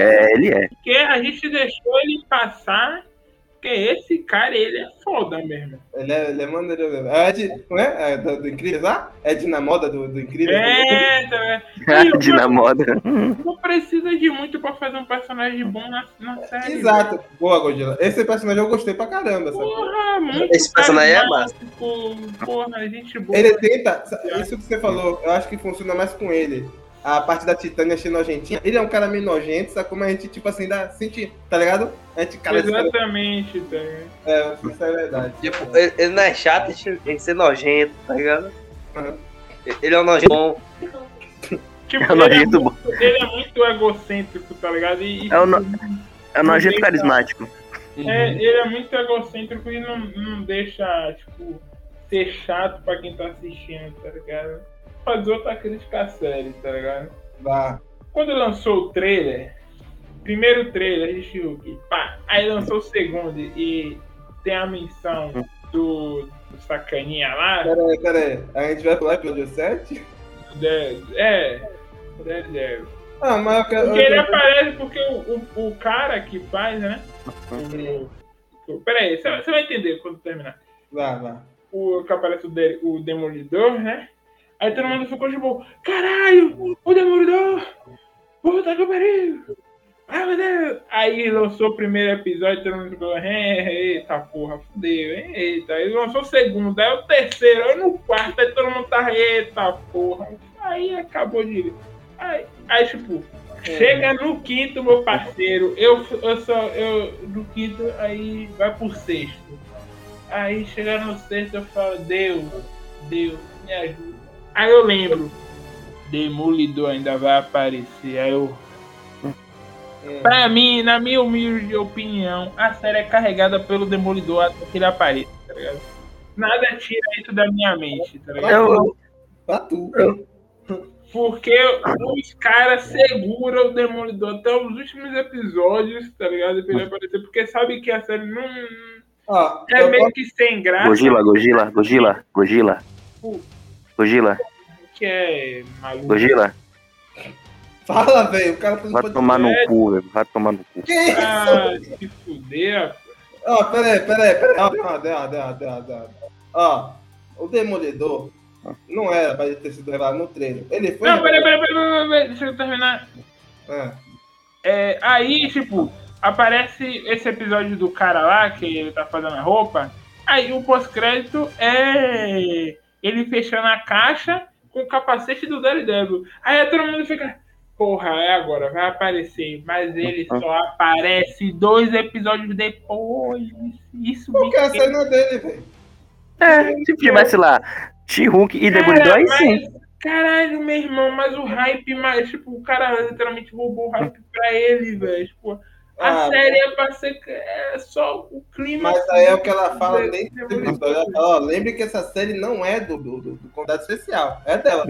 É, ele é. Porque a gente deixou ele passar, porque esse cara, ele é foda mesmo. Ele é, ele é maneiro mesmo. É Ed, não é? é do, do Incrível lá? Ed na moda do, do Incrível? É, tá vendo? De na moda. Não precisa de muito pra fazer um personagem bom na, na série. Exato. Boa, Godila. Esse personagem eu gostei pra caramba, sabe? Porra, muito Esse personagem é massa. Porra, gente boa. Ele tenta, isso que você falou, eu acho que funciona mais com ele. A parte da Titânia achei nojentinha. Ele é um cara meio nojento, sabe como a gente, tipo assim, dá, sente, tá ligado? A gente, cara, Exatamente, tá é, isso é verdade. Tipo, ele, ele não é chato em ser nojento, tá ligado? Uhum. Ele é um nojento bom. Tipo, É um ele, é nojento bom. muito, ele é muito egocêntrico, tá ligado? E, e, É o, no... é o nojento carismático. é, ele é muito egocêntrico e não, não deixa, tipo, ser chato pra quem tá assistindo, tá ligado? Fazer outra crítica à série, tá ligado? Vá. Quando lançou o trailer, primeiro trailer, a gente viu que pá, aí lançou o segundo e tem a menção do, do sacaninha lá, Pera aí, pera aí. A gente vai pular episódio 7? de- é, Daredevil. Ah, mas eu quero. Porque ele aparece porque o, o, o cara que faz, né? O, o, peraí, você você vai entender quando terminar. Vá, vá. O que aparece o, de, o Demolidor, né? Aí todo mundo ficou tipo, caralho, o Demolidor! Puta que pariu! Ai meu Deus! Aí lançou o primeiro episódio, todo mundo ficou, "É, eita porra, fudeu, eita. Aí lançou o segundo, aí o terceiro, aí no quarto, aí todo mundo tá, eita porra. Aí acabou de. Aí, aí tipo, chega no quinto, meu parceiro, eu, eu só, eu, no quinto, aí vai pro sexto. Aí chega no sexto, eu falo, Deus, Deus, me ajuda. Aí eu lembro, Demolidor ainda vai aparecer. Aí eu. Pra mim, na minha humilde opinião, a série é carregada pelo Demolidor até que ele apareça, tá ligado? Nada tira isso da minha mente, tá ligado? Pra tu. Porque os caras seguram o Demolidor até os últimos episódios, tá ligado? Pra ele aparecer, porque sabe que a série não. Ó, É meio que sem graça. Gogila, Gogila, Gogila, Gogila. Gogila, Que é maluco. Gogila. Fala, velho. O cara tá no Vai tomar no cu, velho. Vai tomar no cu. Que isso? Ah, se fuder. Ó, pera aí, pera aí, pera aí. Ó. Ó, o Demolidor não era pra ele ter sido revelado no trailer. Ele foi. Não, peraí, peraí, peraí, peraí, peraí, deixa eu terminar. Ah, É, aí, tipo, aparece esse episódio do cara lá, que ele tá fazendo a roupa. Aí o pós-crédito é ele fechando a caixa com o capacete do Daredevil. Aí todo mundo fica, porra, é agora, vai aparecer. Mas ele só aparece dois episódios depois. Isso me Porque a cena dele, velho. É, se tivesse lá She-Hulk e Demolidor, aí sim. Caralho, meu irmão, mas o hype, mas, tipo, o cara literalmente roubou o hype pra ele, velho. Tipo, a Ah, série é pra ser é só o clima. Mas aí é o que ela fala dentro do episódio. Ela ó, lembre que essa série não é do, do, do, convidado especial. É dela.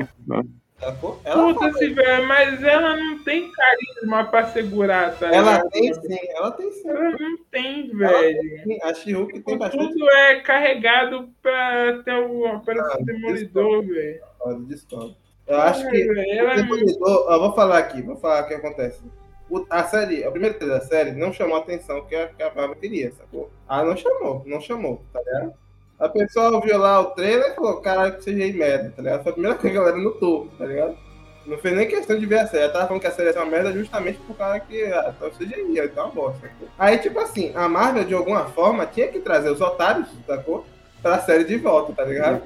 Sacou? Ela, Puta se velho, mas ela não tem carisma pra segurar, tá ela ligado? tem sim, ela tem sim. Ela não tem, Ela velho. tem. A She-Hulk tem bastante Tudo é carregado pra ter o Operação Ah, Demolidor, velho. Eu acho que Ai, velho, ela o é muito- Demolidor, ó, vou falar aqui, vou falar o que acontece. O- a série, o primeiro trailer da série não chamou a atenção que a, que a Marvel queria, sacou? Ah, não chamou, não chamou, tá ligado? A pessoa viu lá o trailer e falou, caralho, que seja merda, tá ligado? Foi a primeira coisa que a galera notou, tá ligado? Não fez nem questão de ver a série. Ela tava falando que a série ser uma merda justamente por causa que ah, seja aí, então é uma bosta. Sacou? Aí, tipo assim, a Marvel, de alguma forma, tinha que trazer os otários, sacou? Pra série de volta, tá ligado?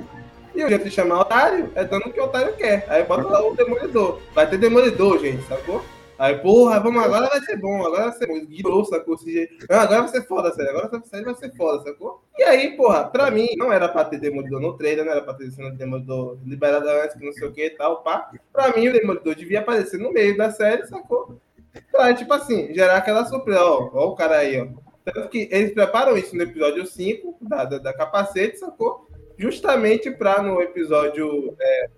E o jeito de chamar otário é dando o que o otário quer. Aí bota lá o Demolidor. Vai ter Demolidor, gente, sacou? Aí, porra, vamos, agora vai ser bom, agora vai ser bom. Guiou, sacou? Não, agora vai ser foda, sério. Agora essa série vai ser foda, sacou? E aí, porra, pra mim, não era pra ter Demolidor no trailer, não era pra ter cena de Demolidor liberada antes, que não sei o que e tal, pá. Pra mim, o Demolidor devia aparecer no meio da série, sacou? Pra, tipo assim, gerar aquela surpresa. Ó, ó o cara aí, ó. Tanto que eles preparam isso no episódio 5 da, da, da capacete, sacou? Justamente pra no episódio, é,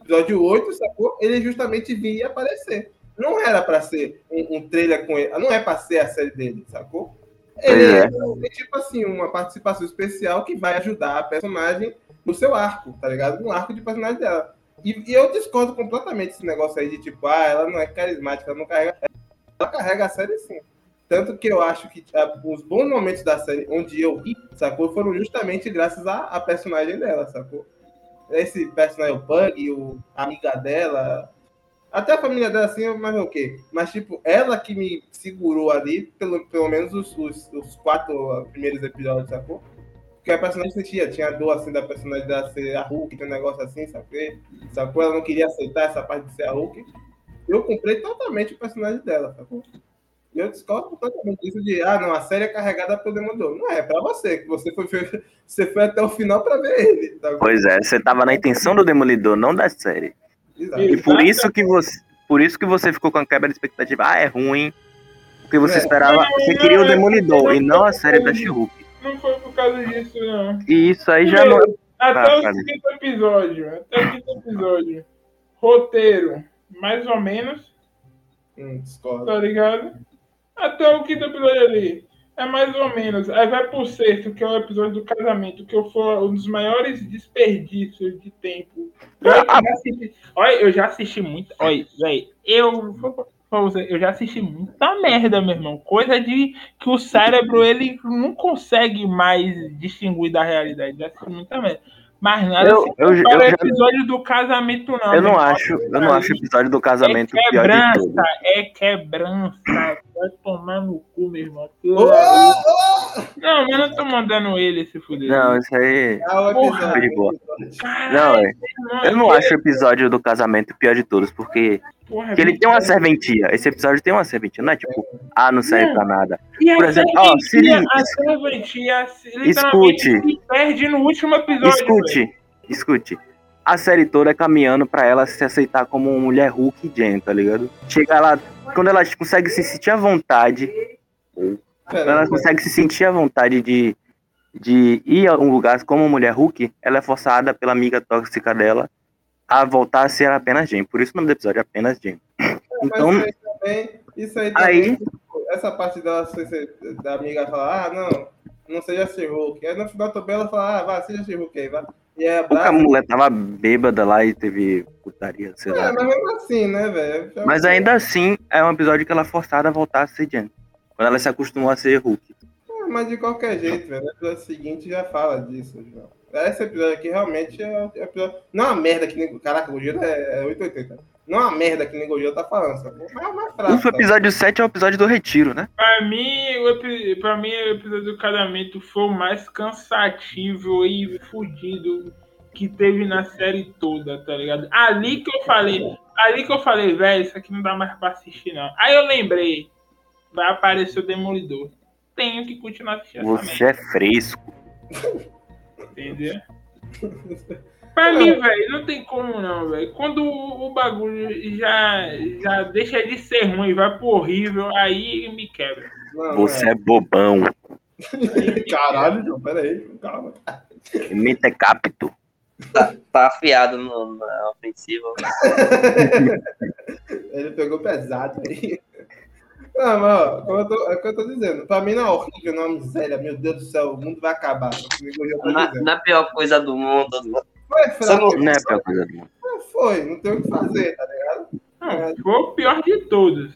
episódio 8, sacou? Ele justamente vir aparecer. Não era pra ser um, um trailer com ele, não é pra ser a série dele, sacou? Ele Pois é. é, é tipo assim, uma participação especial que vai ajudar a personagem no seu arco, tá ligado? No arco de personagem dela. E, e eu discordo completamente desse negócio aí de tipo, ah, ela não é carismática, ela não carrega. Ela carrega a série sim. Tanto que eu acho que ah, os bons momentos da série onde eu ri, sacou? Foram justamente graças à, à personagem dela, sacou? Esse personagem, o Pug, o, a amiga dela. Até a família dela, assim, mas o quê? Mas, tipo, ela que me segurou ali, pelo, pelo menos os, os, os quatro primeiros episódios, sacou? Porque a personagem sentia, tinha dor, assim, da personagem dela ser a Hulk, tem um negócio assim, sabe? Sacou? Ela não queria aceitar essa parte de ser a Hulk. Eu comprei totalmente o personagem dela, sacou? E eu discordo completamente disso de, ah, não, a série é carregada pelo Demolidor. Não é, é pra você, que você foi, você foi até o final pra ver ele. Tá? Pois é, você tava na intenção do Demolidor, não da série. Exato. E por isso que você, por isso que você ficou com a quebra de expectativa. Ah, é ruim. Porque você É. esperava, você queria o Demolidor e não a série da She-Hulk. Não foi por causa disso, não. E isso aí já não. Até Ah, o cara. quinto episódio. Até o quinto episódio. Roteiro, mais ou menos, Hum, discordo. tá ligado? Até o quinto episódio ali. É mais ou menos. Aí vai pro sexto, que é o episódio do casamento, que eu foi um dos maiores desperdícios de tempo. Eu já assisti, olha, eu já assisti muito. Olha, velho, eu. Eu já assisti muita merda, meu irmão. Coisa de que o cérebro ele não consegue mais distinguir da realidade. Já assisti muita merda. Mas nada Eu- se eu- eu já- episódio do casamento, não. Eu meu não acho, eu não acho o episódio do casamento é pior de quebrança, tudo. é quebrança. Vai tomar no cu, meu irmão. Ô, Não, mas não tô mandando ele se fuder. Não, isso aí. O Porra. De boa. Caralho, Não, é. Eu não acho o episódio do casamento o pior de todos, porque, porra, porque ele tem uma serventia. Esse episódio tem uma serventia, não é tipo, ah, não serve pra nada. E a por exemplo, ó, liga- a serventia Escute. se perde no último episódio. velho. Escute, escute. A série toda é caminhando pra ela se aceitar como uma mulher Hulk e Jen, tá ligado? Chega lá, quando ela consegue se sentir à vontade, quando ela consegue se sentir à vontade de, de ir a um lugar como mulher Hulk, ela é forçada pela amiga tóxica dela a voltar a ser apenas Jen. Por isso o nome do episódio é apenas Jen. Então, Mas isso aí também, isso aí também, Aí- tipo, essa parte dela, da amiga falar, ah, não, não seja She-Hulk. Aí no final também ela fala, ah, vai, seja She-Hulk aí, vai. E aí a mulher tava bêbada lá e teve putaria, sei É, lá. mas mesmo assim, né, velho? Mas ainda assim, é um episódio que ela é forçada a voltar a ser Jen. Quando ela se acostumou a ser Hulk. É, mas de qualquer jeito, velho, no episódio seguinte já fala disso, João. Esse episódio aqui realmente é é episódio... Não é uma merda que nem. Caraca, o Giro é, é 880. Não é uma merda que nem o Giro tá falando, sabe? Mas é mais fraco. O sabe? episódio 7 é o episódio do retiro, né? Pra mim, o epi- pra mim, o episódio do casamento foi o mais cansativo e fudido que teve na série toda, tá ligado? Ali que eu falei, ali que eu falei, velho, isso aqui não dá mais pra assistir, não. Aí eu lembrei, vai aparecer o Demolidor. Tenho que continuar assistindo essa Você é fresco. Entendeu? Pra mim, velho, não tem como não, velho. Quando o, o bagulho já, já deixa de ser ruim vai pro horrível, aí me quebra. Não, Você é bobão. Caralho, João, peraí, calma. Mente é capto. Tá afiado no, na ofensiva. Ele pegou pesado aí. Não, mas ó, como eu tô, é o que eu tô dizendo. Pra mim não é horrível, não é uma miséria. Meu Deus do céu, o mundo vai acabar. É o que o Giro tá Na, dizendo. na pior coisa do mundo. Foi fraco, Não é a pior coisa do mundo. foi, não tem o que fazer, tá ligado? Não, foi o pior de todos.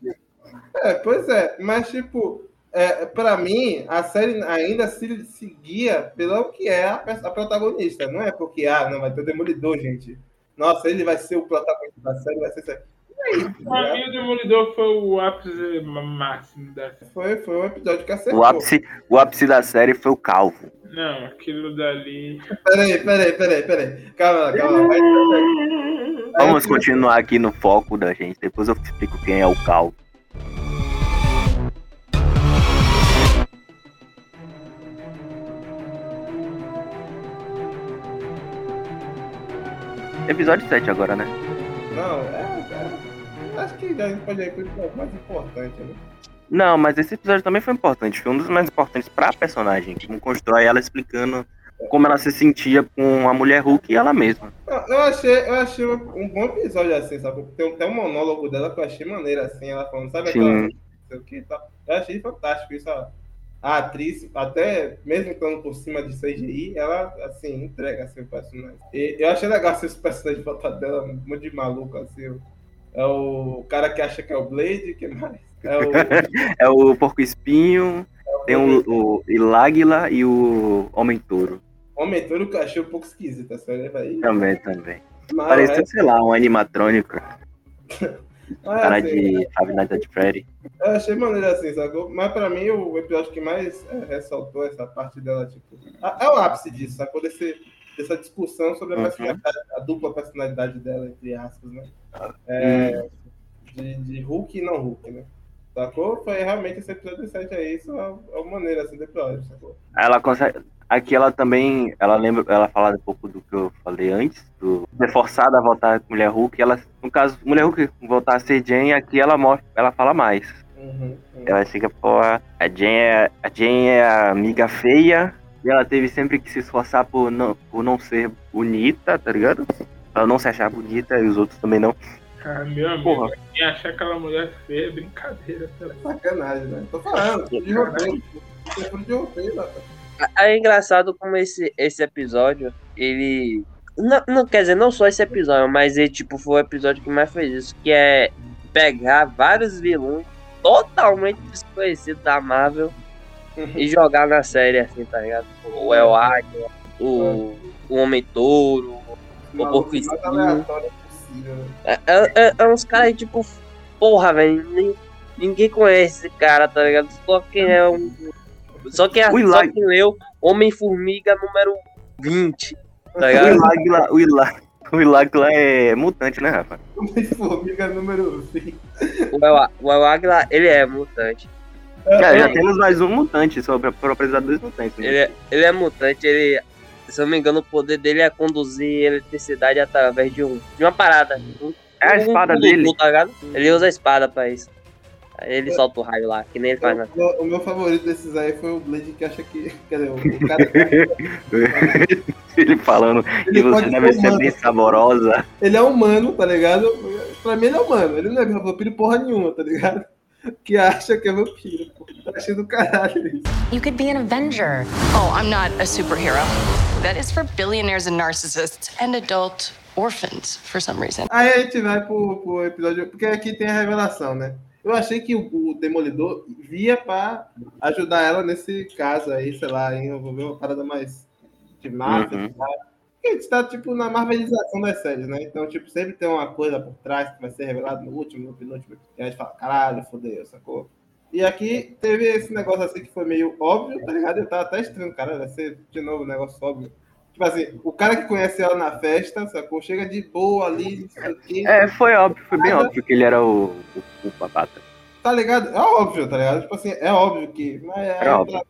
É, pois é, mas tipo, é, pra mim, a série ainda se seguia pelo que é a, a protagonista, não é porque, ah, não, vai ter o Demolidor, gente. Nossa, ele vai ser o protagonista da série, vai ser. Pra mim, o Demolidor foi o ápice máximo da série. Foi, foi um episódio que acertou. O ápice, o ápice da série foi o Calvo. Não, aquilo dali. Peraí, peraí, peraí, peraí. Calma, calma. Vai, vai, vai. Vamos continuar aqui no foco da gente. Depois eu explico quem é o Calvo. Episódio 7 agora, né? Não, é. Acho que a gente pode ir pro episódio mais importante, né? Não, mas esse episódio também foi importante. Foi um dos mais importantes pra personagem. Como constrói ela explicando como ela se sentia com a mulher Hulk e ela mesma. Eu, eu achei, eu achei um bom episódio assim, sabe? Tem até um monólogo dela que eu achei maneiro assim, ela falando, sabe aquela Sim. o que tal. Eu achei fantástico isso, ó. a atriz, até mesmo estando por cima de CGI, ela, assim, entrega assim, o personagem. E eu achei legal assim, esse personagem voltado dela, muito de maluco, assim. É o cara que acha que é o Blade, que mais? É o, É o Porco Espinho, tem o, o Iláguila e o Homem Touro. Homem Touro que eu achei um pouco esquisito, essa leva aí. Também, também. Mas, Parecia, sei lá, um animatrônico. mas, Cara assim, de Five Nights at Freddy. Eu achei maneiro assim, sacou? Mas pra mim, o episódio que mais é, ressaltou essa parte dela, tipo. a- É o ápice disso, sacou? Desse, dessa discussão sobre a, Uhum. a dupla personalidade dela, entre aspas, né? É, de, de Hulk e não Hulk, né? Sacou? Foi realmente esse episódio 7 aí, isso é é uma maneira assim do episódio, sacou? Ela consegue. Aqui ela também, ela lembra, ela fala um pouco do que eu falei antes, do ser forçada a voltar com Mulher Hulk. Ela, no caso, Mulher Hulk voltar a ser Jane, aqui ela mostra, ela fala mais. Uhum, uhum. Ela chega, pô, a Jane é, a Jane é a amiga feia, e ela teve sempre que se esforçar por não, por não ser bonita, tá ligado? Ela não se achar bonita e os outros também não. Ah, meu amigo, Porra. quem achar aquela mulher feia é brincadeira. tá ligado? Sacanagem, né? Tô falando, de roteiro. É de roteiro, rapaz. É engraçado como esse, esse episódio, ele. Não, não, quer dizer, não só esse episódio, mas ele, tipo, foi o episódio que mais fez isso, que é pegar vários vilões totalmente desconhecidos da Marvel e jogar na série, assim, tá ligado? O El Águia, o, o Homem Touro, o Porco né? É, é, é- é uns caras, tipo, porra, velho, nin- ninguém conhece esse cara, tá ligado? Só quem é um. Só quem, é, O só Ilag- quem leu Homem-Formiga número 20, tá O ligado? O Iláguila, o Iláguila é mutante, né, Rafa? Homem-Formiga número 20. O El, o El Águila, ele é mutante. Já, já temos mais um mutante sobre a propriedade dos mutantes. né? Ele é, ele é mutante, ele. Se eu não me engano, o poder dele é conduzir eletricidade através de, um, de uma parada. Um, É a um espada condutor, dele. Tá? Ele usa a espada pra isso. Aí ele solta o raio lá, que nem ele faz na. O, o meu favorito desses aí foi o Blade que acha que. Quer dizer, o cara Ele falando Ele que você deve ser ser humano. bem saborosa. Ele é humano, tá ligado? Pra mim ele é humano. Ele não é vampiro porra nenhuma, tá ligado? Que acha que é vampiro, pô. Tá achando do caralho isso. You could be an Avenger. Oh, I'm not a superhero. That is for billionaires and narcissists and adult orphans for some reason. Aí a gente vai pro, pro episódio. Porque aqui tem a revelação, né? Eu achei que o, o Demolidor via pra ajudar ela nesse caso aí, sei lá, em envolver uma parada mais de máfia Uhum. A gente tá, tipo, na marvelização das séries, né? Então, tipo, sempre tem uma coisa por trás que vai ser revelada no último, no penúltimo. E a gente fala, caralho, fodeu, sacou? E aqui teve esse negócio assim que foi meio óbvio, tá ligado? Eu tava até estranho, cara, vai ser de novo um negócio óbvio. Tipo assim, o cara que conhece ela na festa, sacou? Chega de boa ali, não sei o quê. É, foi óbvio, foi bem Mas- óbvio que ele era o, o, o babaca. Tá ligado? É óbvio, tá ligado? Tipo assim, é óbvio que. Mas é, É óbvio.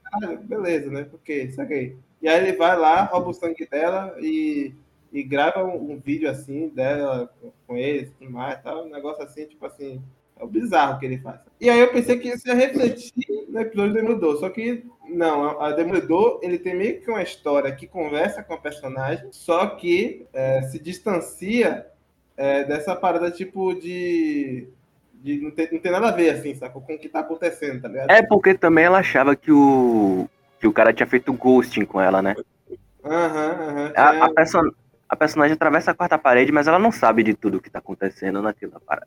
beleza, né? Porque isso aqui. E aí ele vai lá, rouba o sangue dela e, e grava um, um vídeo assim dela com- eles, tudo mais, tal. Um negócio assim, tipo assim. É o bizarro que ele faz. E aí eu pensei que isso ia refletir no episódio do Demolidor. Só que não, a a Demolidor ele tem meio que uma história que conversa com a personagem, só que é, se distancia é, dessa parada tipo de. de não, ter, não tem nada a ver, assim, sacou? Com o que tá acontecendo, tá ligado? É porque também ela achava que o, que o cara tinha feito ghosting com ela, né? Aham, aham. A, É, a, person- a personagem atravessa a quarta parede, mas ela não sabe de tudo que tá acontecendo naquela parada.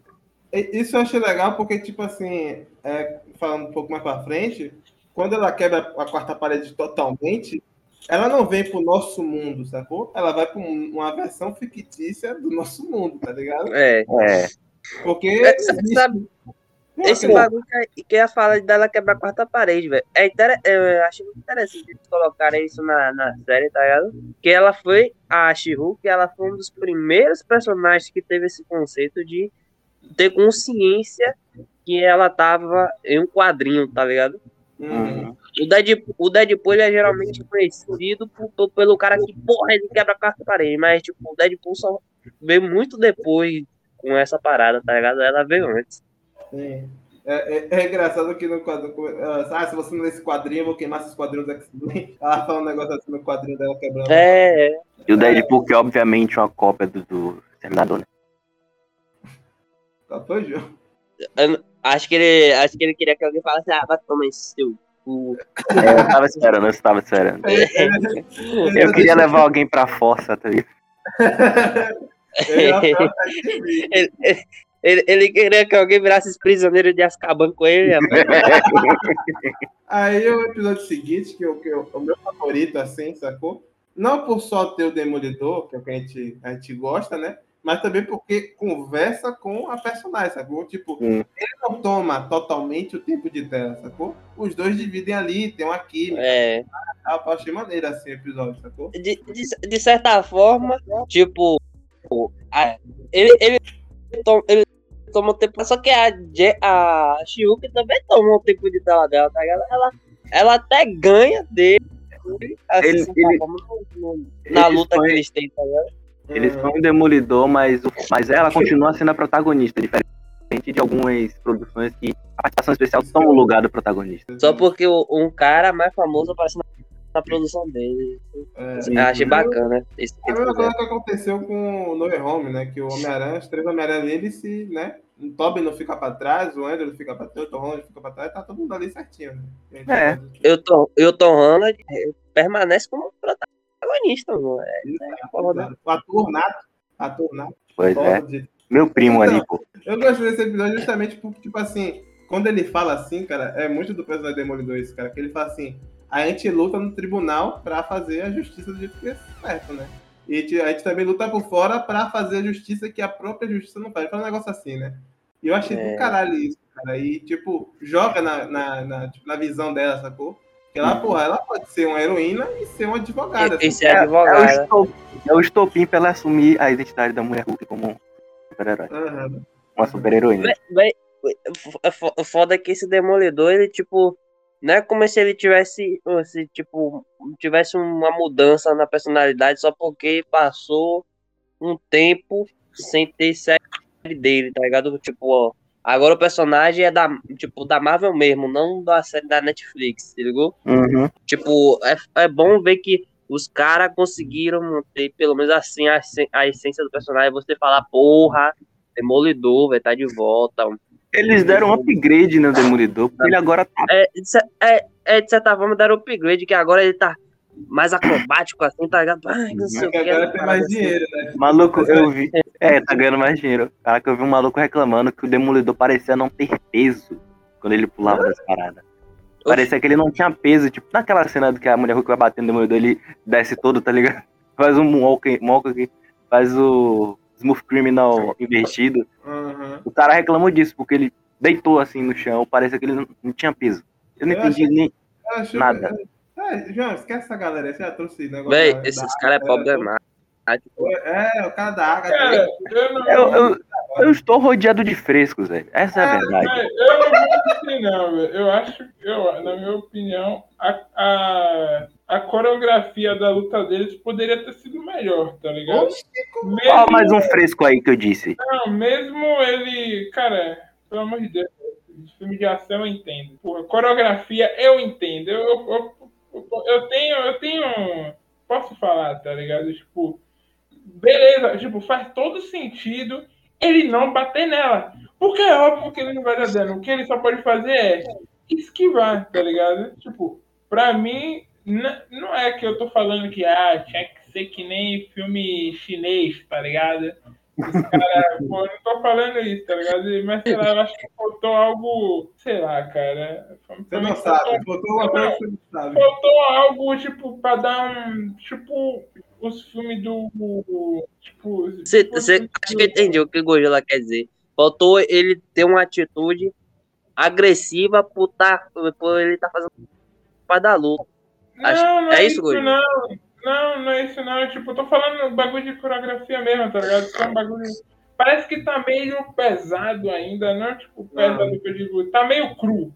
Isso eu achei legal porque, tipo assim, é, falando um pouco mais pra frente, quando ela quebra a quarta parede totalmente, ela não vem pro nosso mundo, sacou? Ela vai pra um- uma versão fictícia do nosso mundo, tá ligado? É. É, Porque. É, existe- sabe, esse cara, bagulho que, que ia falar dela quebrar a quarta parede, velho. É inter... Eu achei muito interessante eles colocarem isso na, na série, tá ligado? Que ela foi, a she que ela foi um dos primeiros personagens que teve esse conceito de ter consciência que ela tava em um quadrinho, tá ligado? Uhum. O Deadpool, o Deadpool é geralmente conhecido por- por- pelo cara que, porra, ele quebra a quarta parede. Mas, tipo, o Deadpool só veio muito depois com essa parada, tá ligado? Ela veio antes. Sim. É, é- é engraçado que no quadro. Ah, se você não ler esse quadrinho, eu vou queimar esses quadrinhos do X-Men. Ela fala um negócio assim no quadrinho dela quebrando. É, é. e o Deadpool, que é obviamente uma cópia do, do Terminador, né? Qual foi, João? Acho que ele acho que ele queria que alguém falasse, ah, vai tomar esse seu cu. É, eu tava esperando, eu estava esperando. Eu queria levar alguém pra força, tá ligado? Ele ele, ele- queria que alguém virasse prisioneiro de Azkaban com ele. Aí o episódio seguinte, que, eu, que eu- o meu favorito, assim, sacou? Não por só ter o Demolidor, que é o que a gente, a gente gosta, né? Mas também porque conversa com a personagem, sacou? Tipo, Hum. ele não toma totalmente o tempo de tela, sacou? Os dois dividem ali, tem uma química. É. Eu achei maneiro assim o episódio, sacou? de, de, de certa forma, tipo, a- ele, ele, ele toma um tempo, só que a, Je- a Shiuki também toma um tempo de tela dela, tá ligado? Ela, ela até ganha dele, assim, Ele- ele- forma, no- no- na luta põem- que eles têm, tá ligado? Eles põem um demolidor, mas, mas ela continua sendo a protagonista, diferente de algumas produções que a participação especial toma o lugar do protagonista. Só porque o- um cara mais famoso aparece na, na produção dele. É. Eu achei bacana É a eles mesma coisa que aconteceu com o No Home, né? Que o Homem-Aranha, os três Homem-Aranha dele se, né? O Tobey não fica pra trás, o Andrew não fica pra trás, o Tom Holland fica pra trás, tá todo mundo ali certinho, né? É. Eu tô, eu tô Holland eh, permanece como protagonista, mano. É, é né? O ator nato, ator nato, Pois é. de- Meu primo ali, Então, pô. Eu gostei desse episódio justamente porque, tipo assim, quando ele fala assim, cara, é muito do personagem Demolidor isso, cara, que ele fala assim, a gente luta no tribunal pra fazer a justiça do jeito que é certo, né? E a gente- a gente também luta por fora pra fazer a justiça que a própria justiça não faz. Fala um negócio assim, né? E eu achei É. do caralho isso, cara. E, tipo, joga na, na, na, tipo, na visão dela, sacou? Que ela, Uhum. porra, ela pode ser uma heroína e ser uma advogada. E- assim. ser É, o advogada. estopim, é o estopim pra ela assumir a identidade da mulher Hulk como um super-herói. Aham. Uma super-heroína. Véi, é o foda é que esse demolidor, ele, tipo, não é como se ele tivesse, se, tipo, tivesse uma mudança na personalidade só porque passou um tempo sem ter série dele, tá ligado? Tipo, ó, agora o personagem é da, tipo, da Marvel mesmo, não da série da Netflix, se ligou? Uhum. Tipo, é, é bom ver que os caras conseguiram manter, pelo menos assim, a, a essência do personagem. Você falar, porra, Demolidor, vai estar de volta. Eles deram um upgrade no Demolidor, porque ele agora tá. É, é, é, de certa forma, deram upgrade, que agora ele tá mais acrobático, assim, tá ligado? Ai, não sei o que. agora tem mais dinheiro, né? Maluco, eu vi. É, tá ganhando mais dinheiro. Caraca, eu vi um maluco reclamando que o Demolidor parecia não ter peso quando ele pulava das paradas. Parecia que ele não tinha peso, tipo, naquela cena do que a mulher Hulk vai batendo no Demolidor, ele desce todo, tá ligado? Faz um moonwalk, moonwalk aqui, faz o Smooth Criminal invertido. Aham. O cara reclamou disso, porque ele deitou assim no chão, parecia que ele não, não tinha peso. Eu não Eu entendi achei- nem acho- nada. É, João, esquece essa galera, esse já trouxe negócio. Véi, da- esses caras é problemático. É, o cara da água. Cara, eu não. Eu, eu, eu estou rodeado de frescos, velho. Essa é a verdade. Eu não vou mentir, não, velho. Eu acho, eu, na minha opinião, a, a, a coreografia da luta deles poderia ter sido melhor, tá ligado? Mesmo, Ó, mais um fresco aí que eu disse. Não, mesmo ele. Cara, pelo amor de Deus, de filme de ação eu entendo. Porra, coreografia eu entendo. Eu, eu, eu, eu tenho. Eu tenho. Posso falar, tá ligado? Tipo. Beleza, tipo, faz todo sentido ele não bater nela. Porque é óbvio que ele não vai dar dano. O que ele só pode fazer é esquivar, tá ligado? Tipo, pra mim, não é que eu tô falando que ah, tinha que ser que nem filme chinês, tá ligado? Os cara, pô, eu não tô falando isso, tá ligado? Mas sei lá, eu acho que faltou algo, sei lá, cara. Você não sabe, faltou uma coisa que você não sabe. Faltou algo, tipo, pra dar um. Tipo, os filmes do. Tipo. Cê, cê, acho que eu entendi o que o Gojira quer dizer. Faltou ele ter uma atitude agressiva por, tá, por ele estar fazendo parte da luta. Acho- Não, não é isso, Gojira? Não, não, não é isso não. Tipo, eu tô falando bagulho de coreografia mesmo, tá ligado? Isso é um bagulho. Parece que tá meio pesado ainda, não tipo pesado que eu digo. Tá meio cru.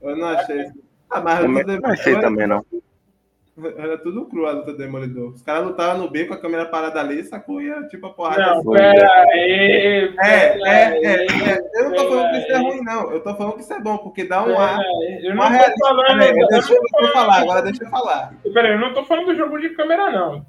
Eu não achei. Ah, mas eu não achei também, não. Era tudo cru a luta do Demolidor. Os caras lutavam no beco com a câmera parada ali, sacou? E tipo a porrada Não, assim. pera aí. É, pera é, é, é. Eu não tô falando que isso é ruim, não. Eu tô falando que isso é bom, porque dá um ar. Eu não tô falando. Deixa eu falar, agora deixa eu falar. Peraí, eu não tô falando do jogo de câmera, não.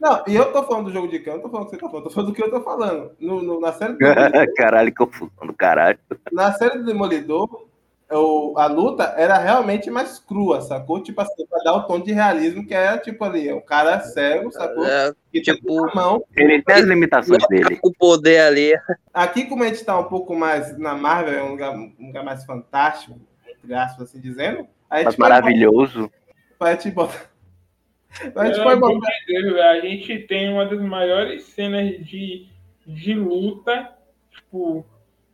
Não, e eu tô falando do jogo de campo, não tô falando do que você tá falando, tô falando do que eu tô falando. No, no- na, série do Demolidor, caralho, confusão do caralho. na série do Demolidor, o, a luta era realmente mais crua, sacou? Tipo assim, pra dar o tom de realismo que é tipo ali, o cara cego, sacou? É, E tipo, a mão. Ele tem as limitações dele. o poder ali. Aqui, como a gente tá um pouco mais na Marvel, é um lugar, um lugar mais fantástico, entre aspas, assim dizendo, a gente Mas vai maravilhoso. botar- A gente botar. Deus, a gente tem uma das maiores cenas de, de luta, tipo,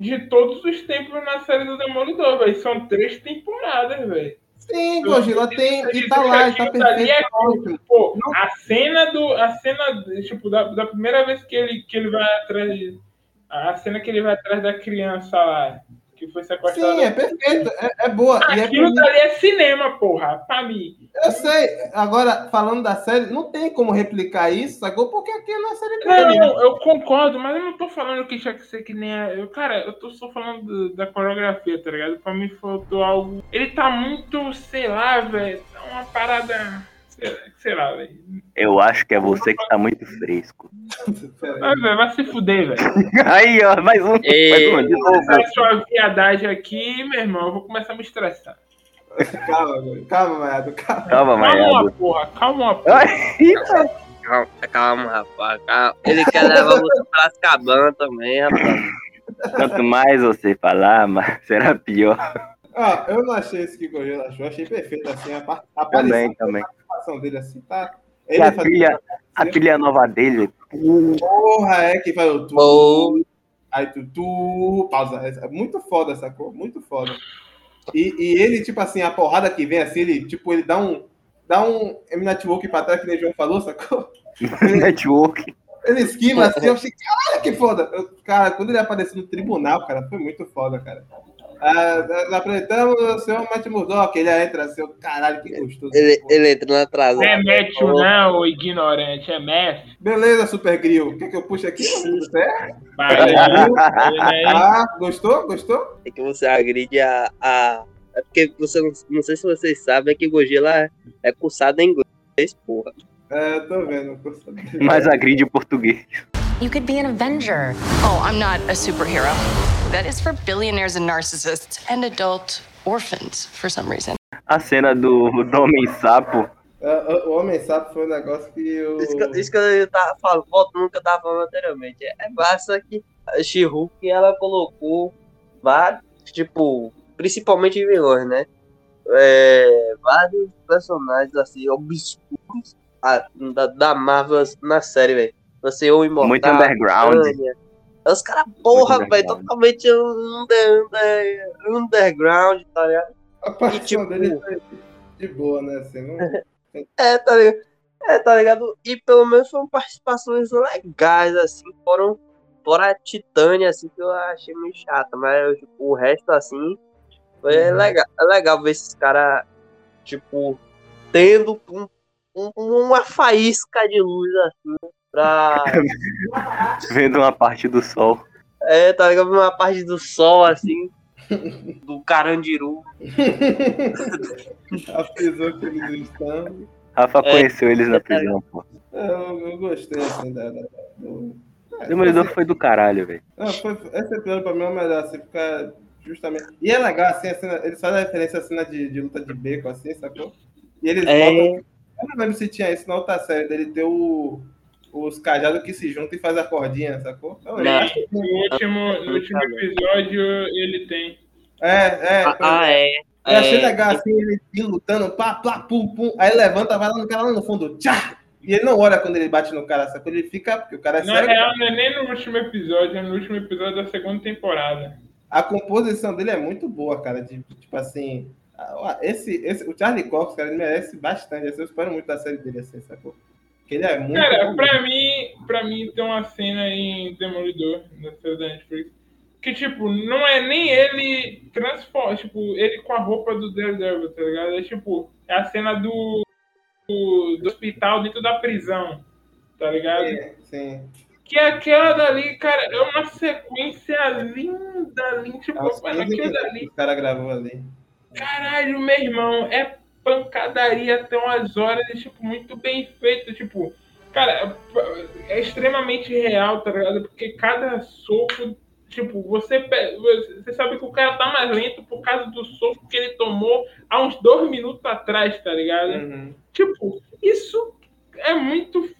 de todos os tempos na série do Demolidor, velho. São três temporadas, velho. Sim, Gojira tem. E tá lá, tá dali perfeito. é tá. Pô, a cena do. A cena, tipo, da, da primeira vez que ele, que ele vai atrás. de- A cena que ele vai atrás da criança lá, que foi sequestrada. Sim, é perfeito. É, é boa. E é Aquilo dali é cinema, porra, pra mim. Eu sei. Agora, falando da série, não tem como replicar isso, sacou? Porque aqui é série né? Não, eu concordo, mas eu não tô falando que tinha que ser que nem a. Eu, cara, eu tô só falando do- da coreografia, tá ligado? Pra mim faltou algo. Ele tá muito, sei lá, velho. Tá uma parada. Lá, velho. Eu acho que é você que tá muito fresco. Velho, vai se fuder, velho. Aí, ó, mais um. E- Mais um de novo. Essa sua viadagem aqui, meu irmão, eu vou começar a me estressar. Calma, velho. calma, Maiado, calma. Calma, Calma uma Maiado. porra, calma uma porra. Calma, calma, rapaz. calma. Ele quer levar você pra Azkaban também, rapaz. Quanto mais você falar, mais será pior. Ah, eu não achei isso que o Gojira achou. Achei perfeito, assim, a, par- a Também, também. A participação dele, assim, tá... E a trilha, a trilha nova dele, Porra, é que vai o tu, aí tu, tu, pausa. É muito foda, sacou? Muito foda. E, e ele, tipo assim, a porrada que vem, assim, ele, tipo, ele dá um, dá um M-Network pra trás, que o João falou, sacou? network. Ele esquiva assim, eu achei, caralho, que foda. Eu- cara, quando ele apareceu no tribunal, cara, foi muito foda, cara. Ah, apresentamos o senhor Matt Murdock, ele entra assim, eu, caralho, que gostoso. ele, ele entra na atrasada. Não é Matthew, não, ignorante, é Math. Beleza, Super Grill. Quer que eu puxe aqui? Vai. Ah, gostou? Gostou? É que você agride a. a... É porque você não, não sei se vocês sabem, é que Gojira é cursado em inglês, porra. É, tô vendo. Mas agride o português. You could be an Avenger. Oh, I'm not a superhero. That is for billionaires and narcissists and adult orphans for some reason. A cena do, do Homem Sapo. Ah, O Homem Sapo foi um negócio que eu. Isso que, isso que eu tava falando, voltando que eu tava falando anteriormente. É massa que a She-Hulk, ela colocou vários, tipo, principalmente vilões, né? É, vários personagens, assim, obscuros ah, da, da Marvel na série, velho. Você ou Imortal, Muito underground. Titânia. Os caras, porra, velho, totalmente under, under, underground, tá ligado? A participação E, tipo- dele foi de boa, né? Assim, não... É, tá ligado? É, tá ligado? E pelo menos foram participações legais, assim, foram fora a Titânia, assim, que eu achei meio chata, mas tipo, o resto, assim, foi Uhum. legal. É legal ver esses caras, tipo, tendo um- um- uma faísca de luz, assim, pra. Vendo uma parte do sol. É, tá ligado? Uma parte do sol, assim, do Carandiru. a prisão que eles estão. Rafa É. conheceu eles na prisão, pô. Eu, eu gostei, assim, da. da do... É, Demolidor foi do caralho, velho. Esse episódio pra mim é o melhor, assim, ficar justamente. E é legal, assim, a cena, eles fazem referência à cena de, de luta de beco, assim, sacou? E eles É. botam. Eu não lembro se tinha isso na outra série, dele ter o, os cajados que se juntam e faz a cordinha, sacou? Não. acho que No último, no último episódio ele tem. É, é. Ah, ah, é. Eu achei É, legal, assim, ele lutando, pá, pá, pum, pum. Aí levanta, vai lá no cara lá no fundo, tchá! E ele não olha quando ele bate no cara, sacou? Ele fica, porque o cara é Na cego. real, não é nem no último episódio, é no último episódio da segunda temporada. A composição dele é muito boa, cara. De, tipo assim, esse, esse, o Charlie Cox, cara, ele merece bastante. assim, Eu espero muito da série dele, assim, sacou? Ele é muito. Cara, pra mim, pra mim tem uma cena em Demolidor, na série da Netflix, que, tipo, não é nem ele transforma, tipo, ele com a roupa do Daredevil, tá ligado? É, tipo, é a cena do, do, do hospital dentro da prisão, tá ligado? É, sim. Que aquela dali, cara, é uma sequência linda, linda, tipo, É uns mano, 15 aquilo minutos dali O cara gravou ali. Caralho, meu irmão, é pancadaria até umas horas, e, tipo, muito bem feito, tipo, cara, é extremamente real, tá ligado? Porque cada soco Tipo, você, você sabe que o cara tá mais lento por causa do soco que ele tomou há uns dois minutos atrás, tá ligado? Uhum. Tipo, isso é muito.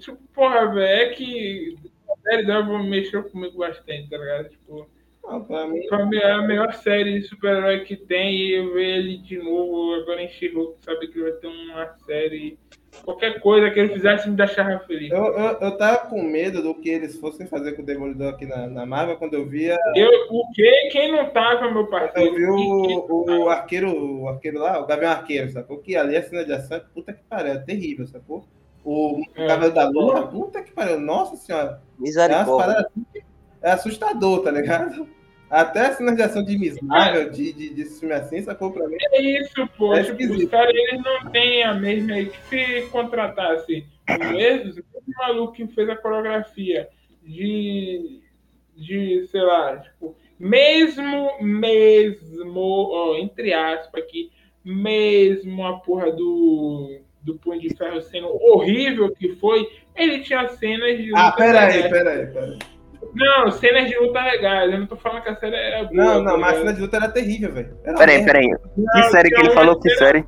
Tipo, porra, velho, é que a série Devil mexeu comigo bastante, tá ligado? Tipo, Pra mim, pra mim é a melhor série de super-herói que tem e eu ver ele de novo agora em She-Hulk, sabe que vai ter uma série. Qualquer coisa que ele fizesse me deixava feliz. eu, eu, eu tava com medo do que eles fossem fazer com o Demolidor aqui na, na Marvel quando eu via. Eu, o que? Quem não tava, meu parceiro? eu vi o, o arqueiro, o arqueiro lá, o Gavião Arqueiro, sacou? Que ali a cena de ação, puta que pariu, é terrível, sacou? O É. Cavaleiro da Lua, puta que pariu, nossa senhora. É, Misericórdia. paradas assim é assustador, tá ligado? Até a cena de ação de de, de, filme assim, sacou pra mim? É isso, pô. É tipo, os caras eles não têm a mesma. Que se contratasse o mesmo, o maluco que fez a coreografia de. de, sei lá, tipo, mesmo, mesmo, ó, entre aspas aqui, mesmo a porra do. do Punho de Ferro sendo horrível que foi, ele tinha cenas de. Ah, luta pera aí, Não, cenas de luta legais. Eu não tô falando que a série era boa. Não, não, tá mas a cena de luta era terrível, velho. Era Peraí, peraí. Que Não, série que ele falou? Que série?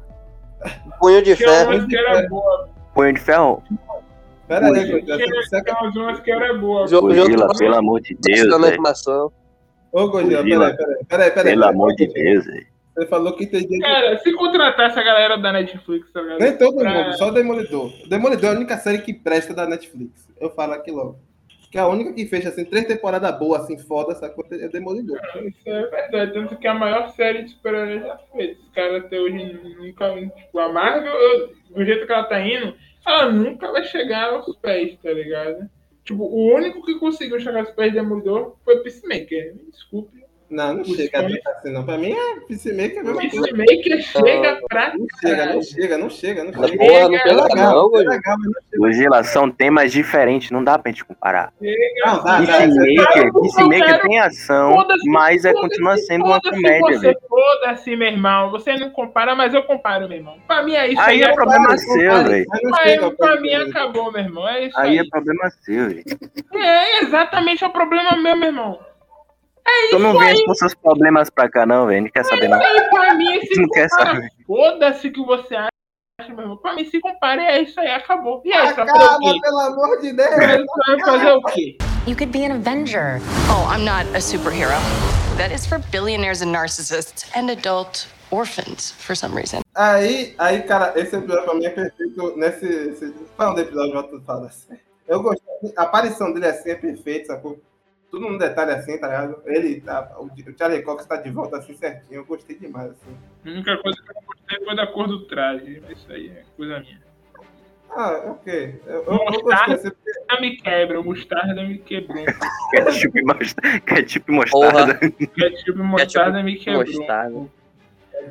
Punho de ferro. Punho de Ferro? Pera aí, Gojila, pelo amor de Deus, animação. Ô, Gordila. peraí, peraí, peraí, peraí. Pelo peraí. amor de Deus, velho. Você falou que tem de... Cara, se contratasse a galera da Netflix, tá ligado? Nem todo Pra- mundo, só o Demolidor. Demolidor é a única série que presta da Netflix. Eu falo aqui logo. Que é a única que fecha assim, três temporadas boas, assim, foda, essa coisa é Demolidor. Isso é verdade, tanto que a maior série de super-heróis já fez. Os caras até hoje nunca. Tipo, a Marvel, eu- do jeito que ela tá indo, ela nunca vai chegar aos pés, tá ligado? Tipo, o único que conseguiu chegar aos pés de Demolidor foi o Peacemaker. Me desculpe. Não, não chega fãs- assim, não. Pra mim é Peacemaker é a O mesma coisa. Peacemaker chega pra Não chega, não chega, não chega, não chega. porra, não É pega legal, não, é Gordila. legal, mas não chega. Gojila, são temas diferentes, não dá pra gente comparar. Não, dá, dá. Peacemaker, Peacemaker tem ação, mas é, continua sendo uma comédia, você, velho. Foda-se, meu irmão. Você não compara, mas eu comparo, meu irmão. Pra mim é isso Aí é é problema seu, velho. não Aí, chega pra mim acabou, meu irmão. É isso Aí aí. é problema seu, velho. É exatamente o problema meu, meu irmão. Tu não vem com seus problemas pra cá, não, velho. Não quer saber, não. Aí, pra mim, se Não quer saber. foda-se o que você acha, meu irmão. Pra mim, se compara, é isso aí, acabou. E aí, Acaba, pelo amor de Deus. Vai fazer o quê? You could be an Avenger. Oh, I'm not a superhero. That is for billionaires and narcissists and adult orphans for some reason. Aí, aí, cara, esse episódio pra mim é perfeito nesse. Esse, falando do episódio, assim. Eu gostei. A aparição dele assim é perfeita, sacou? Tudo num detalhe assim, tá ligado? Ele tá. O, Charlie Cox tá de volta assim certinho. Eu gostei demais, assim. A única coisa que eu não gostei foi da cor do traje. Mas isso aí é coisa minha. Ah, ok. Eu, eu, eu gostei Mostarda. assim, porque Mostarda me quebra, o mostarda me quebrou. Ketchup e mostarda. Ketchup e mostarda. Ketchup e mostarda me quebrou. Mostarda.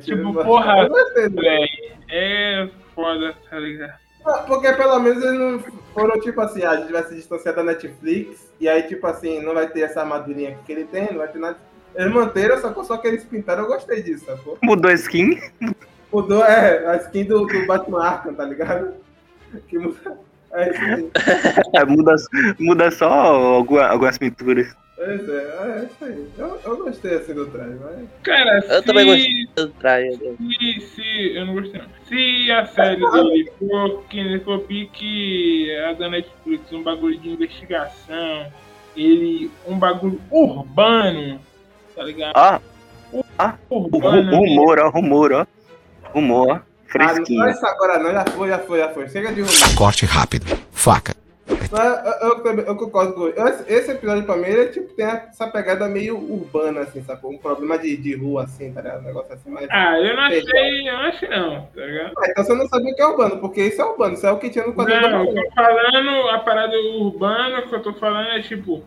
Tipo, porra, dele. velho. É foda, tá ligado? Ah, Porque pelo menos eles não foram tipo assim, ah, a gente vai se distanciar da Netflix, e aí, tipo assim, não vai ter essa armadurinha aqui que ele tem, não vai ter nada. Eles manteram, sacou? Só que eles pintaram, eu gostei disso, sacou? Mudou a skin. Mudou, é, a skin do, do Batman Arkham, tá ligado? Que muda. É. É, muda, muda só alguma- algumas pinturas. Pois é, é isso aí. Eu, eu gostei assim do traje, mas. Cara, Eu se, também gostei traje. se, se. Eu não gostei não. Se a série dele for que ele for pique a da Netflix, um bagulho de investigação, ele. um bagulho urbano, tá ligado? O ru- Urbano. rumor, ó, rumor, ó. Rumor, ó. Ah, Fresquinho. não é isso agora não, já foi, já foi, já foi. Chega de rumor. Corte rápido. Faca. Eu, eu, eu concordo com esse- Esse episódio pra mim, ele tipo, tem essa pegada meio urbana, assim, sacou? Um problema de, de rua, assim, tá ligado? Um negócio assim, mas. Ah, eu não achei, eu não achei não, tá ligado? Ah, então você não sabia o que é urbano, porque isso é urbano, isso é o que tinha no quadrinho Não, eu tô falando, a parada urbana que eu tô falando é tipo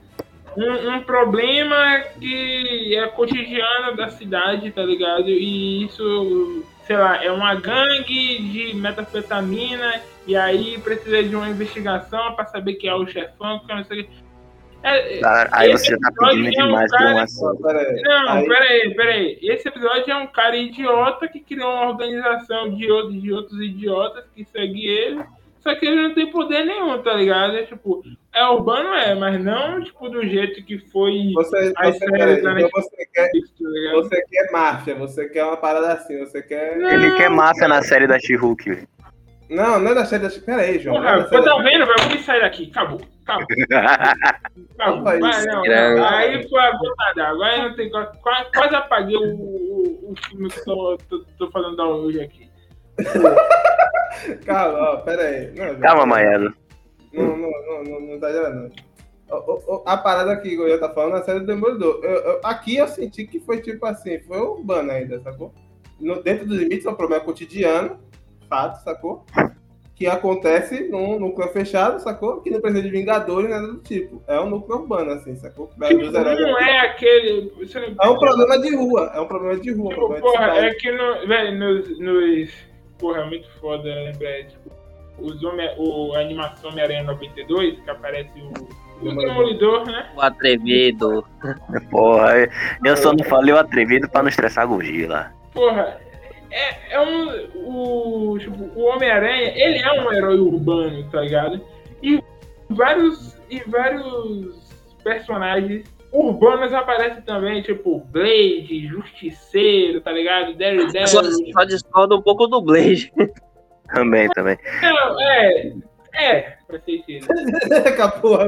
um, um problema que é cotidiano da cidade, tá ligado? E isso, sei lá, é uma gangue de metafetamina e aí precisa de uma investigação pra saber quem é o chefão, que eu não sei o que. É, Cara, Aí esse você tá episódio pedindo é um demais por cara- um assunto. Pera aí. Não, Aí- peraí, peraí. Esse episódio é um cara idiota que criou uma organização de outros, de outros idiotas que seguem ele. Só que ele não tem poder nenhum, tá ligado? É tipo, É urbano, é, mas não, tipo, do jeito que foi Você, as você, séries peraí, da então você quer, tá ligado? você quer máfia, você quer uma parada assim, você quer. Ele quer máfia na série da She-Hulk, velho. Não, não é da série da. Pera aí, João. é Porra, série tá da- vendo, velho? Vamos sair daqui. Acabou. Acabou. Acabou. Não Vai, não. Aí foi a d'água. Aí não tem co- quase, quase apaguei o, o, o filme que tô, tô, tô falando da hoje aqui. Calma, ó, pera aí. Não, Calma, Maiado. Não, não, não, não, não tá gerando, A parada que o Goiás tá falando é a série do Demolidor. Eu- eu- aqui eu senti que foi tipo assim, foi urbano ainda, sacou? No, dentro dos limites é um problema cotidiano, fato, sacou? Que acontece num núcleo fechado, sacou? Que não precisa de Vingadores, nada do tipo. É um núcleo urbano, assim, sacou? Que Tipo, heróis- não é aquele. Você não, É um problema de rua, é um problema de rua. um Tipo, problema de porra, cidade. é que no, velho, nos, nos. Porra, é muito foda lembrar. Tipo, os homem, o, a animação Homem-Aranha 92, que aparece o, o Demolidor, né? O atrevido. Porra, eu só não falei o atrevido pra não estressar a Gogila. Porra, é, é um. O, tipo, o Homem-Aranha, ele é um herói urbano, tá ligado? E vários. E vários personagens urbanos aparecem também, tipo Blade, Justiceiro, tá ligado? Daredevil. Só, só discorda um pouco do Blade. Também, também. Não, é. É, pra ser sincero. Acabou.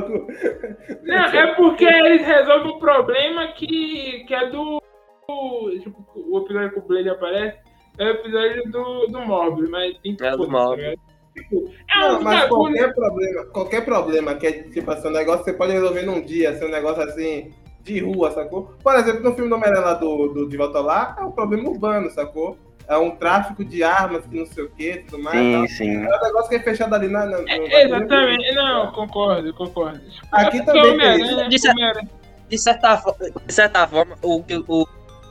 Não, é porque eles resolvem o problema que, que é do. do- Tipo, o episódio que o Blade aparece é o episódio do, do Morbius, mas tem É do Morbius. tá? Tipo, é Não, um mas bagulho. qualquer problema, qualquer problema que é tipo assim, um negócio que você pode resolver num dia, ser um negócio assim, de rua, sacou? Por exemplo, no filme do Homem-Aranha lá do, do De Volta Lá, é um problema urbano, sacou? É um tráfico de armas que não sei o que, tudo mais. Sim, tal. sim. É um negócio que é fechado ali na. na no- É, exatamente, não, concordo, concordo. Aqui É também Homem-Aranha- Isso. Homem-Aranha- De certa, de certa forma, o, que- o,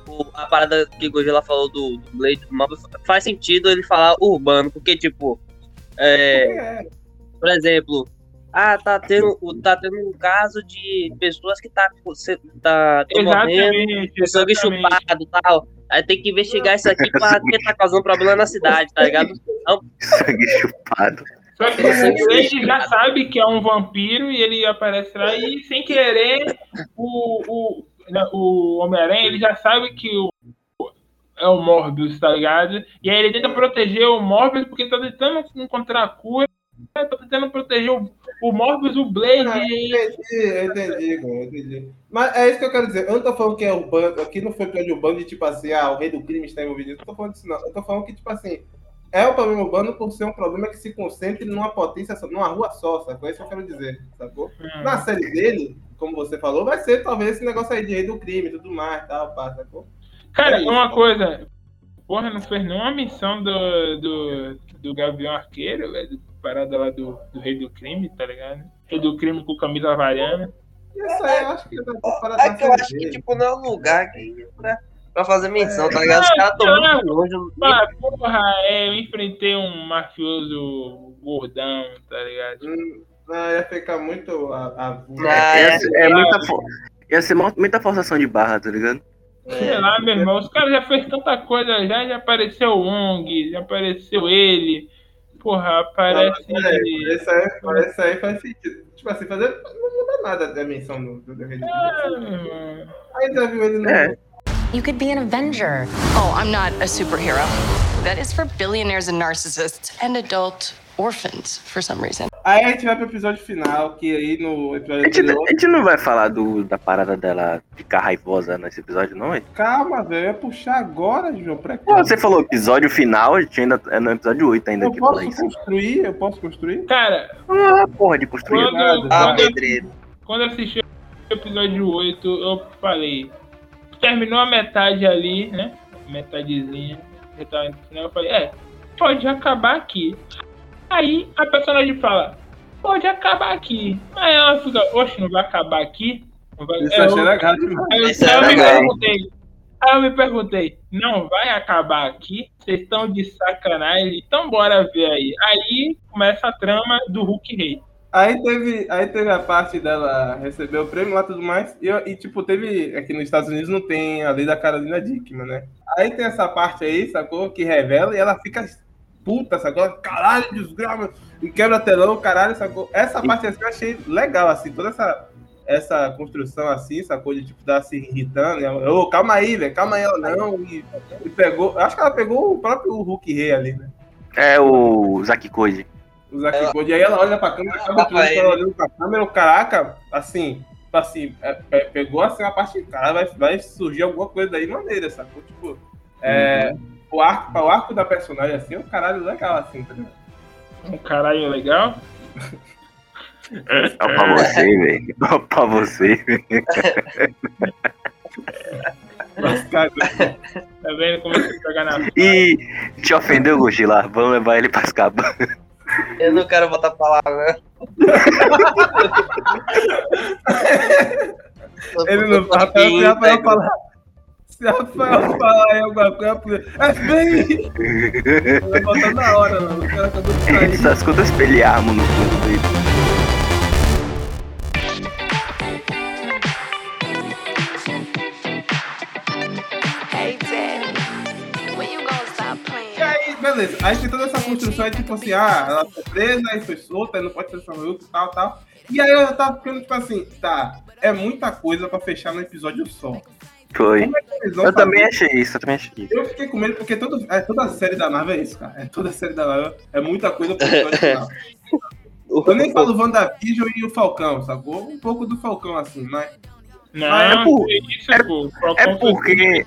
o- a parada que o Gojira falou do, do Blade do faz sentido ele falar urbano, porque, tipo, é, É, por exemplo, ah, tá tendo, tá tendo um caso de pessoas que tá, se- tá tão morrendo sangue chupado e tal. Aí tem que investigar isso aqui pra porque tá causando problema na cidade, tá ligado? Sangue chupado. Só que o Blade já sabe que é um vampiro e ele aparece lá e sem querer o, o, o Homem-Aranha ele já sabe que o é o Morbius, tá ligado? E aí ele tenta proteger o Morbius porque ele tá tentando encontrar a cura, tá tentando proteger o, o Morbius, o Blade. Ah, entendi, eu entendi, cara, eu entendi. Mas é isso que eu quero dizer. Eu não tô falando que é urbano, aqui não foi episódio urbano de tipo assim, ah, o rei do crime está envolvido. Eu não tô falando disso, não. Eu tô falando que, tipo assim, é um problema urbano por ser um problema que se concentre numa potência só, numa rua só, sacou? É isso que eu quero dizer, sacou? Hum. Na série dele, como você falou, vai ser talvez esse negócio aí de rei do crime e tudo mais, tal, pá, sacou? Cara, É isso, uma pô. coisa. Porra, não fez nenhuma missão do, do, do Gavião Arqueiro, velho. Parada lá do, do Rei do Crime, tá ligado? Rei do Crime com camisa havaiana. Isso aí eu acho que É na que eu acho que, tipo, não é um lugar que, pra, pra fazer menção, tá ligado? Os caras estão Não, muito longe. Ah, porra, é, eu enfrentei um mafioso gordão, tá ligado? Hum, Não, ia ficar muito a, a... Ah, Ia é. ser, é muita, ia ser mo- muita forçação de barra, tá ligado? Sei lá, meu irmão, os caras já fez tanta coisa já, já apareceu o Ong, já apareceu ele. Porra, aparece. Não, é, esse, aí, esse aí faz sentido. Tipo assim, fazer. Não muda nada da menção do, do, do Rei Ah, irmão. Aí já viu ele no. É. You could be an Avenger. Oh, I'm not a superhero. That is for billionaires and narcissists and adult orphans for some reason. Aí a gente vai pro episódio final, que aí no A episódio gente, anterior. a gente não vai falar do, da parada dela ficar raivosa nesse episódio, não, é? Calma, velho, eu ia puxar agora, João, pra cá. Você falou episódio final, a gente ainda é no episódio 8 ainda Eu posso isso. construir? Eu posso construir? Cara, Ah, porra de construir. quando, nada. Ah, pedreiro. quando eu assisti o episódio 8, eu falei. Terminou a metade ali, né? Metadezinha. Tava final, eu falei, é, pode acabar aqui. Aí a personagem fala, pode acabar aqui. Aí ela fica, oxe, não vai acabar aqui? Não vai... Isso É, eu achei eu- legal demais. Aí eu, é eu me perguntei. Aí eu me perguntei, não vai acabar aqui? Vocês estão de sacanagem? Então bora ver aí. Aí começa a trama do Hulk Rei. Aí teve, aí teve a parte dela receber o prêmio lá e tudo mais. E, e, tipo, teve. Aqui nos Estados Unidos não tem a lei da Carolina Dickman, né? Aí tem essa parte aí, sacou? Que revela e ela fica puta, sacou? Caralho, desgrama, e quebra telão, caralho, sacou? Essa parte assim eu achei legal, assim, toda essa, essa construção assim, sacou? De tipo, dar se irritando, e ela, ô, calma aí, velho, calma aí, ela não, e, e pegou, eu acho que ela pegou o próprio Hulk Rei ali, né? É o Zack Code. O Zack Code, e aí ela olha pra câmera, acaba tudo, ela olhando pra câmera, o caraca, assim, tipo assim, é, é, pegou assim a parte de cara, vai, vai surgir alguma coisa daí maneira, sacou? Tipo, é, o, arco, o arco da personagem assim é um caralho legal, assim, tá ligado? Um caralho legal. É pra você, velho. É pra você, velho. Tá vendo como você pegar na. Ih, te ofendeu, Godzilla? Vamos levar ele pra escapar. Eu não quero botar palavra. ele não fala, se Rafael falar. Se Rafael falar aí alguma coisa, é bem! Vai botar na hora, mano. O cara acabou de Ele sair. só escuta espelharmo no fundo dele. E beleza. Aí tem toda essa construção, aí, tipo assim, ah, ela foi presa, aí foi solta, aí não pode ser luta e tal, tal. E aí eu tava ficando, tipo assim, tá, é muita coisa pra fechar no episódio só. Foi. É Eu também fazer? achei isso, eu também achei isso. Eu fiquei com medo porque todo, é, toda a série da Marvel é isso, cara. É toda a série da Marvel. É muita coisa final. Eu nem falo WandaVision e o Falcão, sacou? Um pouco do Falcão, assim, mas. Não, Ah, é por- isso, é- pô. É porque.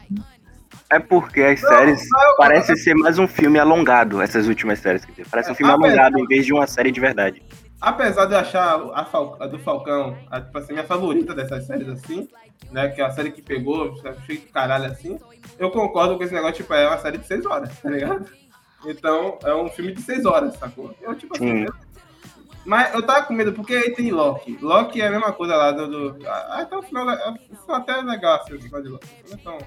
É porque as séries não, eu- parecem ser mais um filme alongado, essas últimas séries. Quer dizer, parece um filme Ah, alongado em vez de uma série de verdade. Apesar de eu achar a, Fal- a do Falcão, a, tipo assim, minha favorita dessas séries assim, né? Que é a série que pegou, achei que caralho assim. Eu concordo com esse negócio, tipo, é uma série de seis horas, tá ligado? Então, é um filme de seis horas, sacou? Eu, tipo assim, eu- mas eu tava com medo, porque aí tem Loki. Loki é a mesma coisa lá do. do ah, até o final. da- Foi até legal assim, de Loki. Então,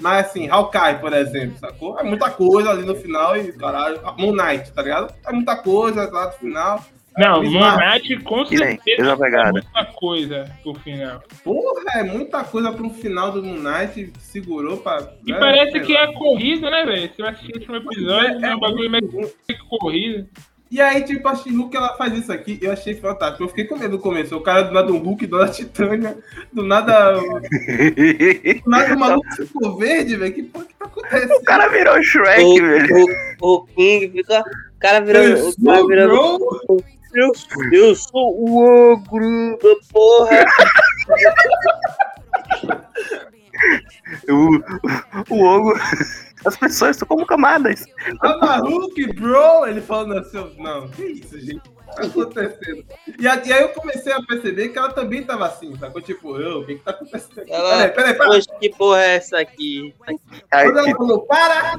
mas assim, Hawkeye, por exemplo, sacou? É muita coisa ali no final e caralho. Moon Knight, tá ligado? É muita coisa lá no final. Não. Knight com certeza é pegada. muita coisa pro final. Porra, é muita coisa pro final do Moon Knight, segurou pra. E né, parece que lá. é corrida, né, velho? Você vai assistir o último episódio, é, um bagulho meio muito- que corrida. E aí, tipo, a She-Hulk, ela faz isso aqui, eu achei fantástico. Eu fiquei com medo no começo. O cara do nada um Hulk, do nada Titânia, do nada. Do nada o maluco ficou verde, velho. Que porra que tá acontecendo? o cara virou Shrek, O, velho. o, o King fica. O cara virando. Eu O cara bro. Eu, eu sou o ogro da porra. O, o Ogo. As pessoas são como camadas. A Hulk, bro! Ele falando assim, não, que isso, gente? O que tá acontecendo? E, aí eu comecei a perceber que ela também tava assim, sacou? Tipo, eu, o que que tá acontecendo? aqui? Ela- Peraí, peraí, peraí. Poxa, que porra é essa aqui? Aí, Quando ela falou, para!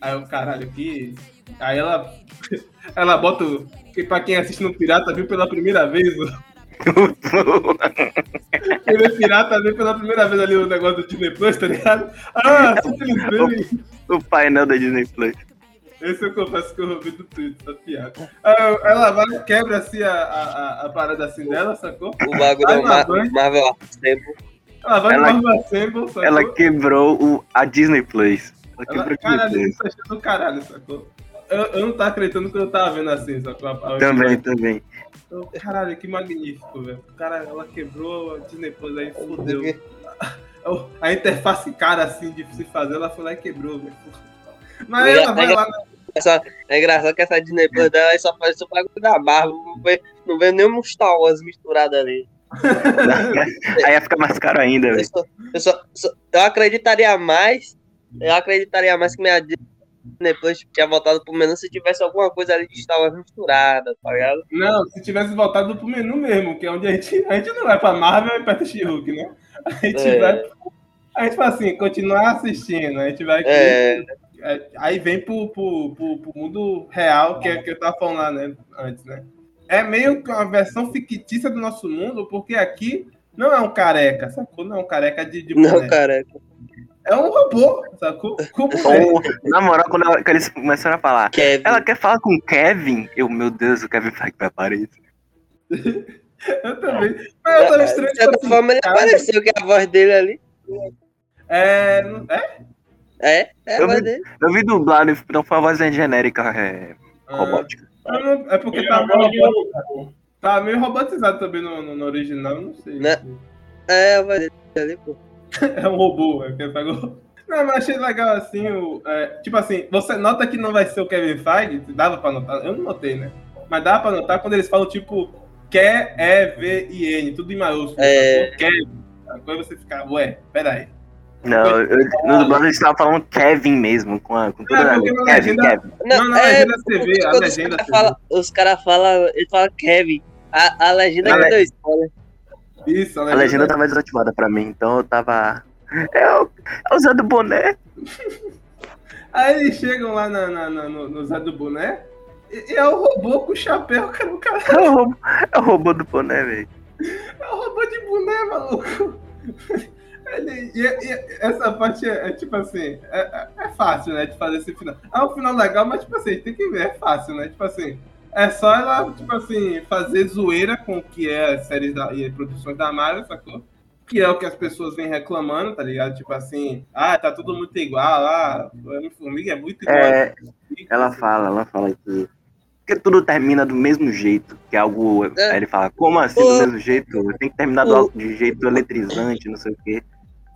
Aí eu, caralho, que. Aí ela. Ela bota. o- Que pra quem assiste no Pirata viu pela primeira vez. o- Quem vê Pirata viu pela primeira vez ali o negócio do Disney Plus, tá ligado? Ah, simplesmente. o painel da Disney Plus. Esse eu confesso que eu ouvi do Twitter, essa piada. Ah, Ela vai, quebra assim a, a, a- a parada assim dela, sacou? O bagulho Band. Marvel Assemble. Ela vai Ela- no Marvel Assemble, sacou? Ela quebrou o, a Disney Plus. Ela Ela, quebrou a caralho, Disney isso achei do caralho, sacou? Eu, eu não tava acreditando que eu tava vendo assim, sacou? A- a- Plus. Também, também. Eu, Caralho, que magnífico, velho. Cara, ela quebrou a Disney Plus aí, fodeu. Eu- A interface cara assim de se fazer, ela foi lá e quebrou, velho. Mas Legal, ela vai legal. lá. Essa, é engraçado que essa Disney Plus dela aí só faz o bagulho da Marvel. Não vê, não vê nenhum Star Wars misturado ali. Aí ia ficar mais caro ainda, Eu, velho. só, eu, só, só- eu acreditaria mais. Eu acreditaria mais que minha Disney Plus tinha voltado pro menu se tivesse alguma coisa ali de Star Wars misturada, tá ligado? Não, se tivesse voltado pro menu mesmo, que é onde a gente. A gente não vai pra Marvel e pra She-Hulk, né? A gente É. vai. A gente fala assim, continuar assistindo. A gente vai. É. É, aí vem pro, pro, pro, pro mundo real, que é que eu tava falando lá, né, antes, né? É meio que uma versão fictícia do nosso mundo, porque aqui não é um careca, sacou? Não é um careca de, de Não, boneco. cara. É um robô, sacou? Com boneco. Ou, na moral, quando ela- que eles começaram a falar, Kevin. ela quer falar com o Kevin? Eu, meu Deus, o Kevin vai pra parede. Eu também. Mas eu tava estranho. De certa tipo assim, forma, ele apareceu que a voz dele ali. É. É? É, é a Eu voz vi- dele. Eu vi dublado, então foi a voz genérica é, Ah, robótica. eu não- é porque tá é uma meio, robô. tá meio robotizado também no, no, no original, não sei. Né? É a voz dele, pô. É um robô, é que pegou. Não, mas achei legal assim, o, é, tipo assim, você nota que não vai ser o Kevin Feige, dava pra notar, eu não notei, né? Mas dava pra notar quando eles falam, tipo, quer, E, V I N, tudo em maiúsculo. É. Kevin. Aí você fica, ué, peraí. Não, eu, no dublado eles estavam falando Kevin mesmo, com, a, com toda É, a Kevin, legenda- Kevin. Não, Não, na é, legenda você vê, a os legenda caras você falam, os caras falam, ele fala Kevin. A, a legenda A que le- deu spoiler. Isso, A legenda tava desativada pra mim, então eu tava. É o, é o Zé do Boné. Aí eles chegam lá na, na- na- no, no Zé do Boné, e, e é o robô com o chapéu, cara, o cara É o, robô- é o robô do boné, velho. É um robô de boné, maluco. Ele- e, e essa parte é, é tipo assim, é, é- é fácil, né, de fazer esse final. É um final legal, mas tipo assim, tem que ver, é fácil, né? Tipo assim, é só ela, tipo assim, fazer zoeira com o que é as séries da, e produções da Marvel, sacou? Que é o que as pessoas vêm reclamando, tá ligado? Tipo assim, ah, tá tudo muito igual, ah, Homem-Formiga é muito igual. É, ela fala, ela fala que. Porque tudo termina do mesmo jeito, que é algo. É. Aí ele fala, como assim do mesmo jeito? Tem que terminar do, de jeito eletrizante, não sei o quê.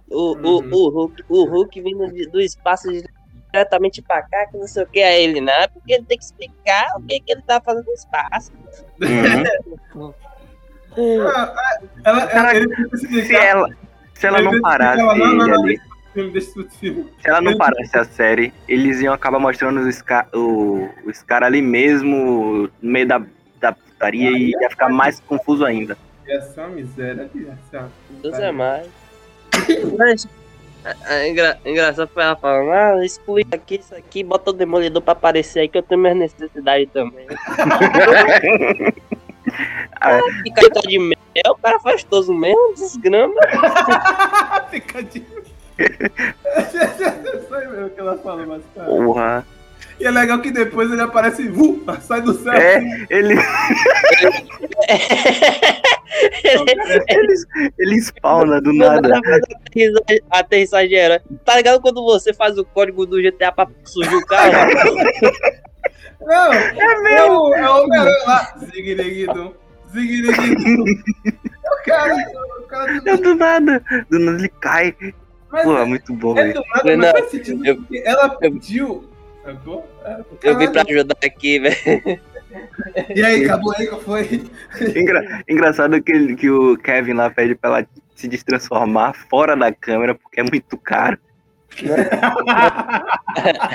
O, Uhum. o, o, Hulk, o Hulk vindo de- do espaço diretamente pra cá, que não sei o que é ele, né? Porque ele tem que explicar o que, que ele tá fazendo no espaço. Uhum. Ah, ela, Caraca, ele tem que Se ela, se ela ele não parasse explicar, não, não, ele não, ali, se ela não ele- parasse a série, eles iam acabar mostrando os, Scar, o, o Scar ali mesmo, no meio da, da putaria, e ia ficar mais confuso ainda. Uma miséria, uma Deus é mais. Mas, é, é engra- engraçado foi ela falando, ah, exclui aqui, isso aqui, bota o demolidor pra aparecer aí que eu tenho minhas necessidades também. Ah, E cara tá de mel, o cara faz todos mesmo, desgrama. Fica de. Eu sei mesmo que ela falou, mas cara. porra. E é legal que depois ele aparece, vu, sai do céu. É, ele, ele, ele spawna do nada. De herói. Tá ligado quando você faz o código do GTA pra surgir o carro? Não, é meu. É o Homem-Aranha lá. Ziguiriguidum, ziguiriguidum. O cara, o cara É do nada. Do nada ele cai. Mas Pô, é muito bom, é velho. do nada, Não, faz sentido eu- ela pediu. Sacou? É, Eu vim pra ajudar aqui, velho. E aí, acabou aí, qual foi? Engra- engraçado que, que o Kevin lá pede pra ela se destransformar fora da câmera porque é muito caro.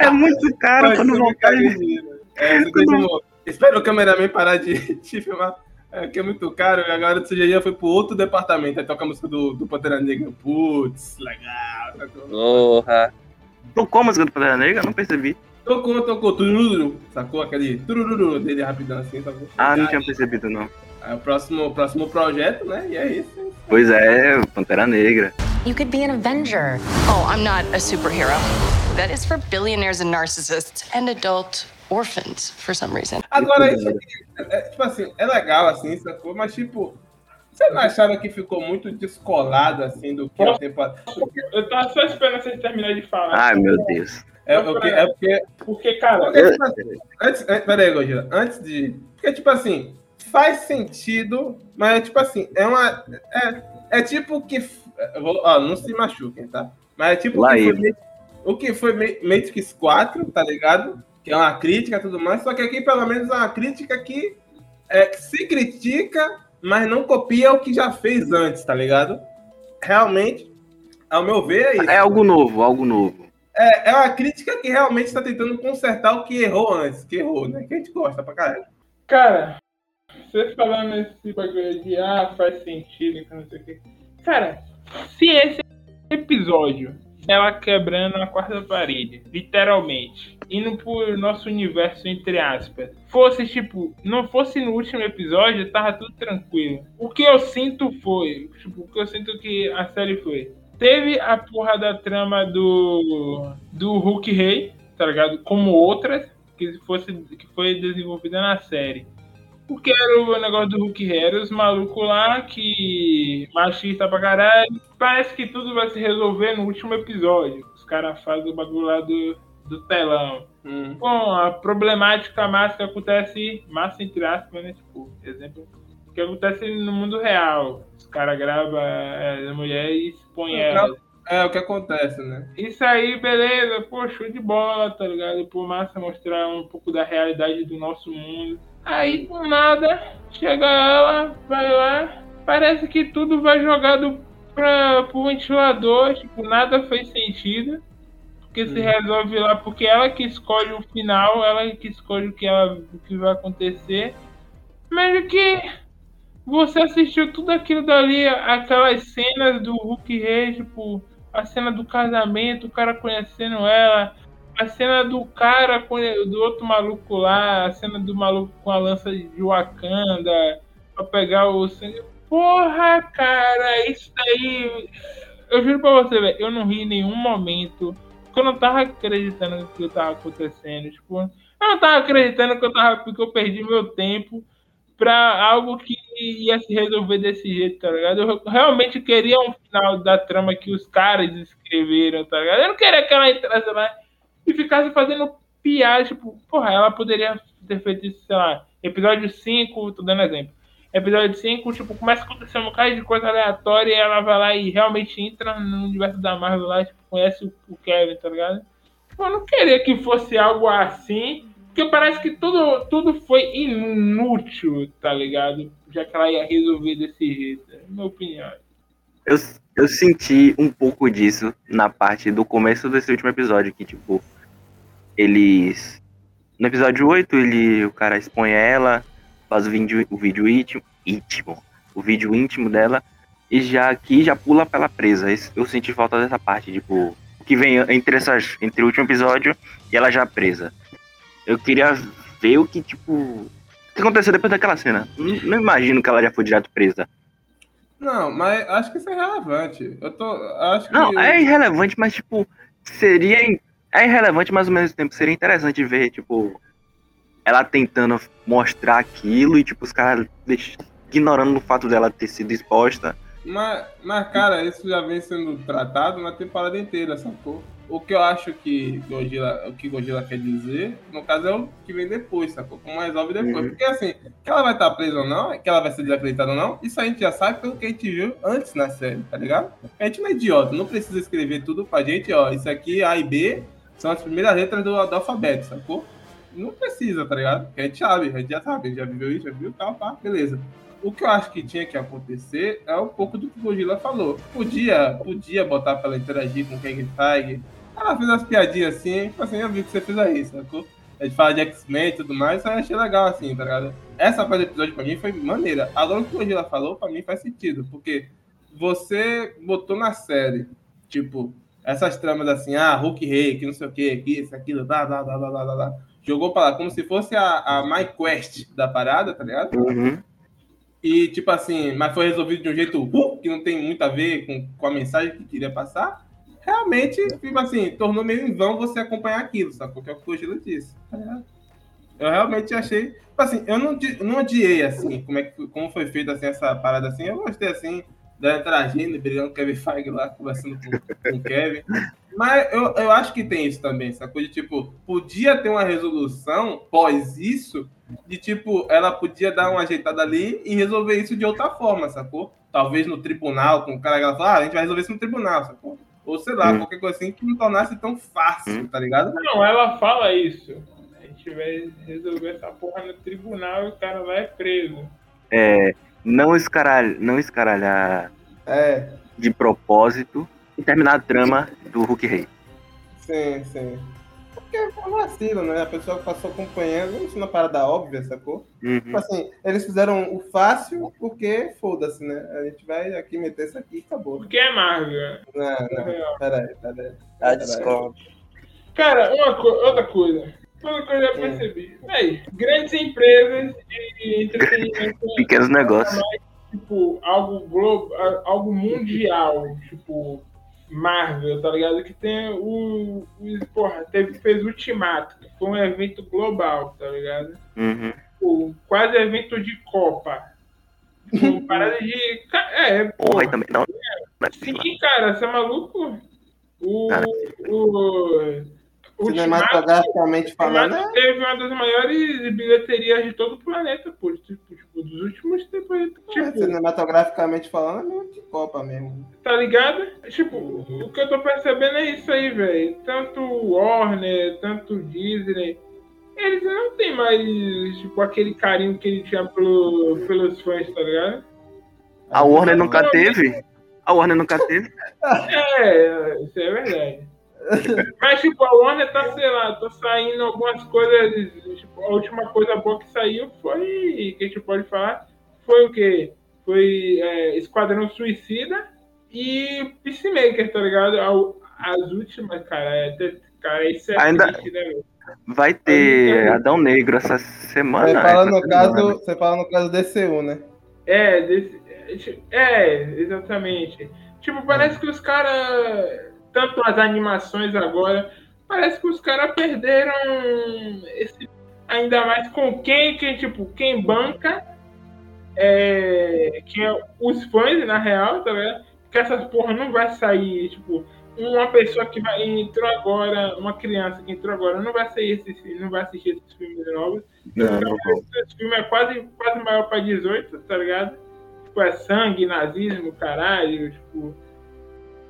é muito caro Mas quando voltar. É, você como- Espera o cameraman parar de, de filmar. É, que é muito caro. E agora o CGI foi pro outro departamento. Aí toca a música do, do Pantera Negra. Putz, legal. sacou? Porra. Tocou a música do Pantera Negra? Não percebi. Tocou, tocou. Turururu. Sacou aquele turururu dele rapidão assim, sacou? Ah, não tinha percebido, não. Aí o próximo, próximo projeto, né? E é isso. Pois é, Pantera Negra. You could be an Avenger. Oh, I'm not a superhero. That is for billionaires and narcissists and adult orphans for some reason. Agora, isso aqui, é, é, tipo assim, é legal, assim, sacou? Mas, tipo, você não achava que ficou muito descolado, assim, do que a temporada... Eu tava só esperando vocês terminarem de falar. Ai, meu Deus. É, porque, é porque Porque, cara, Porque, tipo assim, antes, antes, peraí, Gojira, antes de. Porque, tipo assim, faz sentido, mas, tipo assim, é uma. É, é tipo que. vou- ó, não se machuquem, tá? Mas é tipo Lá que, foi, ele. O que foi Ma- Matrix 4, tá ligado? Que é uma crítica e tudo mais, só que aqui, pelo menos, é uma crítica que, é, que se critica, mas não copia o que já fez antes, tá ligado? Realmente, ao meu ver, é isso. É algo novo, algo novo. É, é uma crítica que realmente está tentando consertar o que errou antes, que errou, né? Que a gente gosta pra caralho. cara, você falando esse bagulho de ah, faz sentido, que não sei o quê. Cara, se esse episódio, ela quebrando a quarta parede, literalmente, indo pro nosso universo, entre aspas, fosse tipo, não fosse no último episódio, tava tudo tranquilo. O que eu sinto foi, tipo, o que eu sinto que a série foi. Teve a porra da trama do, do Hulk Rei, tá ligado? Como outras, que, fosse, que foi desenvolvida na série. Porque era o negócio do Hulk Rei, era os malucos lá que machista pra caralho. Parece que tudo vai se resolver no último episódio. caras fazem o bagulho lá do, do telão. Hum. Bom, a problemática massa que acontece, massa entre aspas, né? Tipo, exemplo, que acontece no mundo real. Os caras gravam é, a mulher e expõem ela. É o que acontece, né? Isso aí, beleza, pô, show de bola, tá ligado? Por massa mostrar um pouco da realidade do nosso mundo. Aí, do nada, chega ela, vai lá, parece que tudo vai jogado pra, pro ventilador, tipo, nada fez sentido. Porque se resolve lá, porque ela que escolhe o final, ela que escolhe o que, ela, o que vai acontecer. Mas que você assistiu tudo aquilo dali, aquelas cenas do Hulk Rei, tipo, a cena do casamento, o cara conhecendo ela, a cena do cara do outro maluco lá, a cena do maluco com a lança de Wakanda pra pegar o sangue. Porra, cara, isso daí. Eu juro pra você, velho, eu não ri em nenhum momento. Porque eu não tava acreditando no que tava acontecendo. Tipo, eu não tava acreditando que eu tava. Porque eu perdi meu tempo pra algo que ia se resolver desse jeito, tá ligado? Eu realmente queria um final da trama que os caras escreveram, tá ligado? Eu não queria que ela entrasse lá e ficasse fazendo piada, tipo, porra, ela poderia ter feito isso, sei lá, episódio 5, tô dando exemplo. Episódio 5, tipo, começa a acontecer um bocado de coisa aleatória e ela vai lá e realmente entra no universo da Marvel lá, tipo, conhece o Kevin, tá ligado? Eu não queria que fosse algo assim, porque parece que tudo, tudo foi inútil, tá ligado? Já que ela ia resolver desse jeito. É a minha opinião. Eu, eu senti um pouco disso na parte do começo desse último episódio, que, tipo, eles. No episódio 8, ele, o cara expõe ela, faz o vídeo, o vídeo íntimo, íntimo, o vídeo íntimo dela, e já aqui já pula pela presa. Eu senti falta dessa parte, tipo, que vem entre essas, entre o último episódio e ela já presa. Eu queria ver o que, tipo, o que aconteceu depois daquela cena. Não, não imagino que ela já foi direto presa. Não, mas acho que isso é relevante. Eu tô. Acho que. Não, é irrelevante, mas, tipo, seria. É irrelevante, mas ao mesmo tempo seria interessante ver, tipo, ela tentando mostrar aquilo e, tipo, os caras ignorando o fato dela ter sido exposta. Mas, mas, cara, isso já vem sendo tratado na temporada inteira, sacou? O que eu acho que Godzilla, o que Godzilla quer dizer, no caso, é o que vem depois, sacou? Como resolve depois. Uhum. Porque assim, que ela vai estar presa ou não, que ela vai ser desacreditada ou não, isso a gente já sabe pelo que a gente viu antes na série, tá ligado? A gente não é idiota, não precisa escrever tudo pra gente, ó. Isso aqui, A e B, são as primeiras letras do, do alfabeto, sacou? Não precisa, tá ligado? Porque a gente sabe, a gente já sabe, a gente já viveu isso, já viu tal, pá, beleza. O que eu acho que tinha que acontecer é um pouco do que o Godzilla falou. Podia, podia botar pra ela interagir com o Kang Feige. Ela fez umas piadinhas assim, tipo assim, eu vi que você fez aí, sacou? A gente fala de X-Men e tudo mais, eu achei legal assim, tá ligado? Essa parte do episódio pra mim foi maneira. Agora o que o Godzilla falou, pra mim faz sentido, porque você botou na série, tipo, essas tramas assim, ah, Hulk Rei, que não sei o que, que isso, aquilo, blá, blá, blá, blá, blá, blá, blá. Jogou pra lá como se fosse a, a My Quest da parada, tá ligado? Uhum. E, tipo assim, mas foi resolvido de um jeito uh, que não tem muito a ver com, com a mensagem que queria passar. Realmente, tipo assim, tornou meio em vão você acompanhar aquilo, sacou? Que é o que o Gila disse. ligado? Eu realmente achei. Tipo assim, eu não, não odiei, assim, como, é que, como foi feita assim, essa parada assim. Eu gostei, assim, dela interagindo, brigando com o Kevin Feige lá, conversando com, com o Kevin. Mas eu, eu acho que tem isso também, sacou? De tipo, podia ter uma resolução pós isso, de tipo, ela podia dar uma ajeitada ali e resolver isso de outra forma, sacou? Talvez no tribunal, com o cara que ela fala, ah, a gente vai resolver isso no tribunal, sacou? Ou sei lá, Hum. qualquer coisa assim que não tornasse tão fácil, tá ligado? Não, ela fala isso. A gente vai resolver essa porra no tribunal e o cara vai preso. É, não, escaralhar, não escaralhar É, de propósito e terminar a trama do Hulk Rei. sim, sim. Porque é um vacilo, né? A pessoa passou acompanhando, isso não é uma parada óbvia, sacou? Uhum. Tipo assim, eles fizeram o fácil porque foda-se, né? A gente vai aqui meter isso aqui e acabou. Porque é Marvel. Não, não, peraí, peraí. Ah, discordo. Cara, uma co- outra coisa. Outra coisa que eu já percebi. Aí, grandes empresas de entretenimento Pequenos negócios. tipo, algo global, algo mundial, tipo, Marvel, tá ligado? Que tem o. o porra, teve, fez o Ultimato, que foi um evento global, tá ligado? Uhum. Tipo, quase evento de Copa. Tipo, parada de. É, Porra, porra. aí também não. é Sim, cara, você é maluco? O, Cara. o, o Cinematograficamente falando, Ultimato é- teve uma das maiores bilheterias de todo o planeta, pô. Tipo, tipo, dos últimos tempos. é, Tipo, cinematograficamente falando, é meio de Copa mesmo. tá ligado? Tipo, o que eu tô percebendo é isso aí, velho. Tanto Warner, tanto Disney. Eles não tem mais, tipo, aquele carinho que ele tinha pelo, pelos fãs, tá ligado? A Warner nunca teve. A Warner nunca teve. É, isso é verdade. Mas, tipo, a Warner tá, sei lá, tá saindo algumas coisas. Tipo, a última coisa boa que saiu foi. Que a gente pode falar. Foi o quê? Foi é, Esquadrão Suicida e Peacemaker, tá ligado? A- As últimas, cara. É, cara, isso é Ainda- triste, né, velho? Vai ter Adão Negro essa semana. Você fala, no semana. caso, você fala no caso DCU, né? É, desse- é, é, exatamente. Tipo, parece que os caras. Tanto as animações agora, parece que os caras perderam esse. Ainda mais com quem, quem, tipo, quem banca. É, que é os fãs, na real, tá ligado? Que essas porra não vai sair, tipo, uma pessoa que vai, entrou agora, uma criança que entrou agora, não vai sair esse, não vai assistir esses filmes novos. Não, Então, esse filme é quase, quase maior pra 18, tá ligado? Tipo, é sangue, nazismo, caralho, tipo.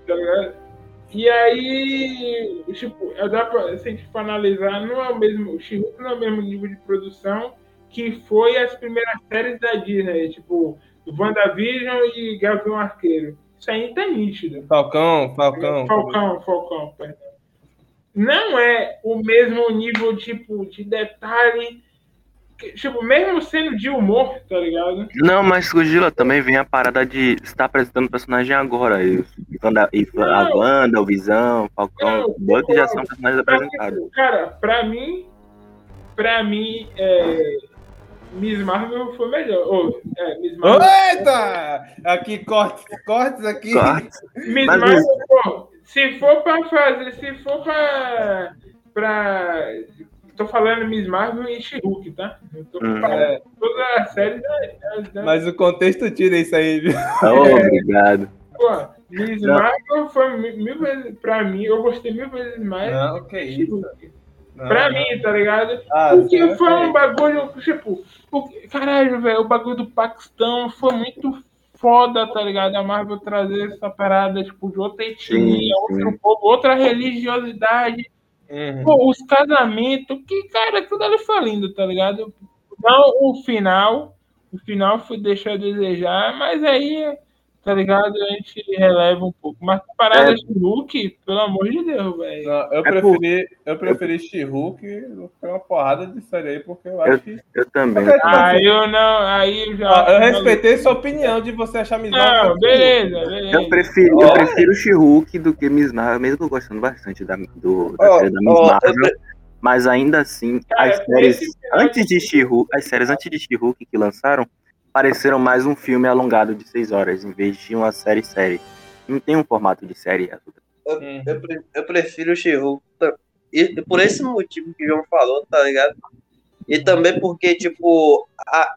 Tá ligado? E aí, tipo, é, dá pra, se a gente for analisar, não é o mesmo. O she não é o mesmo nível de produção que foi as primeiras séries da Disney, tipo, WandaVision e Gavião Arqueiro. Isso aí tá nítido. Falcão, Falcão. Falcão, Falcão, perdão. Não é o mesmo nível, tipo, de detalhe. Tipo, mesmo sendo de humor, tá ligado? Não, mas Gugila também vem a parada de estar apresentando o personagem agora. E, e a Não. Wanda, o Visão, o Falcão, o Buck já são não. personagens Pra, apresentados. tipo, cara, pra mim, pra mim, é, Miss Marvel foi melhor. Ou, é, Miss Marvel. Eita! Aqui, cortes, cortes aqui. Cortes. Miss Mas Marvel, pô, se for pra fazer, se for pra. pra tô falando Miss Marvel e She-Hulk, tá? Eu tô Hum. falando toda a série da. da, mas o contexto tira isso aí, viu? Oh, obrigado. pô, Miss Não. Marvel foi mil, mil vezes. Pra mim, eu gostei mil vezes mais Não, que. She-Hulk. Não, Pra não. mim, tá ligado? Ah, Porque sim, foi um bagulho, tipo, porque- caralho, velho, o bagulho do Paquistão foi muito foda, tá ligado? A Marvel trazer essa parada, tipo, de outra etnia, Sim, outro sim. povo, outra religiosidade. Uhum. Pô, os casamentos, que, cara, tudo ali foi lindo, tá ligado? Não o final, o final foi deixar a desejar, mas aí, tá ligado? A gente releva um pouco. Mas comparado É. a Hulk, pelo amor de Deus, velho. Eu É preferi, eu preferi She-Hulk que uma porrada de série aí, porque eu acho que. Eu também. Porque, tipo assim, Aí eu não, aí eu já. ó, eu respeitei sua opinião de você achar Miss Marvel. Não, beleza, beleza. Eu prefiro, eu prefiro o She-Hulk do que Miss Marvel, mesmo eu gostando bastante da, do, da Ó, série da Miss ó, Marvel. Mas ainda assim, Cara, as séries final antes de She-Hulk, as séries antes de She-Hulk que lançaram, pareceram mais um filme alongado de seis horas, em vez de uma série série. Não tem um formato de série. Eu, Hum. eu, eu prefiro o She-Hulk. E por esse motivo que o João falou, tá ligado? E também porque, tipo, a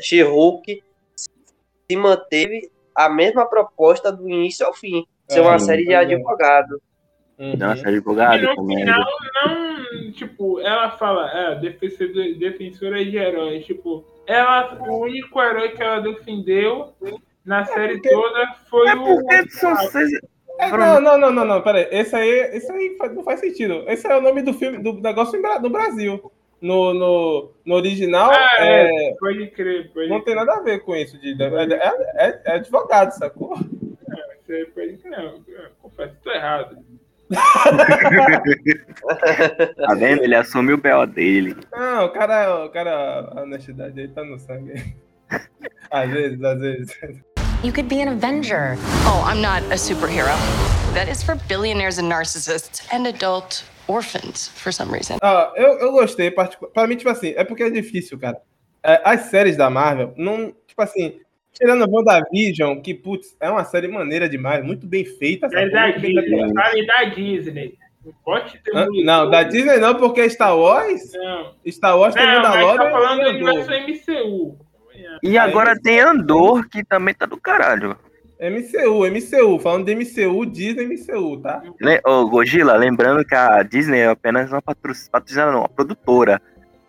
She-Hulk se manteve a mesma proposta do início ao fim. Ser uma É, série de é. advogado. Uhum. É uma série de E advogado, no final, não, tipo, ela fala, é, defensor- defensora de heróis, tipo, ela, o único herói que ela defendeu na série porque- toda foi É o. porque são seis. É, não, não, não, não, não, peraí. Esse aí, esse aí não faz sentido. Esse é o nome do filme, do negócio no Brasil. No, no, no original, Ah, é, Pode crer, pode não tem nada a ver com isso. De, é, é, é advogado, sacou? crer, pode crer. Não, eu confesso, tô errado. Tá vendo? Ele assumiu o B.O. dele. Não, o cara, o cara, a honestidade aí tá no sangue. Às vezes, às vezes. You could be an Avenger. Oh, I'm not a superhero. That is for billionaires and narcissists and adult orphans for some reason. Ó, eu, eu gostei, particu- pra mim, tipo assim, é porque é difícil, cara. É, as séries da Marvel, não, tipo assim, tirando o WandaVision, que, putz, é uma série maneira demais, muito bem feita. Sacou? da Disney, fale da Disney. Não pode ter Hã? um Não, da Disney não, porque Star Wars, Não, Star Wars tem não mas tá Mandalorian falando do e Andor. universo MCU. E agora tem Andor, que também tá do caralho. MCU, MCU. Falando de MCU, Disney MCU, tá? Le- Ô, Gojila, lembrando que a Disney é apenas uma patro- patrocinadora, não, uma produtora.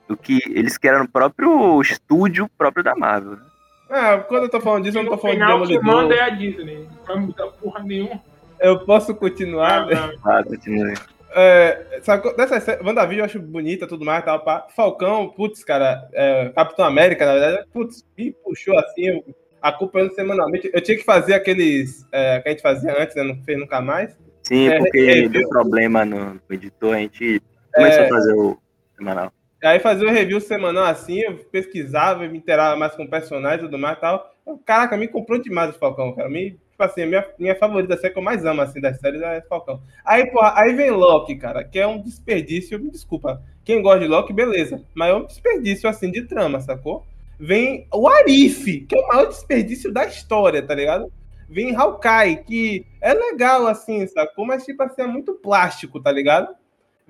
O que eles querem no próprio estúdio próprio da Marvel. né? Ah, quando eu tô falando disso, eu não tô falando de final, que manda Demolidor. é a Disney. Não vai mudar porra nenhuma. Eu posso continuar, Ah. Ah, continue. É, sabe, dessa série, WandaVision eu acho bonita tudo mais, tal, pá. Falcão, putz, cara, é, Capitão América, na verdade, putz, me puxou assim, eu, acompanhando semanalmente. Eu tinha que fazer aqueles é, que a gente fazia antes, né? Não fez nunca mais. Sim, É, porque é, deu problema no, no editor, a gente começou É. a fazer o semanal. Aí fazer o review semanal assim, eu pesquisava, me inteirava mais com personagens e tudo mais e tal. Caraca, me comprou demais o Falcão, cara. Me, tipo assim, minha, minha favorita, série que eu mais amo, assim, das séries é Falcão. Aí, porra, aí vem Loki, cara, que é um desperdício, me desculpa. Quem gosta de Loki, beleza. Mas é um desperdício, assim, de trama, sacou? Vem o Arif, que é o maior desperdício da história, tá ligado? Vem Hawkeye, que é legal, assim, sacou? Mas, tipo assim, é muito plástico, tá ligado?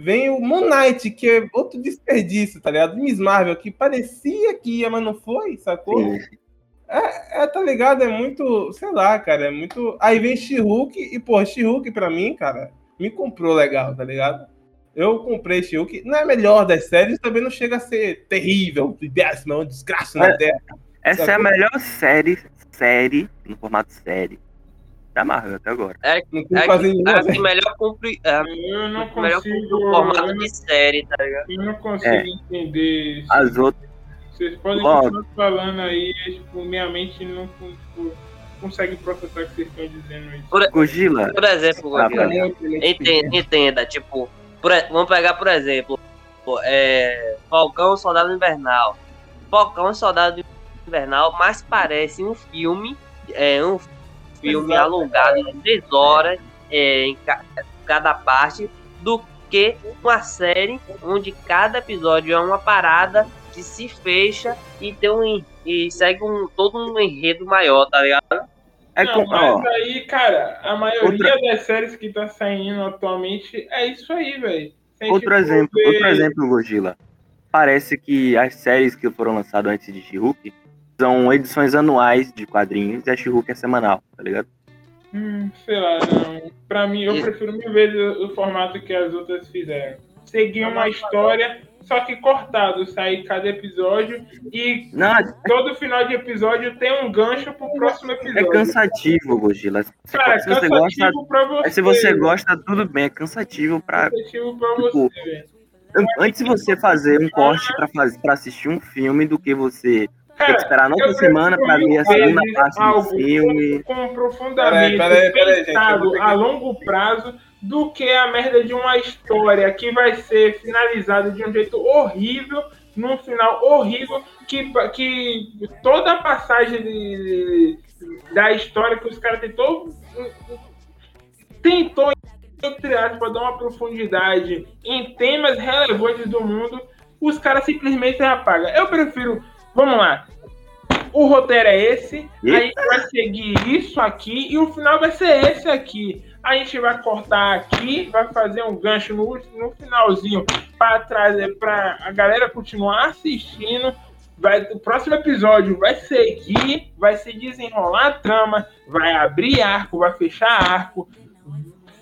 Vem o Moon Knight, que é outro desperdício, tá ligado? Miss Marvel, que parecia que ia, mas não foi, sacou? Sim. É, é, tá ligado? É muito, sei lá, cara, é muito. Aí vem She-Hulk e, pô, She-Hulk pra mim, cara, me comprou legal, tá ligado? Eu comprei She-Hulk, não é a melhor das séries, também não chega a ser terrível, décima, uma desgraça na É. terra. Essa é a Sacou? melhor série, série, no formato série, da Marvel até agora. Não tem É que, é que melhor cumpre. É, Eu não melhor consigo. cumpre o formato Eu não, de série, tá ligado? eu não consigo É. entender. As outras, Vocês podem continuar falando aí, tipo, minha mente não tipo, consegue processar o que vocês estão dizendo isso. Por, Gojila, por exemplo, Ah, muito entenda, entenda, tipo, por vamos pegar por exemplo, é, Falcão e Soldado Invernal. Falcão e Soldado Invernal mais parece um filme, é um filme Exato. alongado de três horas é, em ca- cada parte, do que uma série onde cada episódio é uma parada que se fecha e tem um e segue um todo um enredo maior, tá ligado? é não, com, mas ó, aí, cara, a maioria das séries que tá saindo atualmente é isso aí, velho. Outro for exemplo, ver- outro exemplo, Gojila. Parece que as séries que foram lançadas antes de She-Hulk são edições anuais de quadrinhos e a é semanal, tá ligado? Hum, sei lá, não. Pra mim, eu prefiro mil vezes o, formato que as outras fizeram. Seguir uma história, só que cortado, sair cada episódio e Não, todo final de episódio tem um gancho pro próximo é episódio. cansativo, Gojila. Se, Cara, é se você gosta, cansativo pra você. se você gosta, tudo bem, é cansativo pra. Cansativo pra tipo, você. Antes de você fazer um corte pra, fazer, pra assistir um filme do que você ter que Cara, esperar não semana pra ver a segunda parte do filme. Com, com profundamente Peraí, peraí, peraí, gente, eu pensado que- a longo prazo do que a merda de uma história que vai ser finalizada de um jeito horrível, num final horrível, que, que toda a passagem de- da história que os caras tentou tentou entre aspas, dar uma profundidade em temas relevantes do mundo, os caras simplesmente apagam. Eu prefiro, vamos lá, o roteiro é esse, a gente vai seguir isso aqui e o final vai ser esse aqui. A gente vai cortar aqui, vai fazer um gancho no, no finalzinho para trazer para a galera continuar assistindo. Vai, o próximo episódio vai seguir, vai se desenrolar a trama, vai abrir arco, vai fechar arco,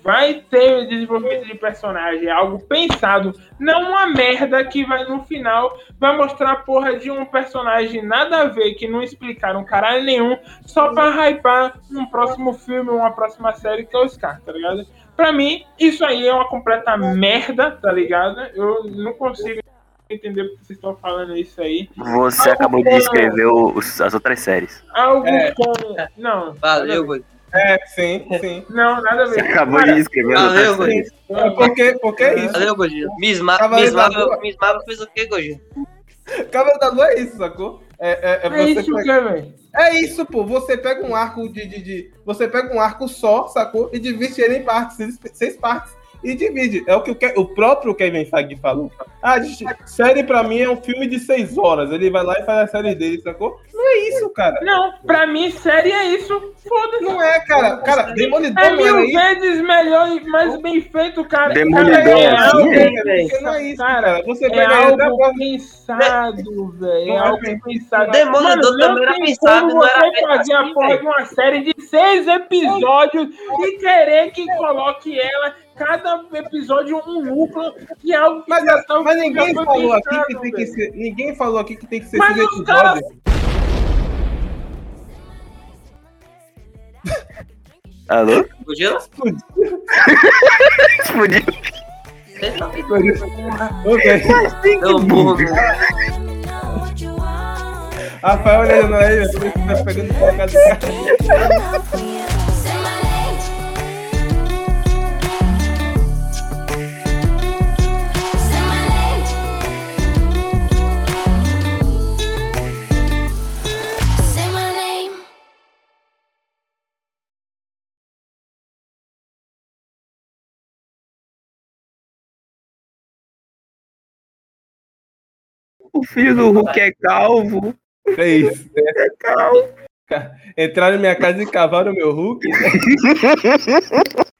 vai ter desenvolvimento de personagem, algo pensado, não uma merda que vai no final vai mostrar a porra de um personagem nada a ver, que não explicaram caralho nenhum, só pra hypar um próximo filme, uma próxima série que é o Scar, tá ligado? Pra mim, isso aí é uma completa merda, tá ligado? Eu não consigo entender porque vocês estão falando isso aí. Você Algo acabou de como- descrever os- as outras séries. Algo É. como. Não. Valeu, Gordinho. É, sim, sim. Não, nada a ver. Você acabou Cara, de descrever as Valeu, Gordinho. É porque, porque é isso. Valeu, Gordinho. Miss, Ma Miss, Marvel. Miss Marvel fez o quê, Gordinho? Cavaleiro da Lua é isso, sacou? É, é, é É isso pega- que velho. É isso, pô. Você pega um arco de, de, de- Você pega um arco só, sacou? E divide ele em partes, seis, seis partes. E divide. É o que o, Ke- o próprio Kevin Feige falou. Ah, gente, série pra mim é um filme de seis horas. Ele vai lá e faz a série dele, sacou? Não é isso, cara. Não, pra mim, série é isso. Foda-se. Não é, cara. Cara, Demolidor É mil vezes melhor e mais bem feito, cara. Demolidor Cara, é é algo, é? Porque não é isso, cara. Você É pega a algo pensado, velho. É é algo pensado. Demolidor Mano, também era pensado, não era fazer a assim, porra de uma série de seis episódios e querer que coloque ela, cada episódio, um núcleo, que é algo que Mas, já tá- mas ninguém já falou aqui que tem que ser. Ninguém falou aqui que tem que ser Mas caras- episódios. Alô? Explodiu. Ok. Deu burro. Rafael olhando aí, tá pegando pra casa do cara. O filho do Hulk é calvo. É isso. É calvo. Entraram em minha casa e cavaram meu Hulk.